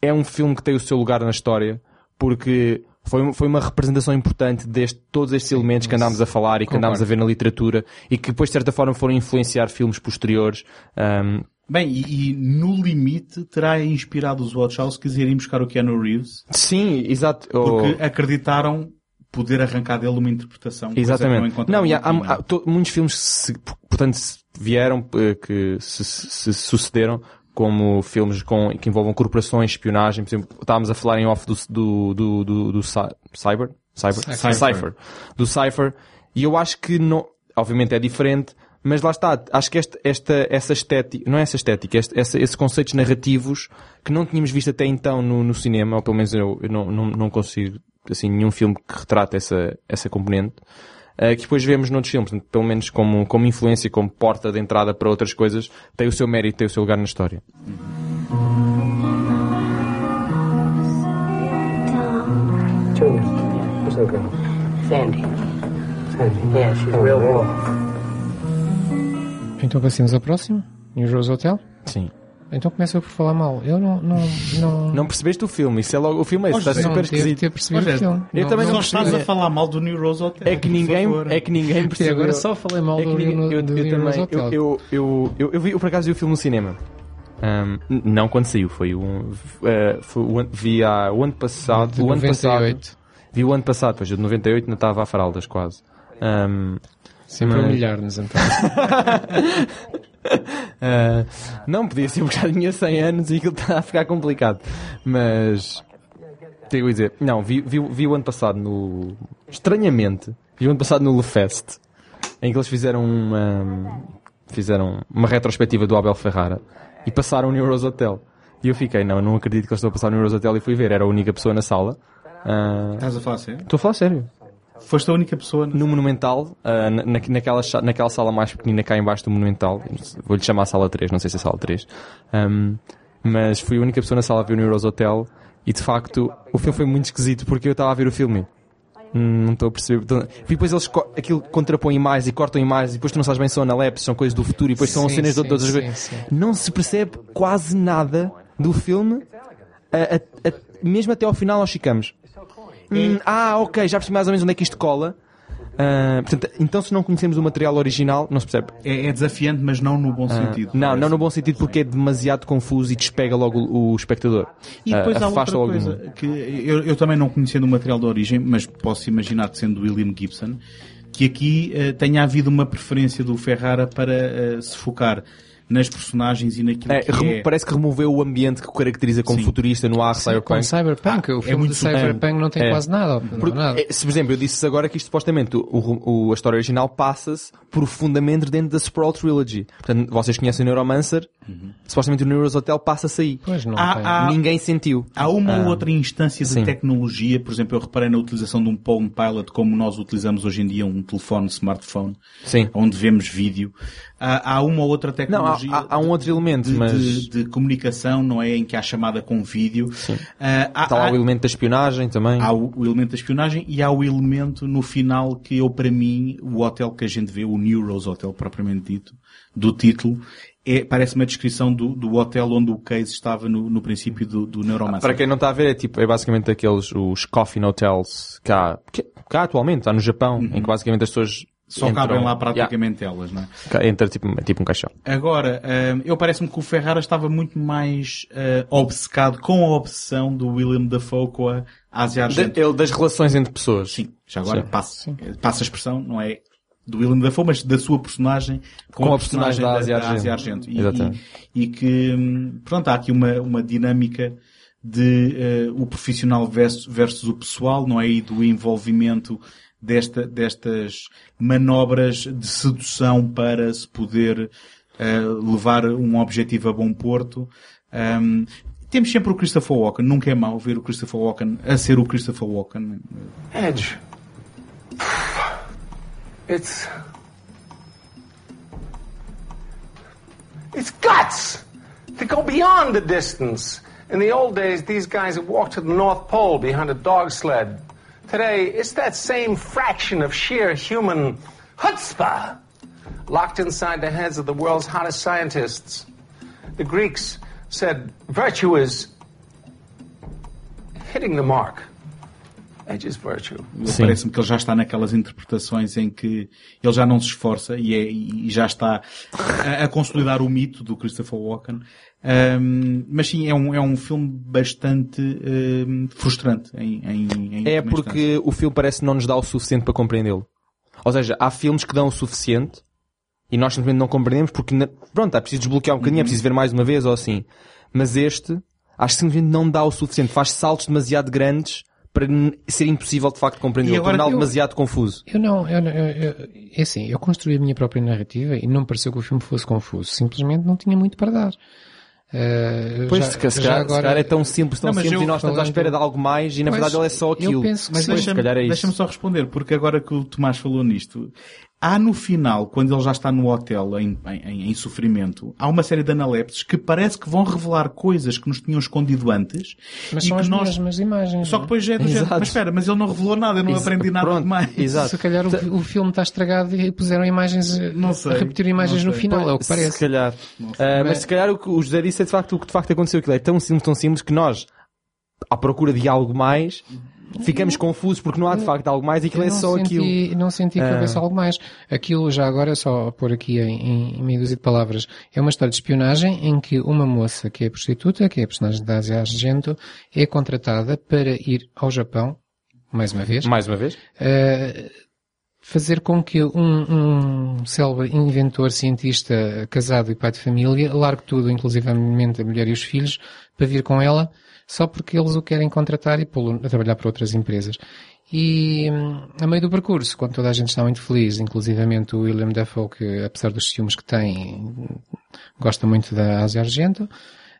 é um filme que tem o seu lugar na história, porque foi, foi uma representação importante de todos estes elementos que andámos a falar e que andámos a ver na literatura e que depois, de certa forma, foram influenciar filmes posteriores. Um, Bem, e, e no limite terá inspirado os Watch House que irem buscar o Keanu Reeves, sim, exato. porque Oh, acreditaram poder arrancar dele uma interpretação. Exatamente. encontraram Não, e há, há- há to- muitos filmes que se- portanto, se vieram, eh, que se, se sucederam, como filmes com, que envolvam corporações, espionagem, por exemplo, estávamos a falar em off do, do, do, do, do Cy- Cyber? Cyber? Cypher. Cypher. Do Cypher. E eu acho que não, obviamente é diferente, mas lá está, acho que esta, esta, essa estética, não é essa estética, este, essa, esses conceitos narrativos que não tínhamos visto até então no, no cinema, ou pelo menos eu, eu não, não, não consigo, assim, nenhum filme que retrate essa, essa componente, eh, que depois vemos noutros filmes, pelo menos como, como influência, como porta de entrada para outras coisas, tem o seu mérito, tem o seu lugar na história. That girl? Sandy. Sandy. Yeah, she's real raw. Então passemos ao próximo, New Rose Hotel. Sim. Então começa por falar mal. Eu não, não, não, Não percebeste o filme, isso é logo, o filme é esse, está não super esquisito. ter percebido Olha, o filme. eu também Só não estás a falar mal do New Rose Hotel. É que ninguém, é que ninguém percebeu. agora só falei mal É que do, ninguém- do, eu, do eu New Rose também, Hotel. eu, eu, eu, eu, eu vi, eu por acaso vi o filme no cinema. N- não quando saiu, foi um, eh, foi o ano, vi há, o ano passado, De o ano passado, 98. vi o ano passado, pois de 98 ainda estava a faraldas quase. Ahm, Sempre a Mas- humilhar-nos então. (laughs) ah, não, podia ser porque já tinha 100 anos e aquilo está a ficar complicado. Mas, tenho a dizer, não, vi, vi, vi o ano passado no, estranhamente, vi o ano passado no LeFest, em que eles fizeram uma, fizeram uma retrospectiva do Abel Ferrara e passaram no Euros Hotel. E eu fiquei, não, não acredito que eles estão a passar no Euros Hotel e fui ver, era a única pessoa na sala. Ah, Estás a falar sério? Estou a falar sério. Foste a única pessoa... No Monumental, ah, na, na- naquela, naquela sala mais pequenina cá embaixo do Monumental, vou-lhe chamar a sala 3, não sei se é sala 3, Ahm, mas fui a única pessoa na sala a ver o Euros Hotel e de facto o filme foi muito esquisito porque eu estava a ver o filme. Hum, Não estou a perceber. Então, E depois eles co- aquilo contrapõem mais e cortam mais e depois tu não sabes bem se são analepses, são coisas do futuro e depois são Sim, cenas de outras sim, coisas. Não se percebe quase nada do filme, a- a- a- mesmo até ao final nós ficamos. Hum, ah, ok, já percebi mais ou menos onde é que isto cola. Ah, portanto, então se não conhecemos o material original, não se percebe. É, é desafiante, mas não no bom Ah, sentido. não, parece. não no bom sentido porque é demasiado confuso e despega logo o, o espectador. E depois Ah, há outra coisa, que eu, eu também não conhecendo o material de origem, mas posso imaginar que sendo William Gibson, que aqui eh, tenha havido uma preferência do Ferrara para eh, se focar nas personagens e naquilo É, que é. Parece que removeu o ambiente que o caracteriza como Sim. futurista no ar Com cyberpunk. Cyberpunk, o filme muito de Cyberpunk não tem é. quase nada. não Porque, nada. é, se, por exemplo, eu disse agora que isto supostamente, o, o- a história original passa-se profundamente dentro da Sprawl Trilogy. Portanto, vocês conhecem o Neuromancer, supostamente o Neuros Hotel passa-se aí. Pois não Há- há- Ninguém sentiu. Há uma Ah, ou outra instância de sim. tecnologia, por exemplo, eu reparei na utilização de um Palm Pilot como nós utilizamos hoje em dia um telefone, smartphone, Sim. onde vemos vídeo. Há, há uma ou outra Não, há, tecnologia há- há um outro elemento, de, mas de- de comunicação, não é? Em que há chamada com vídeo. Ah, há, está lá há- o elemento da espionagem também. há o, o elemento da espionagem e há o elemento no final que eu, para mim, o hotel que a gente vê, o New Rose Hotel propriamente dito, do título, é, parece uma descrição do, do hotel onde o Case estava no, no princípio do, do Neuromancer. Para quem não está a ver, é tipo, é basicamente aqueles, os coffin hotels que há, que, que há atualmente, está no Japão, em que basicamente as pessoas Só entram- cabem lá Yeah, praticamente elas, não é? entra tipo, tipo um caixão. Agora, hum, eu parece-me que o Ferrara estava muito mais eh, obcecado com a obsessão do William Dafoe com a Ásia Argento. De- ele, das relações entre pessoas. Sim, já agora passa, passa a expressão, não é do William Dafoe, mas da sua personagem com, Com a a personagem da Ásia Argento. Argento. E, Exatamente. e, e que, hum, pronto, há aqui uma, uma dinâmica de eh, o profissional versus, versus o pessoal, não é? E do envolvimento desta, destas manobras de sedução para se poder eh, levar um objetivo a bom porto. Hum, temos sempre o Christopher Walken, nunca é mau ver o Christopher Walken a ser o Christopher Walken. Edge. It's. It's guts to go beyond the distance. In the old days, these guys would walk to the North Pole behind a dog sled. Today, it's that same fraction of sheer human chutzpah locked inside the heads of the world's hottest scientists. The Greeks said virtue is hitting the mark. Parece-me que ele já está naquelas interpretações em que ele já não se esforça e, é- e já está a, a consolidar o mito do Christopher Walken. Ahm, mas sim, é um, é um filme bastante ahm, frustrante em, em, em É porque o filme parece não nos dar o suficiente para compreendê-lo. Ou seja, há filmes que dão o suficiente e nós simplesmente não compreendemos porque, na- pronto, é preciso desbloquear um bocadinho, é preciso ver mais uma vez ou assim. Mas este, acho que simplesmente não dá o suficiente. Faz saltos demasiado grandes para ser impossível de facto compreender. Torná-lo eu- demasiado confuso. Eu não, eu, eu, eu- é assim, eu construí a minha própria narrativa e não me pareceu que o filme fosse confuso. Simplesmente não tinha muito para dar. Eh, Pois, já- se, ca- se já calhar, se calhar é tão simples, tão Não, simples eu e nós estamos à espera de algo mais e na Mas verdade ele é só eu aquilo. penso que Mas se deixa-me calhar é isso. deixa-me só responder, porque agora que o Tomás falou nisto, há no final, quando ele já está no hotel em, em, em sofrimento, há uma série de analepses que parece que vão revelar coisas que nos tinham escondido antes Mas e são que as nós... mesmas imagens. Só que depois é (laughs) do género, mas espera, mas ele não revelou nada, eu não Exa- aprendi nada pronto, demais. exato. Se calhar o, o filme está estragado e puseram imagens, eh, Não sei, repetiram imagens não no final, é o que Se parece. calhar. Ah, mas se calhar o que o José disse é de facto o que de facto aconteceu. Aquilo é tão simples, tão simples que nós, à procura de algo mais, ficamos confusos porque não há de facto algo mais e aquilo Eu é não só senti, aquilo. Não senti que Ah. houvesse algo mais. Aquilo, já agora, só pôr aqui em, em meia dúzia de palavras, é uma história de espionagem em que uma moça que é prostituta, que é a personagem da Asia Argento, é contratada para ir ao Japão, mais uma vez, Mais uma vez. eh, fazer com que um, um célebre inventor, cientista, casado e pai de família, largue tudo, inclusivamente a mulher e os filhos, para vir com ela, só porque eles o querem contratar e pô-lo a trabalhar para outras empresas. E, hum, a meio do percurso, quando toda a gente está muito feliz, inclusivamente o William Dafoe, que apesar dos ciúmes que tem, gosta muito da Ásia Argento,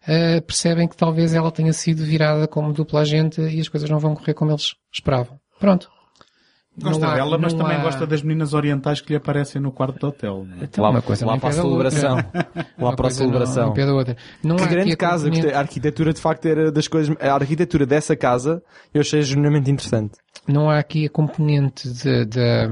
eh, percebem que talvez ela tenha sido virada como dupla agente e as coisas não vão correr como eles esperavam. Pronto. Gosta há- dela, mas também há- gosta das meninas orientais que lhe aparecem no quarto do hotel. é? Então, lá uma coisa lá para a celebração. lá Uma para a (laughs) não- celebração. Não outra. Não Que há grande casa. componente-. A arquitetura de facto era das coisas, a arquitetura dessa casa eu achei genuinamente interessante. não há aqui a componente da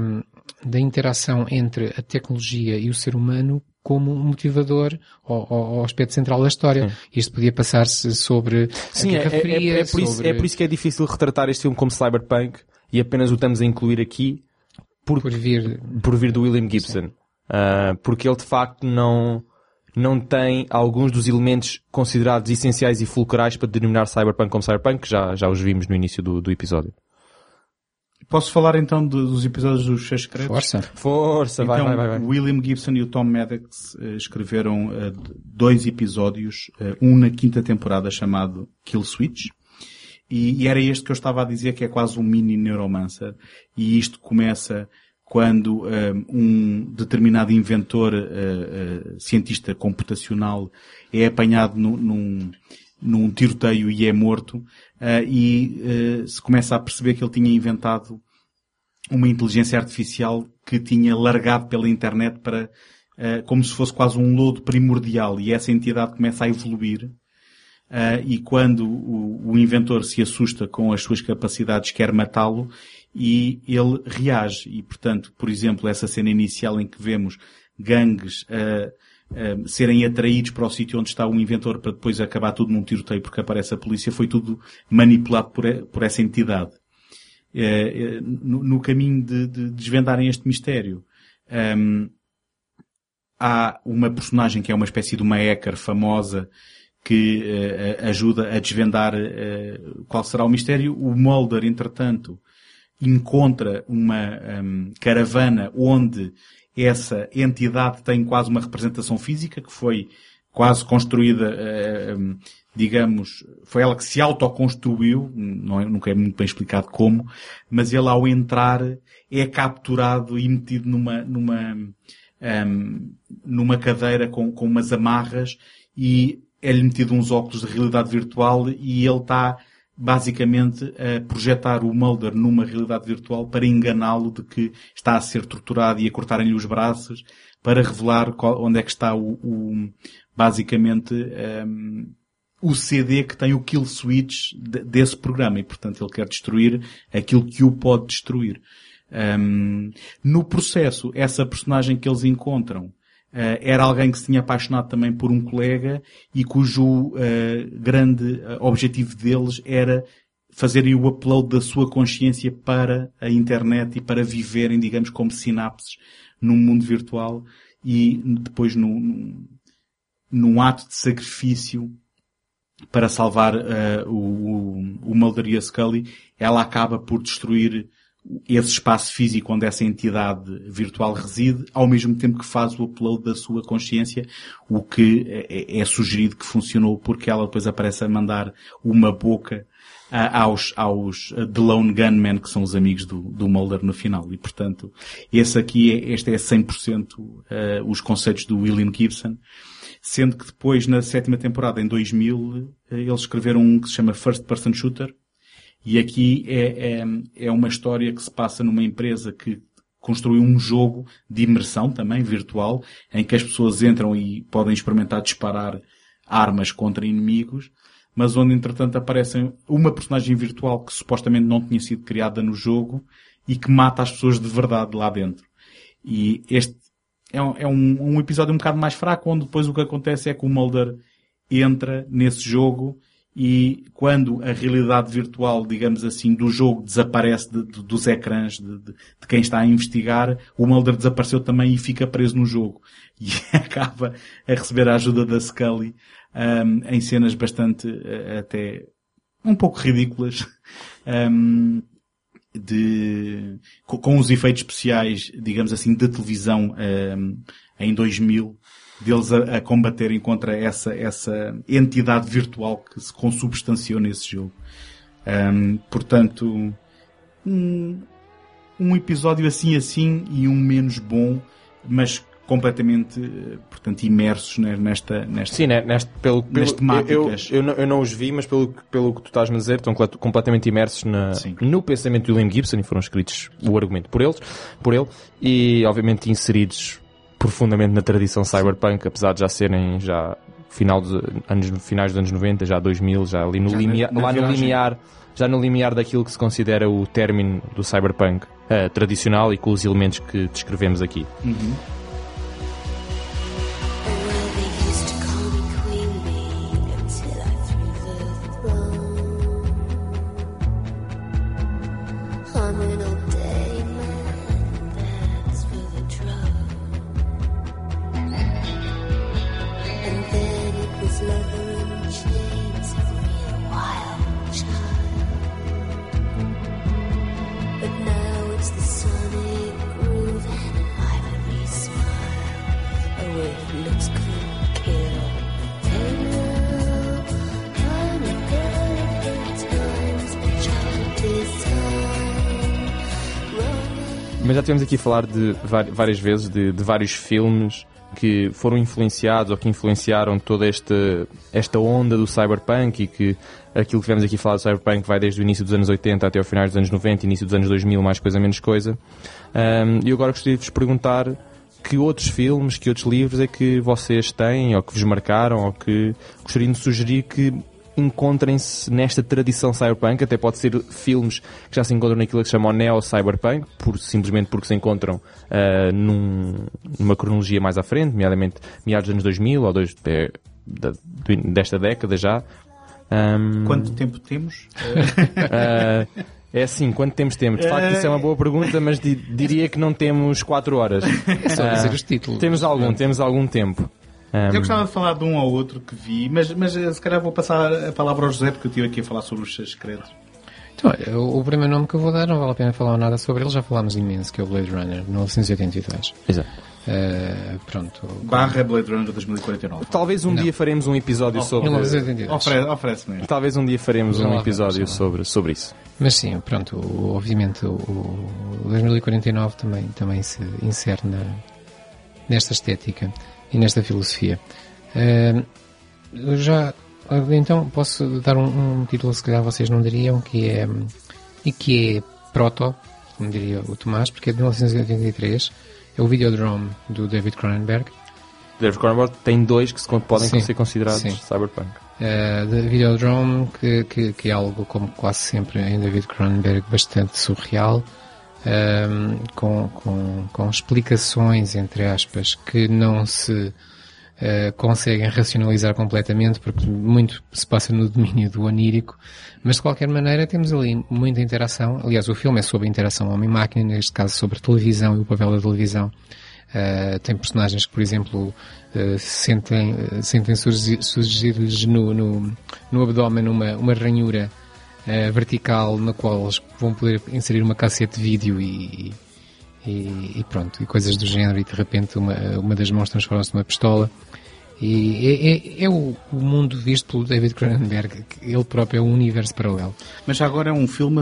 da interação entre a tecnologia e o ser humano como um motivador ou aspecto central da história. Isto podia passar-se sobre Sim, a é, Guerra é- Fria, é por isso, sobre- é por isso que é difícil retratar este filme como cyberpunk e apenas o estamos a incluir aqui por, por vir por vir do William Gibson. Ah, porque ele de facto não, não tem alguns dos elementos considerados essenciais e fulcrais para denominar cyberpunk como cyberpunk, que já, já os vimos no início do, do episódio. Posso falar então de- dos episódios dos Seis Secretos? Força. Força, vai, então, vai, vai, vai. o William Gibson e o Tom Maddox eh, escreveram eh, dois episódios, eh, um na quinta temporada chamado Kill Switch, e, e era este que eu estava a dizer que é quase um mini neuromancer, e isto começa quando eh, um determinado inventor, eh, eh, cientista computacional, é apanhado nu- num, num tiroteio e é morto, eh, e se começa a perceber que ele tinha inventado uma inteligência artificial que tinha largado pela internet para como se fosse quase um lodo primordial. E essa entidade começa a evoluir eh, e quando o, o inventor se assusta com as suas capacidades quer matá-lo e ele reage e portanto por exemplo essa cena inicial em que vemos gangues eh, eh, serem atraídos para o sítio onde está o inventor para depois acabar tudo num tiroteio porque aparece a polícia foi tudo manipulado por, por essa entidade no, no caminho de, de desvendarem este mistério. Ahm, há uma personagem que é uma espécie de uma hacker famosa que a- ajuda a desvendar eh, qual será o mistério. O Mulder, entretanto, encontra uma ahm, caravana onde essa entidade tem quase uma representação física que foi quase construída, eh, ahm, digamos, foi ela que se autoconstruiu, não é, nunca é muito bem explicado como, mas ele ao entrar é capturado e metido numa, numa, ahm, numa cadeira com, com umas amarras e é-lhe metido uns óculos de realidade virtual e ele está basicamente a projetar o Mulder numa realidade virtual para enganá-lo de que está a ser torturado e a cortarem-lhe os braços para revelar qual- onde é que está o, o- basicamente ahm, o CD que tem o kill switch de- desse programa e portanto ele quer destruir aquilo que o pode destruir. Ahm, no processo, essa personagem que eles encontram era alguém que se tinha apaixonado também por um colega e cujo eh, grande eh, objetivo deles era fazerem o upload da sua consciência para a internet e para viverem, digamos, como sinapses num mundo virtual e depois num, num, ato de sacrifício para salvar eh, o, o, o Mulder e a Scully, ela acaba por destruir esse espaço físico onde essa entidade virtual reside, ao mesmo tempo que faz o upload da sua consciência, o que é, é sugerido que funcionou porque ela depois aparece a mandar uma boca ah, aos, aos ah, The Lone Gunmen, que são os amigos do, do Mulder no final. E portanto, esse aqui é, este é 100% ah, os conceitos do William Gibson. Sendo que depois, na sétima temporada, em 2000, eh, eles escreveram um que se chama First Person Shooter, e aqui é, é, é uma história que se passa numa empresa que construiu um jogo de imersão também, virtual, em que as pessoas entram e podem experimentar disparar armas contra inimigos, mas onde entretanto aparece uma personagem virtual que supostamente não tinha sido criada no jogo e que mata as pessoas de verdade lá dentro. E este é é um, um episódio um bocado mais fraco, onde depois o que acontece é que o Mulder entra nesse jogo e quando a realidade virtual, digamos assim, do jogo desaparece de- de- dos ecrãs de, de- quem está a investigar, o Mulder desapareceu também e fica preso no jogo. (laughs) E acaba a receber a ajuda da Scully ahm, em cenas bastante eh, até um pouco ridículas. ahm, (laughs) de, co- com os efeitos especiais, digamos assim, de televisão ahm, em 2000, deles a, a combaterem contra essa, essa entidade virtual que se consubstanciou nesse jogo. Ahm, portanto, um, um episódio assim assim e um menos bom, mas completamente, eh, portanto, imersos ne- nesta, nesta, Sim, né, neste, pelo, pelo, Nas temáticas. Eu, eu, não, eu não os vi, mas pelo, que- pelo que tu estás a dizer, estão completamente imersos na, no pensamento de William Gibson e foram escritos o argumento por eles, por ele, e obviamente inseridos profundamente na tradição cyberpunk, apesar de já serem já final dos anos, finais dos anos 90, já 2000, já ali no Já na- limiar, na lá no limiar, já no limiar daquilo que se considera o término do cyberpunk eh, tradicional e com os elementos que descrevemos aqui. Well, falar de várias vezes de, de vários filmes que foram influenciados ou que influenciaram toda esta, esta onda do cyberpunk e que aquilo que tivemos aqui falar do cyberpunk vai desde o início dos anos 80 até ao final dos anos 90, início dos anos 2000, mais coisa menos coisa. Ahm, E agora gostaria de vos perguntar que outros filmes, que outros livros é que vocês têm ou que vos marcaram ou que gostariam de sugerir que encontrem-se nesta tradição cyberpunk, até pode ser filmes que já se encontram naquilo que se chama o neo-cyberpunk, por, simplesmente porque se encontram ah, num- numa cronologia mais à frente, nomeadamente meados dos anos 2000 ou dois, é, desta década já. Ahm, Quanto tempo temos? (laughs) ah, é assim, quanto tempo temos? De facto, isso é uma boa pergunta, mas di- diria que não temos 4 horas. É só Ah, dizer os títulos. Temos algum, temos algum tempo. Ahm, Eu gostava de falar de um ou outro que vi, mas, mas eh, se calhar vou passar a palavra ao José, porque eu estive aqui a falar sobre os seus segredos. Então, olha, o, primeiro nome que eu vou dar não vale a pena falar nada sobre ele, já falámos imenso, que é o Blade Runner, 1982. Exato. Uh, pronto. Barra Blade Runner 2049. Talvez um dia faremos um episódio sobre. 1982. Oferece, oferece mesmo. Talvez um dia faremos Já um episódio sobre, sobre isso. Mas sim, pronto, o- obviamente o, o 2049 também, também se insere na, nesta estética e nesta filosofia. Eu já, então, posso dar um, um título se calhar vocês não diriam, que é, e que é proto, como diria o Tomás, porque é de 1983, é o Videodrome do David Cronenberg, David Cronenberg tem dois que se podem Sim, ser considerados sim. cyberpunk. Uh, de Videodrome, que, que, que é algo, como quase sempre em David Cronenberg, bastante surreal, um, com, com, com explicações, entre aspas, que não se uh, conseguem racionalizar completamente, porque muito se passa no domínio do onírico, mas de qualquer maneira temos ali muita interação. Aliás, o filme é sobre interação homem-máquina, neste caso sobre televisão e o papel da televisão. Uh, tem personagens que, por exemplo, uh, sentem, sentem surgir- surgir-lhes no, no, no abdômen uma, uma ranhura uh, vertical na qual eles vão poder inserir uma cassete de vídeo e, e, e pronto, e coisas do género, e de repente uma, uma das mãos transforma-se numa pistola. E é, é, é o, o mundo visto pelo David Cronenberg, que ele próprio é um universo paralelo. Mas agora é um filme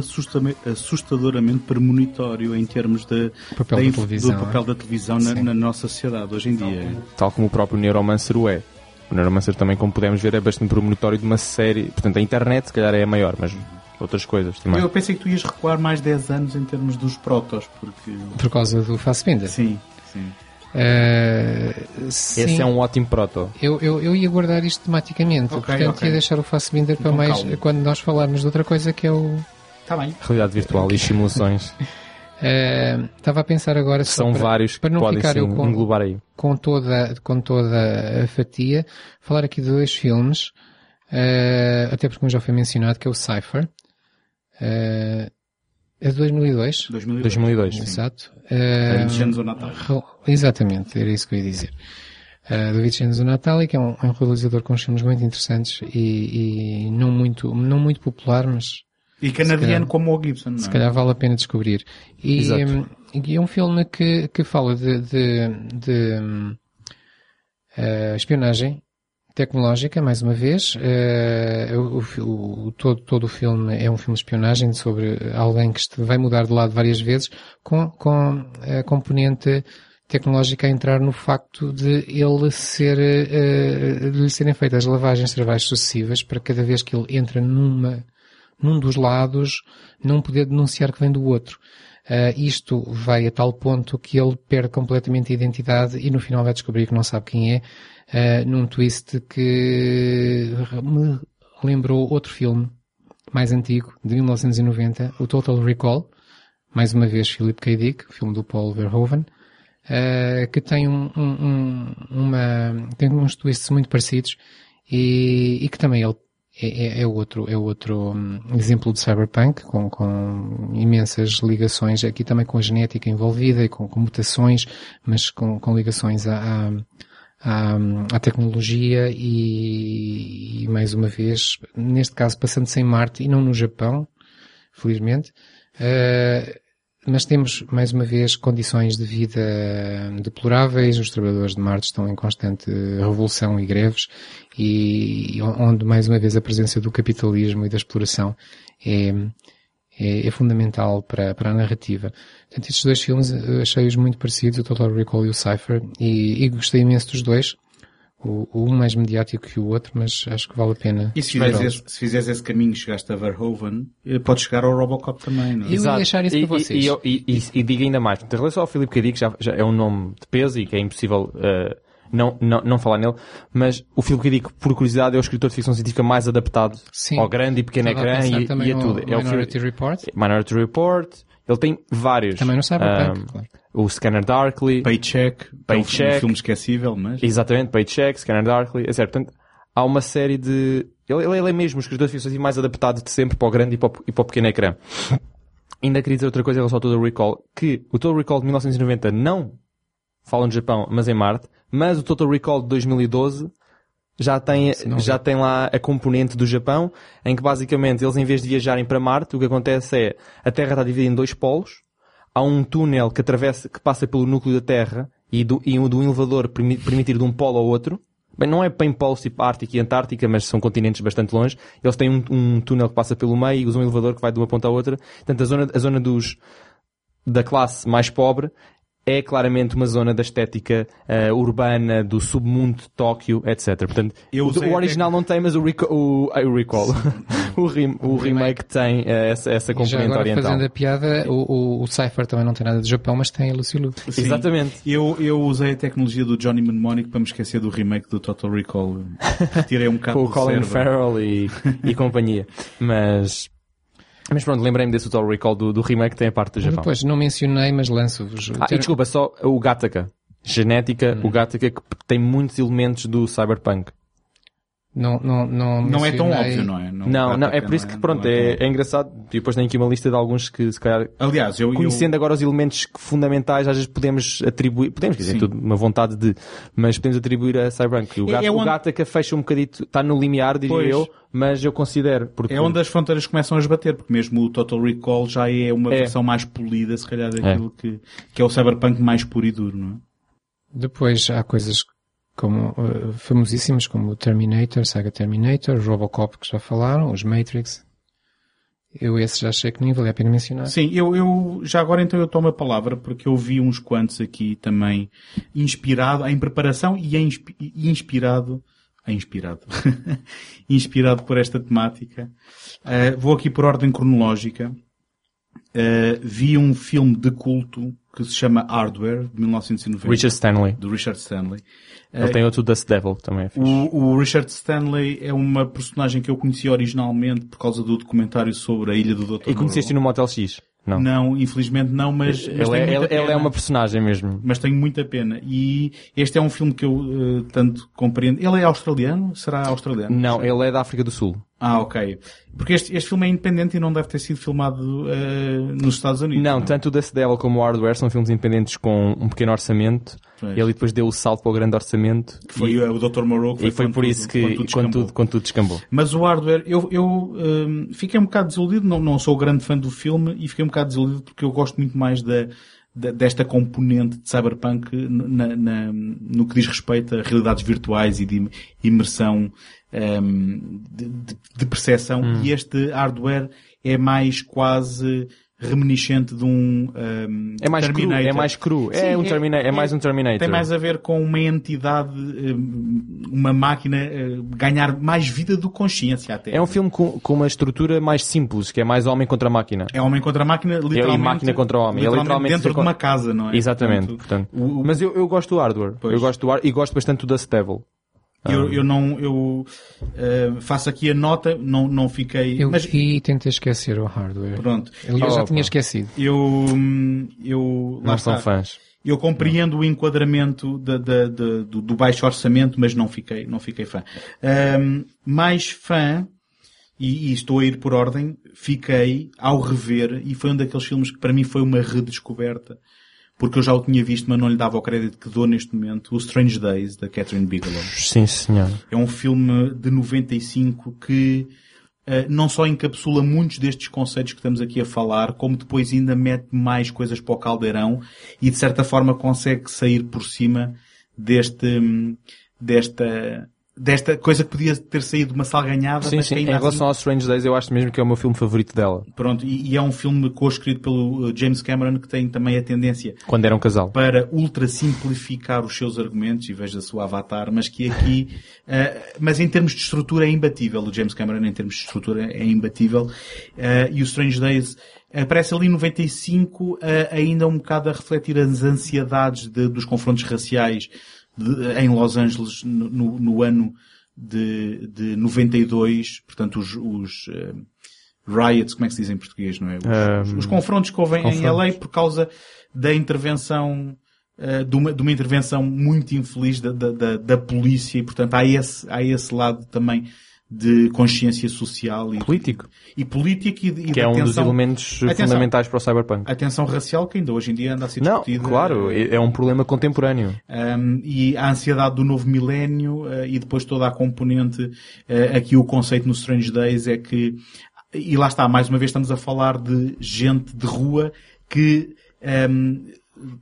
assustadoramente premonitório em termos de, papel da da do papel é? da televisão na, na nossa sociedade hoje em dia. Tal como o próprio Neuromancer o é. O Neuromancer também, como podemos ver, é bastante premonitório de uma série. Portanto, a internet, se calhar, é a maior, mas outras coisas também. Eu pensei que tu ias recuar mais 10 anos em termos dos protos, porque... Por causa do Fassbinder. Sim, sim. Uh, Esse é um ótimo proto. Eu, eu, eu ia guardar isto tematicamente, Ok, portanto ok. ia deixar o Fassbinder para Então, mais calma. quando nós falarmos de outra coisa que é o. Está bem. Realidade virtual e simulações. (laughs) Uh, Estava a pensar agora São para, vários que para não podem ficar eu com, englobar aí. com toda com toda a fatia, falar aqui de dois filmes, uh, até porque um já foi mencionado que é o Cypher. Uh, é de 2002. 2002. 2002. Exato. É Uh, de Janzo Natal. Exatamente, era isso que eu ia dizer. Uh, do Vincenzo Natali, que é um, é um realizador com filmes muito interessantes e, e não muito, não muito popular, mas E canadiano calhar- como o Gibson, não é? se calhar vale a pena descobrir. E, Exato. hum, e é um filme que, que fala de, de, de, eh, espionagem tecnológica, mais uma vez. Eh, o, o- todo, todo o filme é um filme de espionagem sobre alguém que este- vai mudar de lado várias vezes com, com a componente tecnológica a entrar no facto de ele ser, eh, de lhe serem feitas lavagens cerebrais sucessivas para cada vez que ele entra numa, num dos lados não poder denunciar que vem do outro. Ah, isto vai a tal ponto que ele perde completamente a identidade e no final vai descobrir que não sabe quem é, ah, num twist que me lembrou outro filme mais antigo, de 1990, o Total Recall, mais uma vez Philip K. Dick, filme do Paul Verhoeven, ah, que tem um- um- uma, tem uns twists muito parecidos e, e que também ele é, é- é outro, é outro hum, exemplo de cyberpunk, com, com imensas ligações, aqui também com a genética envolvida e com, com mutações, mas com, com ligações à, à, à, tecnologia e, e, mais uma vez, neste caso passando-se em Marte e não no Japão, felizmente, eh, mas temos, mais uma vez, condições de vida deploráveis, os trabalhadores de Marte estão em constante revolução e greves, e onde, mais uma vez, a presença do capitalismo e da exploração é, é, é fundamental para, para a narrativa. Portanto, estes dois filmes achei-os muito parecidos, o Total Recall e o Cypher, e, e gostei imenso dos dois. O, o um mais mediático que o outro, mas acho que vale a pena. E se fizeres, esse, se fizeres esse caminho, chegaste a Verhoeven, eh, podes chegar ao Robocop também, não é? Eu ia deixar isso e, para e- vocês. E, e, e, e digo ainda mais. Em relação ao Filipe K. Dick, já, já é um nome de peso e que é impossível eh, não, não, não falar nele, mas o Filipe K. Dick, por curiosidade, é o escritor de ficção científica mais adaptado Sim. ao grande e pequeno Estava ecrã e, também e a tudo. É o Minority Report. Minority Report. Ele tem vários. Também no Cyberpunk, Ah, claro. O Scanner Darkly. Paycheck, que é um- Paycheck. um filme esquecível, mas... Exatamente, Paycheck, Scanner Darkly, etc. Portanto, há uma série de... Ele, ele- ele é mesmo o escritor de ficção científica mais adaptado de sempre para o grande e para o, e para o pequeno ecrã. (laughs) Ainda queria dizer outra coisa em relação ao Total Recall, que o Total Recall de 1990 não fala no Japão, mas em Marte, mas o Total Recall de 2012 já tem, já tem lá a componente do Japão, em que basicamente eles em vez de viajarem para Marte, o que acontece é, a Terra está dividida em dois polos, há um túnel que atravessa, que passa pelo núcleo da Terra e do, e um, do elevador permi- permitir de um polo ao outro. Bem, não é bem polos tipo Ártica e Antártica, mas são continentes bastante longe. Eles têm um, um túnel que passa pelo meio e usam um elevador que vai de uma ponta à outra. Portanto, a zona, a zona dos, da classe mais pobre é claramente uma zona da estética eh, urbana, do submundo de Tóquio, etc. Portanto, Eu o, o até- original não tem, mas o, reco- o, o recall, (laughs) o, rem- o remake tem eh, essa, essa E já componente agora oriental. fazendo a piada, o, o, o Cypher também não tem nada de Japão, mas tem a Lucy. Sim. Exatamente. Eu, eu usei a tecnologia do Johnny Mnemonic para me esquecer do remake do Total Recall. Retirei um bocado com o Colin. Farrell e, (laughs) e companhia. Mas, mas pronto, lembrei-me desse Total Recall do, do remake que tem a parte do Japão. Depois, não mencionei, mas lanço-vos. Ah, e desculpa, só o Gattaca. Genética, Hum. o Gattaca que tem muitos elementos do Cyberpunk. Não, não, não, Não é tão óbvio, não é? Não, não, é por isso que, pronto, é, é engraçado. E depois tenho aqui uma lista de alguns que, se calhar, Aliás, eu... eu- conhecendo agora os elementos que- fundamentais, às vezes podemos atribuir, podemos, dizer, Sim. tudo uma vontade de, mas podemos atribuir a Cyberpunk. O, É- Gat- é o onde- Gattaca fecha um bocadito, está no limiar, diria Pois. eu, mas eu considero. Porque É onde as fronteiras começam a esbater, porque mesmo o Total Recall já é uma É. versão mais polida, se calhar, daquilo que, que é o Cyberpunk mais puro e duro, não é? Depois há coisas como eh, famosíssimas como Terminator, Saga Terminator, Robocop que já falaram, os Matrix. Eu esses já achei que nem valia a pena mencionar. Sim, eu, eu já agora então eu tomo a palavra porque eu vi uns quantos aqui também inspirado, em preparação e, em, inspi- inspirado, inspirado, (laughs) inspirado por esta temática. Uh, vou aqui por ordem cronológica. Uh, vi um filme de culto que se chama Hardware, de 1990. Richard Stanley. Do Richard Stanley. Ele Uh, tem outro Dust Devil, também é fixe. o, o Richard Stanley é uma personagem que eu conheci originalmente por causa do documentário sobre a Ilha do Dr. E conheceste no Motel X? Não. Não, infelizmente não, mas, mas ele, tenho é, ele, ele é uma personagem mesmo. Mas tenho muita pena. E este é um filme que eu eh, tanto compreendo. Ele é australiano? Será australiano? Não, ele é da África do Sul. Ah, ok. Porque este, este filme é independente e não deve ter sido filmado eh, nos Estados Unidos. Não, tanto o Dust Devil como o Hardware são filmes independentes com um pequeno orçamento. Pois. E ele depois deu o salto para o grande orçamento. Que foi e, o Dr. Moreau que e foi por isso que, quando tudo quando descambou. tudo, quando tudo descambou. Mas o hardware, eu, eu hum, fiquei um bocado desiludido, não, não sou grande fã do filme e fiquei um bocado desiludido porque eu gosto muito mais da- desta componente de cyberpunk na- na- no que diz respeito a realidades virtuais e de imersão hum, de, de, de percepção Hum. e este hardware é mais quase reminiscente de um hum, É mais cru, Terminator. é mais cru. É Sim, um Termina- é mais um Terminator. Tem mais a ver com uma entidade, hum, uma máquina eh, ganhar mais vida do que consciência até. É um filme com, com uma estrutura mais simples, que é mais homem contra máquina. É homem contra máquina, literalmente. E máquina contra homem. É literalmente dentro de uma casa, não é? Exatamente. Portanto, portanto. o- o- Mas eu, eu gosto do hardware. Pois. Eu gosto do ar e gosto bastante do Dust Devil. Eu, eu não, eu eh, faço aqui a nota, não, não fiquei, Eu mas e tentei esquecer o hardware. pronto. Eu já Opa. tinha esquecido. Eu, hum, eu, lá Não está. são fãs. Eu compreendo o enquadramento da- da- da- do, do baixo orçamento, mas não fiquei, não fiquei fã. Ahm, mais fã, e, e estou a ir por ordem, fiquei ao rever, e foi um daqueles filmes que para mim foi uma redescoberta, porque eu já o tinha visto, mas não lhe dava o crédito que dou neste momento, o Strange Days, da Catherine Bigelow. Sim, senhor. É um filme de 95 que eh, não só encapsula muitos destes conceitos que estamos aqui a falar, como depois ainda mete mais coisas para o caldeirão e de certa forma consegue sair por cima deste, hum, desta, desta coisa que podia ter saído de uma salganhada, Sim, mas sim. que Em relação assim, ao Strange Days, eu acho mesmo que é o meu filme favorito dela. pronto, e, e é um filme co-escrito pelo uh, James Cameron que tem também a tendência Quando era um casal. para ultra simplificar os seus argumentos e veja o avatar, mas que aqui, (laughs) eh, mas em termos de estrutura é imbatível. O James Cameron em termos de estrutura é imbatível. Eh, e o Strange Days aparece ali em 95 eh, ainda um bocado a refletir as ansiedades de- dos confrontos raciais de- em Los Angeles no, no- no ano de, de 92, portanto os, os eh, riots, como é que se diz em português, não é? Os, Um, os confrontos que houve em confrontos. LA por causa da intervenção eh, de, uma, de uma intervenção muito infeliz da, da, da, da polícia e portanto há esse, há esse lado também de consciência social e Político. e político e, e Que é um dos atenção- elementos atenção, fundamentais para o Cyberpunk. A tensão racial que ainda hoje em dia anda a ser Não, discutida. claro, é é um problema contemporâneo. Um, e a ansiedade do novo milénio uh, e depois toda a componente, uh, aqui o conceito no Strange Days é que, e lá está, mais uma vez estamos a falar de gente de rua que um,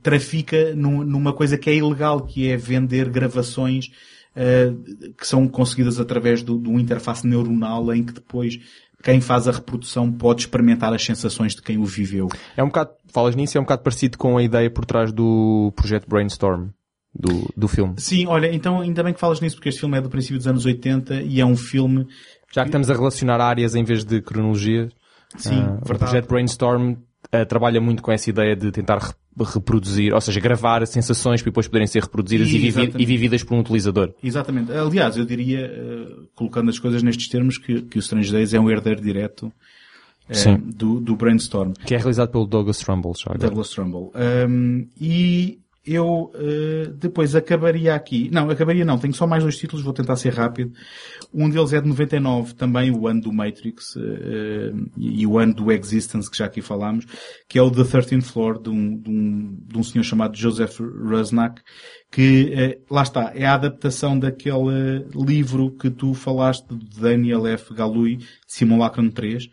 trafica num- numa coisa que é ilegal, que é vender gravações uh, que são conseguidas através do, do interface neuronal em que depois quem faz a reprodução pode experimentar as sensações de quem o viveu. É um bocado, falas nisso, é um bocado parecido com a ideia por trás do projeto Brainstorm, do, do filme. Sim, olha, então ainda bem que falas nisso porque este filme é do princípio dos anos 80 e é um filme Já que estamos a relacionar áreas em vez de cronologia, Sim, o verdade. projeto Brainstorm ah, trabalha muito com essa ideia de tentar re- reproduzir, ou seja, gravar sensações para depois poderem ser reproduzidas e, vivi- Exatamente. e vividas por um utilizador. Exatamente. Aliás, eu diria, eh, colocando as coisas nestes termos, que, que o Strange Days é um herdeiro direto Sim. do, do Brainstorm, Que é realizado pelo Douglas Trumbull, já agora. Douglas Trumbull. Um, e eu eh, depois acabaria aqui. Não, acabaria não. Tenho só mais dois títulos, vou tentar ser rápido. Um deles é de 99, também o ano do Matrix eh, e o ano do Existence, que já aqui falámos, que é o The 13th Floor, de um, de um, de um senhor chamado Joseph Rusnak, que eh, lá está, é a adaptação daquele livro que tu falaste de Daniel F. Galui, Simulacrum 3,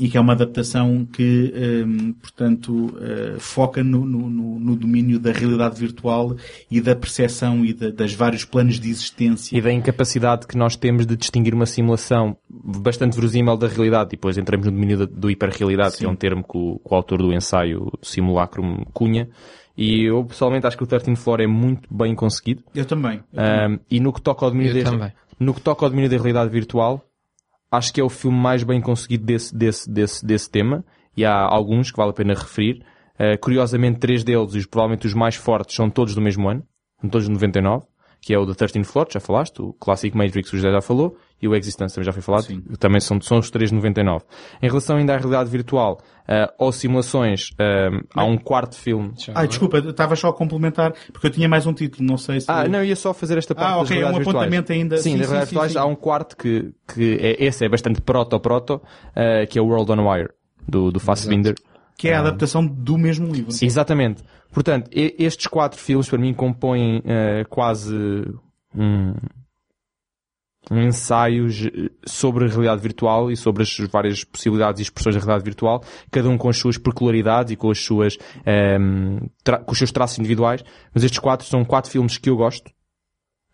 e que é uma adaptação que, hum, portanto, eh, foca no, no- no- domínio da realidade virtual e da percepção e da- das vários planos de existência. E da incapacidade que nós temos de distinguir uma simulação bastante verosímil da realidade. E depois entramos no domínio da, do hiperrealidade, que é um termo que o, que o autor do ensaio Simulacrum cunha. E eu pessoalmente acho que o 13 Floor é muito bem conseguido. Eu também. eu também. Um, e no que toca ao domínio Eu da, também. no que toca ao domínio da realidade virtual, acho que é o filme mais bem conseguido desse, desse, desse, desse tema. E há alguns que vale a pena referir. Uh, curiosamente, três deles, e provavelmente os mais fortes, são todos do mesmo ano. São todos de 99. Que é o The 13 Floor, já falaste. O Classic Matrix, o José já falou. E o Existence também já foi falado. Sim. Também são, são os três de 99. Em relação ainda à realidade virtual, uh, ou simulações, um, há um quarto filme. Ah, desculpa, estava só a complementar, porque eu tinha mais um título, não sei se... Ah, não, ia só fazer esta parte Ah, das ok, é um realidades virtuais. apontamento ainda. Sim, Sim, das sim, realidades sim, virtuais sim. há um quarto que, que é, esse é bastante proto-proto, eh, que é o World on Wire, do, do Fassbinder. Que é a adaptação do mesmo livro. Exatamente. Portanto, estes quatro filmes para mim compõem eh, quase um, um ensaio sobre a realidade virtual e sobre as várias possibilidades e expressões da realidade virtual, cada um com as suas peculiaridades e com as suas ehm, tra- com os seus traços individuais. Mas estes quatro são quatro filmes que eu gosto.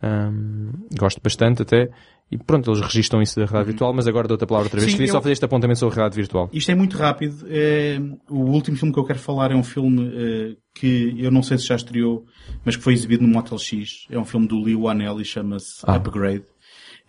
Ahm, gosto bastante até. E pronto, eles registram isso da realidade virtual, mas agora dou-te a palavra outra vez. Sim, Queria eu- só fazer este apontamento sobre a realidade virtual. Isto é muito rápido. É, o último filme que eu quero falar é um filme eh, que eu não sei se já estreou, mas que foi exibido no Motel X. É um filme do Lee Wanell e chama-se Ah. Upgrade.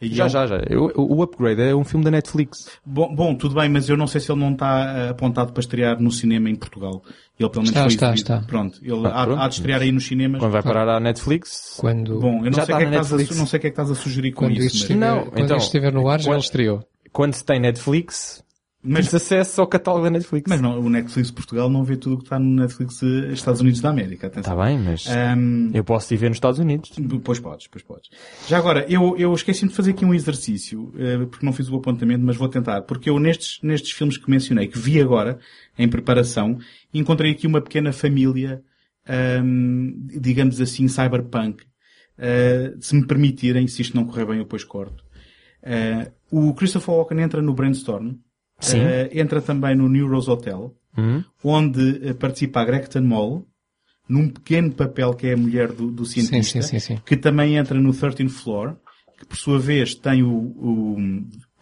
E Já, é um- já, já. Eu- o Upgrade é um filme da Netflix. Bom, bom, tudo bem, mas eu não sei se ele não está eh, apontado para estrear no cinema em Portugal. Ele pelo menos Está, foi está, exibido. está. Pronto, ele Ah, há, pronto. há de estrear aí nos cinemas. Quando vai parar à Netflix. Quando, Bom, eu não Já sei, que é que a, não sei o que é que estás a sugerir com quando isso. mas- estiver, Não, quando então, estiver no ar, já quando- ele estreou. Quando se tem Netflix, Mas, acesso ao catálogo da Netflix. mas não, o Netflix Portugal não vê tudo o que está no Netflix Estados Unidos da América. Está bem, mas Ahm, eu posso ir ver nos Estados Unidos. Pois podes, pois podes. Já agora, eu, eu esqueci-me de fazer aqui um exercício, eh, porque não fiz o apontamento, mas vou tentar. Porque eu nestes, nestes filmes que mencionei, que vi agora, em preparação, encontrei aqui uma pequena família, ahm, digamos assim, cyberpunk. Eh, se me permitirem, se isto não correr bem, eu depois corto. Eh, o Christopher Walken entra no Brainstorm. Sim. Eh, entra também no New Rose Hotel, Hum? onde eh, participa a Gretchen Moll, num pequeno papel que é a mulher do, do cientista, sim, sim, que também entra no 13th Floor, que por sua vez tem o, o,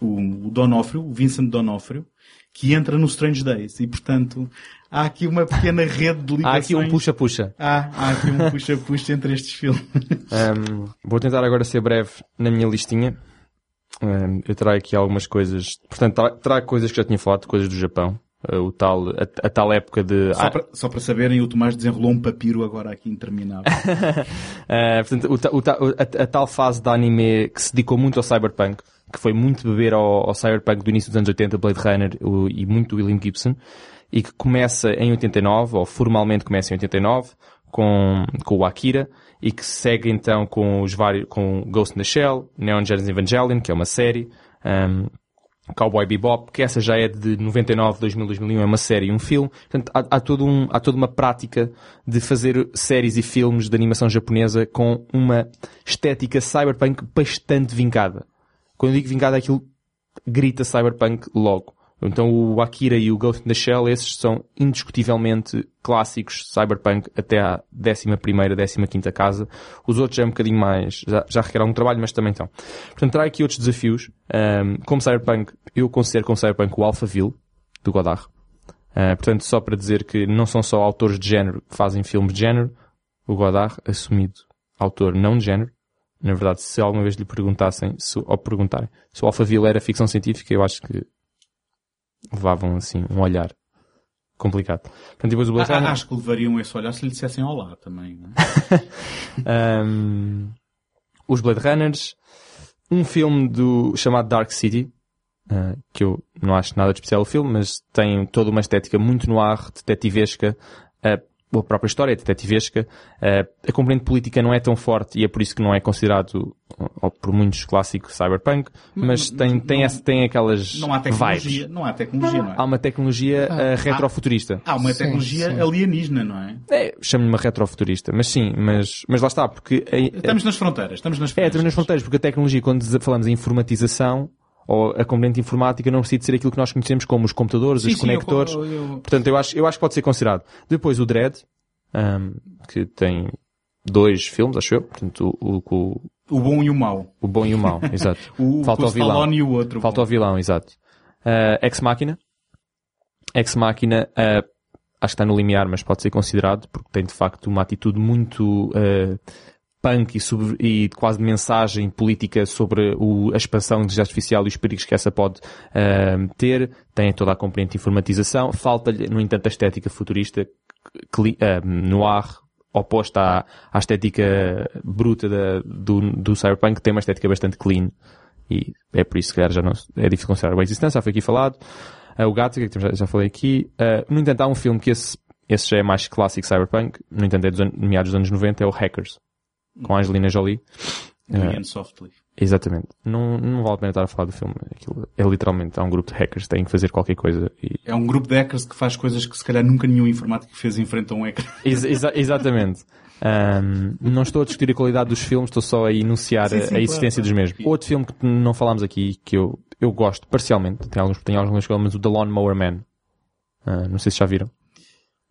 o, Donofrio, o Vincent Donofrio, que entra no Strange Days. E, portanto, há aqui uma pequena (laughs) rede de Há ligações. aqui um puxa-puxa. Há, há aqui um (laughs) puxa-puxa entre estes filmes. Um, vou tentar agora ser breve na minha listinha. Um, eu trago aqui algumas coisas. Portanto, tra- trago coisas que já tinha falado, coisas do Japão. Uh, o tal, a, a tal época de. Só, para, só para saberem, o Tomás desenrolou um papiro agora aqui interminável. Uh, (laughs) portanto, o o- a, a tal fase da anime que se dedicou muito ao cyberpunk, que foi muito beber ao, ao cyberpunk do início dos anos 80, Blade Runner o- e muito William Gibson, e que começa em 89, ou formalmente começa em 89, com, com o Akira, e que segue então com os vários, com Ghost in the Shell, Neon Genesis Evangelion, que é uma série, um, Cowboy Bebop, que essa já é de 99, 2000, 2001, é uma série e um filme. Portanto, há, há, todo um, há toda uma prática de fazer séries e filmes de animação japonesa com uma estética cyberpunk bastante vincada. Quando eu digo vincada, aquilo grita cyberpunk logo. Então o Akira e o Ghost in the Shell, esses são indiscutivelmente clássicos cyberpunk até à 11ª, 15ª casa. Os outros é um bocadinho mais, já, já requer algum trabalho, mas também estão. Portanto, trago aqui outros desafios. Um, como cyberpunk, eu considero como cyberpunk o Alphaville, do Godard. Uh, portanto, só para dizer que não são só autores de género que fazem filmes de género. O Godard, assumido autor não de género. Na verdade, se alguma vez lhe perguntassem, se, ou perguntarem, se o Alphaville era ficção científica, eu acho que levavam assim um olhar complicado. Portanto, depois o Ah, acho que levariam esse olhar se lhe dissessem olá também. é? (laughs) Um, os Blade Runners, um filme do, chamado Dark City, uh, que eu não acho nada de especial o filme, mas tem toda uma estética muito noir, detetivesca, uh, a própria história é detetivesca, uh, a componente política não é tão forte e é por isso que não é considerado, ou por muitos clássicos cyberpunk, mas tem, tem, não- essa, tem aquelas Não há tecnologia, vibes. não há tecnologia, não é? Há uma tecnologia uh, retrofuturista. Há uma Sim, tecnologia sim. alienígena, não é? É, chamo-lhe uma retrofuturista, mas sim, mas, mas lá está, porque a- Estamos nas fronteiras, estamos nas é, fronteiras. estamos nas fronteiras, porque a tecnologia, quando falamos em informatização, ou a componente informática, não precisa de ser aquilo que nós conhecemos como os computadores, Sim, os sim, eu- conectores. eu- eu- Portanto, eu acho, eu acho que pode ser considerado. Depois o Dread, ahm, que tem dois filmes, acho eu. Portanto, o, o, O bom e o mau. o bom e o mau, (laughs) exato. O, Falta o o vilão. E o outro. Falta o vilão, exato. Uh, Ex Machina. Ex Machina, uh, acho que está no limiar, mas pode ser considerado, porque tem de facto uma atitude muito uh, punk e, sobre- e quase de mensagem política sobre o- a expansão de inteligência artificial e os perigos que essa pode uh, ter. Tem toda a componente de informatização. Falta-lhe, no entanto, a estética futurista, uh, noir, oposta à, à estética bruta da- do, do cyberpunk, que tem uma estética bastante clean. E é por isso que, já não, é difícil considerar a existência, já foi aqui falado. Ah, o Gattaca, que já, já falei aqui. No entanto, há um filme que esse, esse já é mais clássico cyberpunk, no entanto é dos meados dos anos 90, é o Hackers, com a Angelina Jolie. Ian Softly. exatamente. Não, não vale a pena estar a falar do filme. Aquilo é literalmente, há um grupo de hackers que têm que fazer qualquer coisa e É um grupo de hackers que faz coisas que se calhar nunca nenhum informático fez em frente a um ecrã. (laughs) Ex- exa- exatamente. Ahm, não estou a discutir a qualidade dos filmes, estou só a enunciar Sim, a- sim, a existência claro, dos mesmos. Outro filme que não falámos aqui, que eu, eu gosto parcialmente, tem alguns, tem alguns mas o The Lawn Mower Man. Ah, não sei se já viram.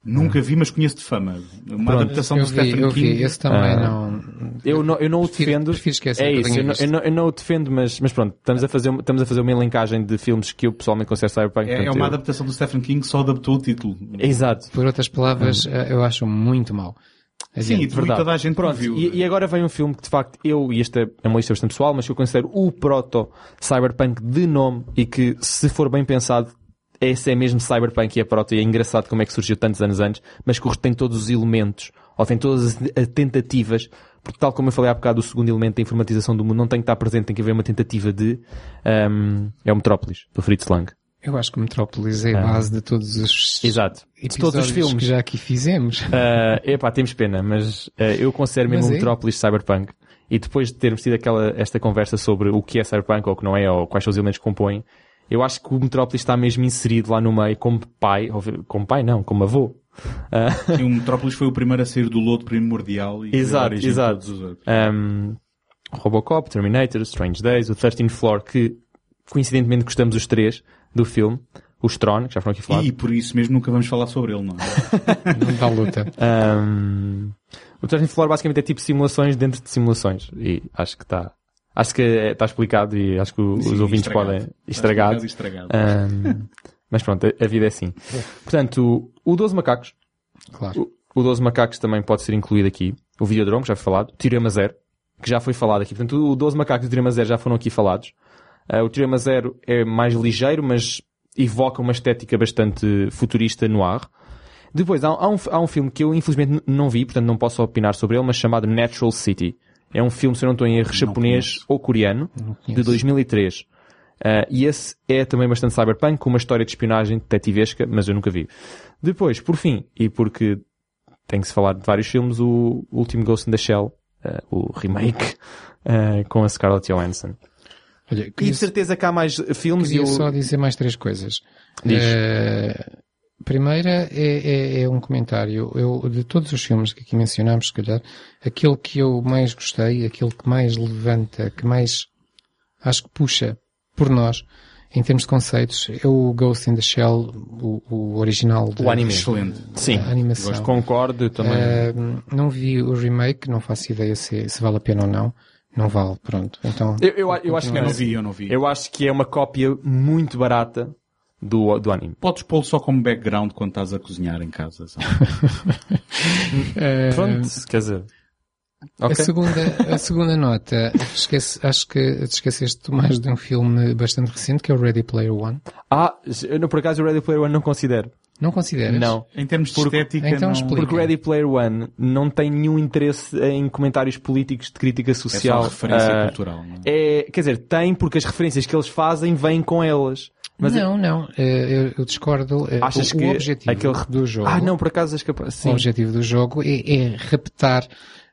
Nunca vi, mas conheço de fama. Uma Pronto. adaptação eu do vi, Stephen eu vi. King. Esse também Ah. não... Eu não, eu não o Prefiro- defendo. prefiro esquecer é eu isso, eu não, eu, não, eu não o defendo, mas, mas pronto, estamos a, fazer, uma- estamos a fazer uma elencagem de filmes que eu pessoalmente considero cyberpunk. É, é uma eu- adaptação do Stephen King, só adaptou o título. Exato. Por outras palavras, eh, eu acho muito mau. Sim, e Adiante. tu e toda a gente Pronto, viu. e, e agora vem um filme que de facto eu, e esta é uma lista bastante pessoal, mas que eu considero o proto cyberpunk de nome e que se for bem pensado esse é mesmo cyberpunk e é proto e é engraçado como é que surgiu tantos anos antes, mas que tem todos os elementos ou tem todas as as tentativas porque tal como eu falei há bocado o segundo elemento da informatização do mundo não tem que estar presente, tem que haver uma tentativa de ahm, é o Metrópolis, do Fritz Lang. Eu acho que Metrópolis é a Ah. base de todos os Exato. De todos os filmes. que já aqui fizemos. Uh, (laughs) epá, temos pena, mas uh, eu considero mesmo Mas o é. Metrópolis Cyberpunk. E depois de termos tido aquela, esta conversa sobre o que é Cyberpunk ou o que não é, ou quais são os elementos que compõem, eu acho que o Metrópolis está mesmo inserido lá no meio como pai, ou, como pai não, como avô. Uh, E o Metrópolis foi o primeiro a sair do lodo primordial e Exato, a origem de exato. todos os outros. um, Robocop, Terminator, Strange Days, o 13th Floor, que coincidentemente gostamos os três do filme, os Tron, que já foram aqui falados. E por isso mesmo nunca vamos falar sobre ele, não é? (laughs) Não dá luta. Um, o 13th Floor basicamente é tipo simulações dentro de simulações. E acho que está. Acho que está explicado e acho que os Sim, ouvintes estragado. podem. Estragado. estragado. Um, mas pronto, a, vida é assim. Portanto, o, o 12 Macacos. Claro. O, o 12 Macacos também pode ser incluído aqui. O Videodrome, que já foi falado. Teorema Zero, que já foi falado aqui. Portanto, o 12 Macacos e o Teorema Zero já foram aqui falados. Uh, o Teorema Zero é mais ligeiro, mas evoca uma estética bastante futurista no ar. Depois, há, há um, há um filme que eu infelizmente não vi, portanto não posso opinar sobre ele, mas chamado Natural City. É um filme, se eu não estou em erro, japonês ou coreano, de conheço. 2003. Uh, e esse é também bastante cyberpunk, com uma história de espionagem detetivesca, mas eu nunca vi. Depois, por fim, e porque tem que se falar de vários filmes, o último Ghost in the Shell, uh, o remake, uh, com a Scarlett Johansson. Olha, E de certeza que há mais filmes e queria eu... só dizer mais três coisas. Diz. Eh, primeira é, é- é um comentário. Eu, de todos os filmes que aqui mencionámos, se calhar, aquele que eu mais gostei, aquele que mais levanta, que mais acho que puxa por nós, em termos de conceitos, é o Ghost in the Shell, o, o original de, O anime. Excelente. Sim, a animação. gosto, concordo também. Eh, não vi o remake, não faço ideia se, se vale a pena ou não. Não vale, pronto. Então, Eu, eu, eu acho que Eu não vi, eu não vi. Eu acho que é uma cópia muito barata do, do anime. Podes pô-lo só como background quando estás a cozinhar em casa. eh, (laughs) Pronto, quer dizer. A Ok. segunda, a segunda nota, esquece, acho que te esqueceste mais de um filme bastante recente, que é o Ready Player One. Ah, eu, não- por acaso o Ready Player One não considero. Não consideras? Não. Em termos de Porque- estética, Então não... explica. Porque o Ready Player One não tem nenhum interesse em comentários políticos de crítica é só social. referência Ah, cultural. Não é? é, quer dizer, tem porque as referências que eles fazem vêm com elas. Mas não, não, eh, eu, eu discordo. Eh, achas o, que o objetivo aquele... do jogo, Ah, não, por acaso és capaz. o Sim. objetivo do jogo é, é raptar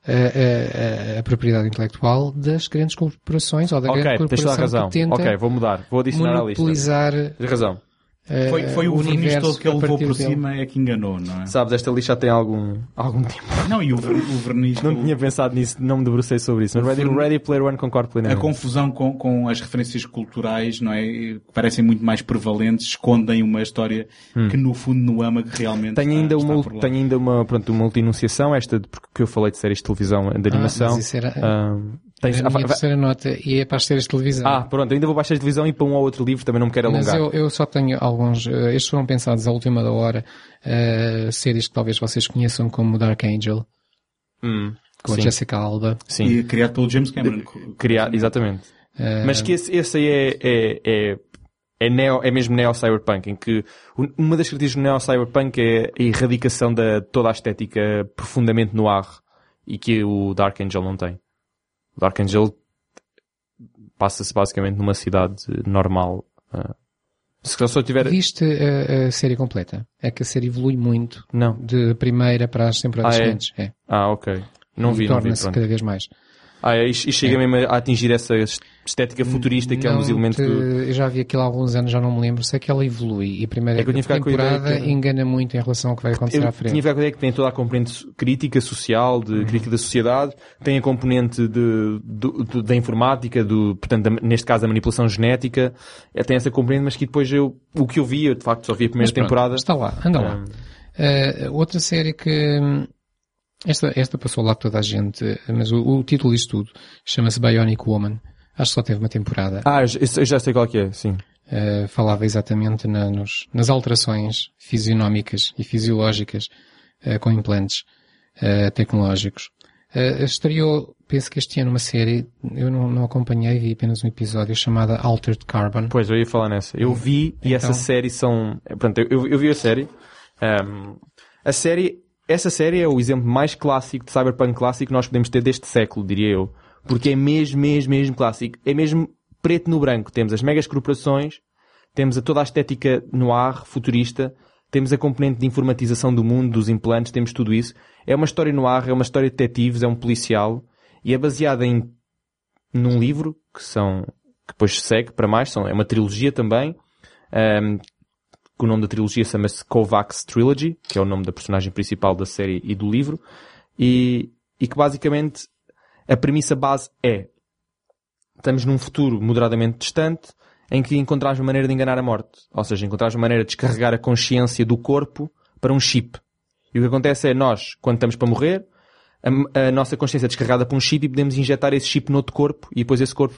eh, a, a- a propriedade intelectual das grandes corporações ou da Ok, grande tens toda a corporação razão. que tenta Ok, vou mudar. Vou adicionar à lista. monopolizar Tens razão. Eh, Foi, foi o, verniz universo todo que ele a levou por dele. cima é que enganou, não é? Sabes, esta lista já tem algum, algum tempo. Não, e o, ver- o verniz... Não todo- tinha pensado nisso, não me debrucei sobre isso. Mas Ready, Ready Player One concordo A plenamente. confusão com, com as referências culturais, não é? Que parecem muito mais prevalentes, escondem uma história que no fundo no ama que realmente Tenho está, ainda está uma, por lá. tenho ainda uma, pronto, uma multi-enunciação, esta de, porque eu falei de séries de televisão, de animação. mas isso era- Ahm, tens- a ah, minha vai- terceira nota e é para as séries de televisão. ah, pronto, ainda vou baixar a televisão e para um ou outro livro, também não me quero Mas alongar. eu, eu só tenho alguns, eh, estes foram pensados à última da hora, eh, séries que talvez vocês conheçam como Dark Angel, Hum, com sim, a Jessica Alba. sim. E criado pelo James Cameron. Criar, exatamente. Eh, Mas que esse, esse aí é, é, é, é, neo, é mesmo neo-cyberpunk, em que um- uma das características do neo-cyberpunk é a erradicação de toda a estética profundamente no ar e que o Dark Angel não tem. O Dark Angel passa-se basicamente numa cidade normal. ah. se só tiver... Viste a, a série completa? É que a série evolui muito Não. de primeira para as temporadas Ah, é? seguintes. É. Ah, ok. Não E vi, não vi, Torna-se cada vez mais. Ah, é, e, chega mesmo a atingir essa estética futurista que é um dos elementos te- do... Eu já vi aquilo há alguns anos, já não me lembro. Sei que ela evolui e a primeira É que a temporada que- engana muito em relação ao que vai acontecer Eu à frente. tinha a ver com a ideia que tem toda a componente crítica social, de crítica da sociedade, tem a componente de, do- do- da informática, do, portanto, da- neste caso, da manipulação genética, é, tem essa componente, mas que depois eu, o que eu vi, eu de facto só vi a primeira pronto, temporada. Está lá, anda lá. Uh, outra série que hum, esta, esta passou lá toda a gente, mas o, o título disto tudo chama-se Bionic Woman. Acho que só teve uma temporada. Ah, eu, já- sei qual que é, sim. Uh, falava exatamente na- nos- nas alterações fisionómicas e fisiológicas uh, com implantes uh, tecnológicos. Estreou, penso que este ano, uma série, eu não, não acompanhei, vi apenas um episódio chamada Altered Carbon. Pois, eu ia falar nessa. Eu vi, e essa Então. série são, pronto, eu, eu vi a série, Ahm, a série, essa série é o exemplo mais clássico de cyberpunk clássico que nós podemos ter deste século, diria eu. Porque é mesmo, mesmo, mesmo clássico. É mesmo preto no branco. Temos as megas corporações, temos a toda a estética no ar, futurista, temos a componente de informatização do mundo, dos implantes, temos tudo isso. É uma história no ar, é uma história de detetives, é um policial, e é baseada em, num livro, que são, que depois segue para mais, são, é uma trilogia também, ahm, que o nome da trilogia chama-se Kovacs Trilogy, que é o nome da personagem principal da série e do livro, e, e que basicamente a premissa base é estamos num futuro moderadamente distante em que encontramos uma maneira de enganar a morte. Ou seja, encontramos uma maneira de descarregar a consciência do corpo para um chip. E o que acontece é nós, quando estamos para morrer, a, a nossa consciência é descarregada para um chip e podemos injetar esse chip noutro corpo e depois esse corpo,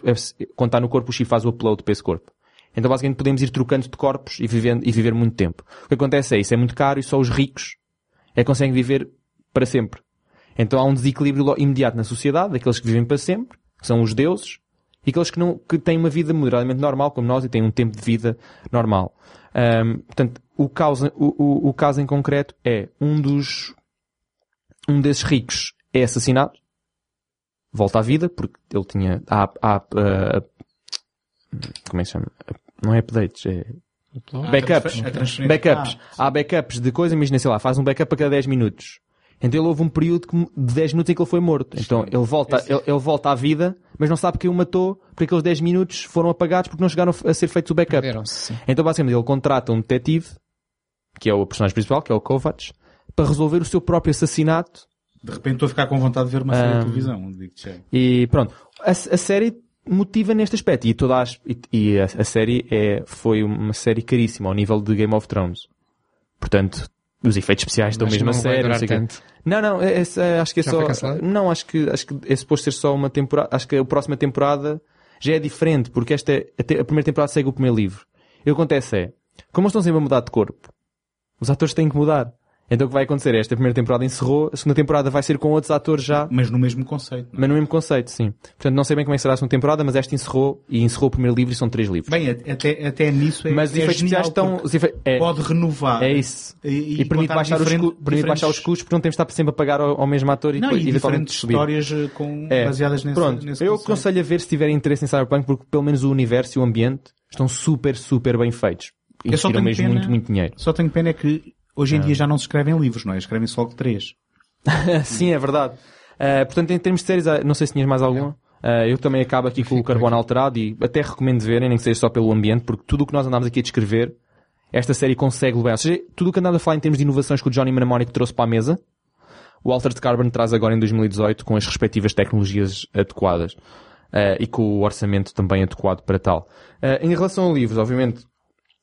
quando está no corpo, o chip faz o upload para esse corpo. Então basicamente podemos ir trocando de corpos e, vivendo, e viver muito tempo. O que acontece é isso é muito caro e só os ricos é que conseguem viver para sempre. Então há um desequilíbrio imediato na sociedade, daqueles que vivem para sempre, que são os deuses, e aqueles que, não, que têm uma vida moderadamente normal, como nós, e têm um tempo de vida normal. Ahm, portanto, o caso, o, o, o caso em concreto é um dos, um desses ricos é assassinado, volta à vida, porque ele tinha, há, há, ah, como é que chama? Não é updates, é backups. a transferência. Backups. Ah, Há backups de coisa, imagina, sei lá, faz um backup a cada 10 minutos. Então ele houve um período que- de 10 minutos em que ele foi morto. Então ele volta, ele, ele volta à vida, mas não sabe quem o matou, porque aqueles 10 minutos foram apagados porque não chegaram a ser feitos o backup. Então basicamente ele contrata um detetive, que é o personagem principal, que é o Kovacs, para resolver o seu próprio assassinato De repente estou a ficar com vontade de ver uma série Ah. de televisão. digo-te já. e pronto. A, a série motiva neste aspecto. E toda a, e, e a, a série é, foi uma série caríssima ao nível de Game of Thrones. Portanto, os efeitos especiais estão Mas mesmo a não. Não, durar sei o quê. tanto. não, não, é- é- é- acho que é Já só. Não, acho que, acho que é suposto ser só uma temporada. Acho que a próxima temporada já é diferente, porque esta é- a primeira temporada segue o primeiro livro. E o que acontece é, como eles estão sempre a mudar de corpo, os atores têm que mudar. Então o que vai acontecer é, esta primeira temporada encerrou, a segunda temporada vai ser com outros atores já Mas no mesmo conceito. é? mas no mesmo conceito, sim. Portanto, não sei bem como é que será a segunda temporada, mas esta encerrou e encerrou o primeiro livro e são três livros. Bem, até, até nisso é mas os é efeitos especiais estão. efe- é, Pode renovar. é isso. E, E, permite, baixar os, permite baixar os custos porque não temos de estar sempre a pagar ao, ao mesmo ator e Não, depois e eventualmente diferentes subir. histórias eh, com, É. baseadas nesse, Pronto, nesse eu aconselho a ver se tiverem interesse em Cyberpunk porque pelo menos o universo e o ambiente estão super, super bem feitos. Eu só tenho mesmo pena- muito, muito dinheiro. Só tenho pena é que hoje em Ah. dia já não se escrevem livros, não é? Escrevem-se logo três. (laughs) Sim, é verdade. Uh, portanto, em termos de séries, ah, não sei se tinhas mais alguma. Uh, eu também acabo aqui com o Carbono Alterado e até recomendo verem, nem que seja só pelo ambiente, porque tudo o que nós andamos aqui a descrever, esta série consegue levar. Ou seja, tudo o que andamos a falar em termos de inovações que o Johnny Mnemonic trouxe para a mesa, o Altered Carbon traz agora em 2018 com as respectivas tecnologias adequadas. Uh, e com o orçamento também adequado para tal. Uh, em relação a livros, obviamente,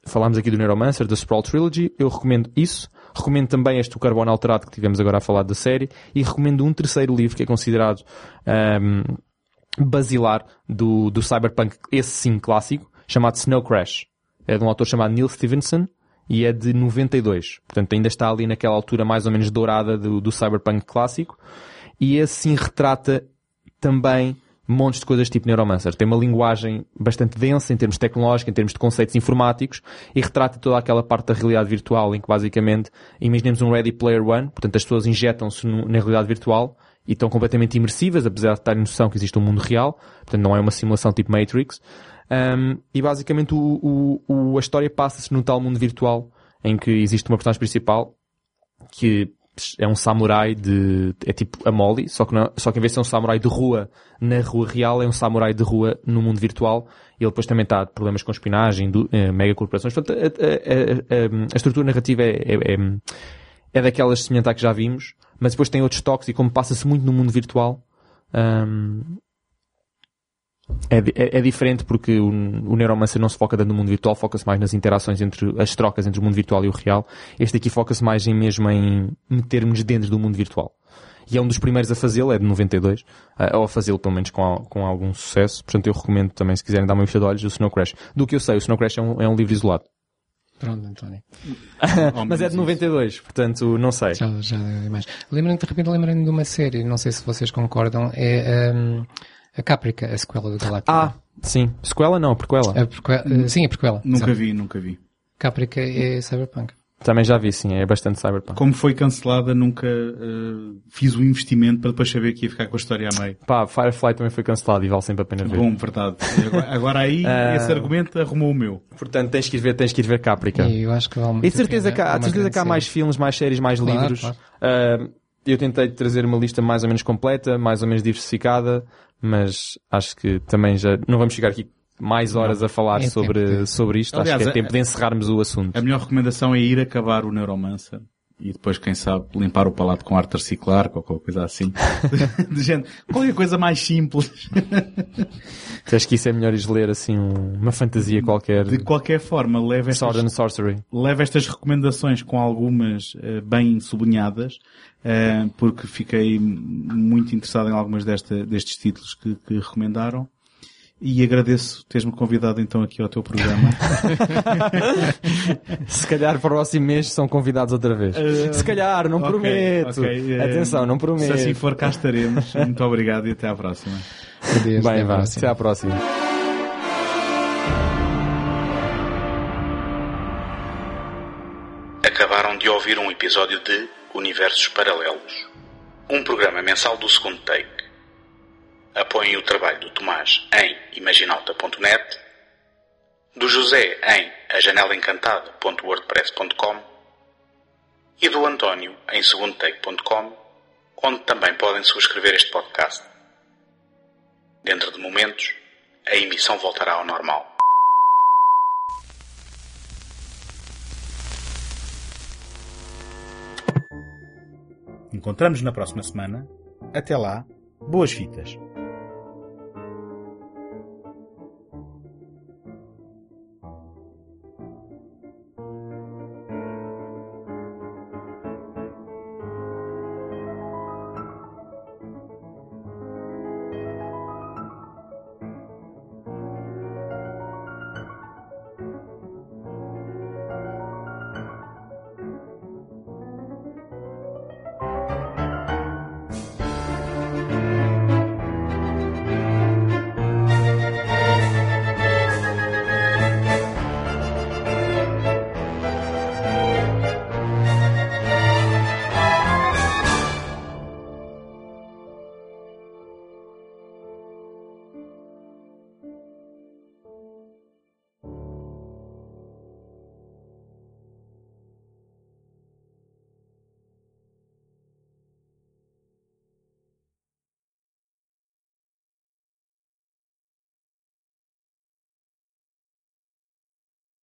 falámos aqui do Neuromancer, da Sprawl Trilogy, eu recomendo isso. Recomendo também este O Carbono Alterado que tivemos agora a falar da série e recomendo um terceiro livro que é considerado ahm, basilar do, do Cyberpunk, esse sim clássico, chamado Snow Crash. É de um autor chamado Neil Stevenson e é de 92. Portanto, ainda está ali naquela altura mais ou menos dourada do, do Cyberpunk clássico. E esse sim retrata também montes de coisas tipo Neuromancer. Tem uma linguagem bastante densa em termos tecnológicos, em termos de conceitos informáticos e retrata toda aquela parte da realidade virtual em que basicamente imaginemos um Ready Player One, portanto as pessoas injetam-se na realidade virtual e estão completamente imersivas, apesar de estarem noção que existe um mundo real, portanto não é uma simulação tipo Matrix. Um, e basicamente o, o- o- a história passa-se num tal mundo virtual em que existe uma personagem principal que é um samurai de, é tipo a Molly, só que, não, só que em vez de ser um samurai de rua na rua real, é um samurai de rua no mundo virtual. E ele depois também está de problemas com espionagem, do, eh, mega corporações. Portanto, a, a- a- a- estrutura narrativa é, é, é, é daquelas semelhantes à que já vimos, mas depois tem outros toques e como passa-se muito no mundo virtual, hum, é, é, é diferente porque o, o Neuromancer não se foca tanto no mundo virtual, foca-se mais nas interações entre, as trocas entre o mundo virtual e o real. Este aqui foca-se mais em mesmo em metermos dentro do mundo virtual. E é um dos primeiros a fazê-lo, é de 92, ah, ou a fazê-lo pelo menos com, com algum sucesso. Portanto, eu recomendo também, se quiserem dar uma vista de olhos, o Snow Crash. Do que eu sei, o Snow Crash é um, é um livro isolado. Pronto, António. (laughs) Mas é de 92, portanto, não sei. Já, já deu mais. Lembrem, de repente lembrem de uma série, não sei se vocês concordam, é hum, a Caprica, a sequela do Galactica. Ah, sim. Sequela não, prequela. A prequela, eh, sim, a prequela. Nunca vi, nunca vi. Caprica é Cyberpunk. Também já vi, sim. É bastante cyberpunk. Como foi cancelada, nunca eh, fiz o investimento para depois saber que ia ficar com a história a meio. Pá, Firefly também foi cancelado e vale sempre a pena ver. Bom, verdade. Agora, agora aí, (laughs) Ah. esse argumento arrumou o meu. Portanto, tens que ir ver, tens que ir ver Caprica. E eu acho que vale muito E de certeza a que há, é de certeza que há mais filmes, mais séries, mais Claro, livros. claro. Ah, eu tentei trazer uma lista mais ou menos completa, mais ou menos diversificada, mas acho que também já não vamos chegar aqui mais horas a falar É sobre, de- sobre isto. Aliás, acho que é a- tempo de encerrarmos o assunto. A melhor recomendação é ir acabar o Neuromancer. E depois, quem sabe, limpar o palato com arte reciclar, ou qualquer coisa assim. (laughs) de gente, qualquer coisa mais simples. Tu Acho que isso é melhor ler assim um- uma fantasia qualquer. De qualquer forma, leva estas, Sword and Sorcery. leva estas recomendações com algumas eh, bem sublinhadas, eh, porque fiquei muito interessado em algumas desta, destes títulos que, que recomendaram. E agradeço teres-me convidado então aqui ao teu programa. (laughs) Se calhar para o próximo mês são convidados outra vez. Se calhar, não Ok, prometo. ok, eh, Atenção, não Se prometo. assim for, cá estaremos. Muito obrigado e até à próxima. Adeus, até Bem, à vá. próxima. Até à próxima. Acabaram de ouvir um episódio de Universos Paralelos, um programa mensal do segundo take. Apoiem o trabalho do Tomás em imaginalta.net, do José em ajanelaencantada.wordpress.com e do António em segundotake.com, onde também podem subscrever este podcast. Dentro de momentos, a emissão voltará ao normal. Encontramos na próxima semana. Até lá, boas fitas.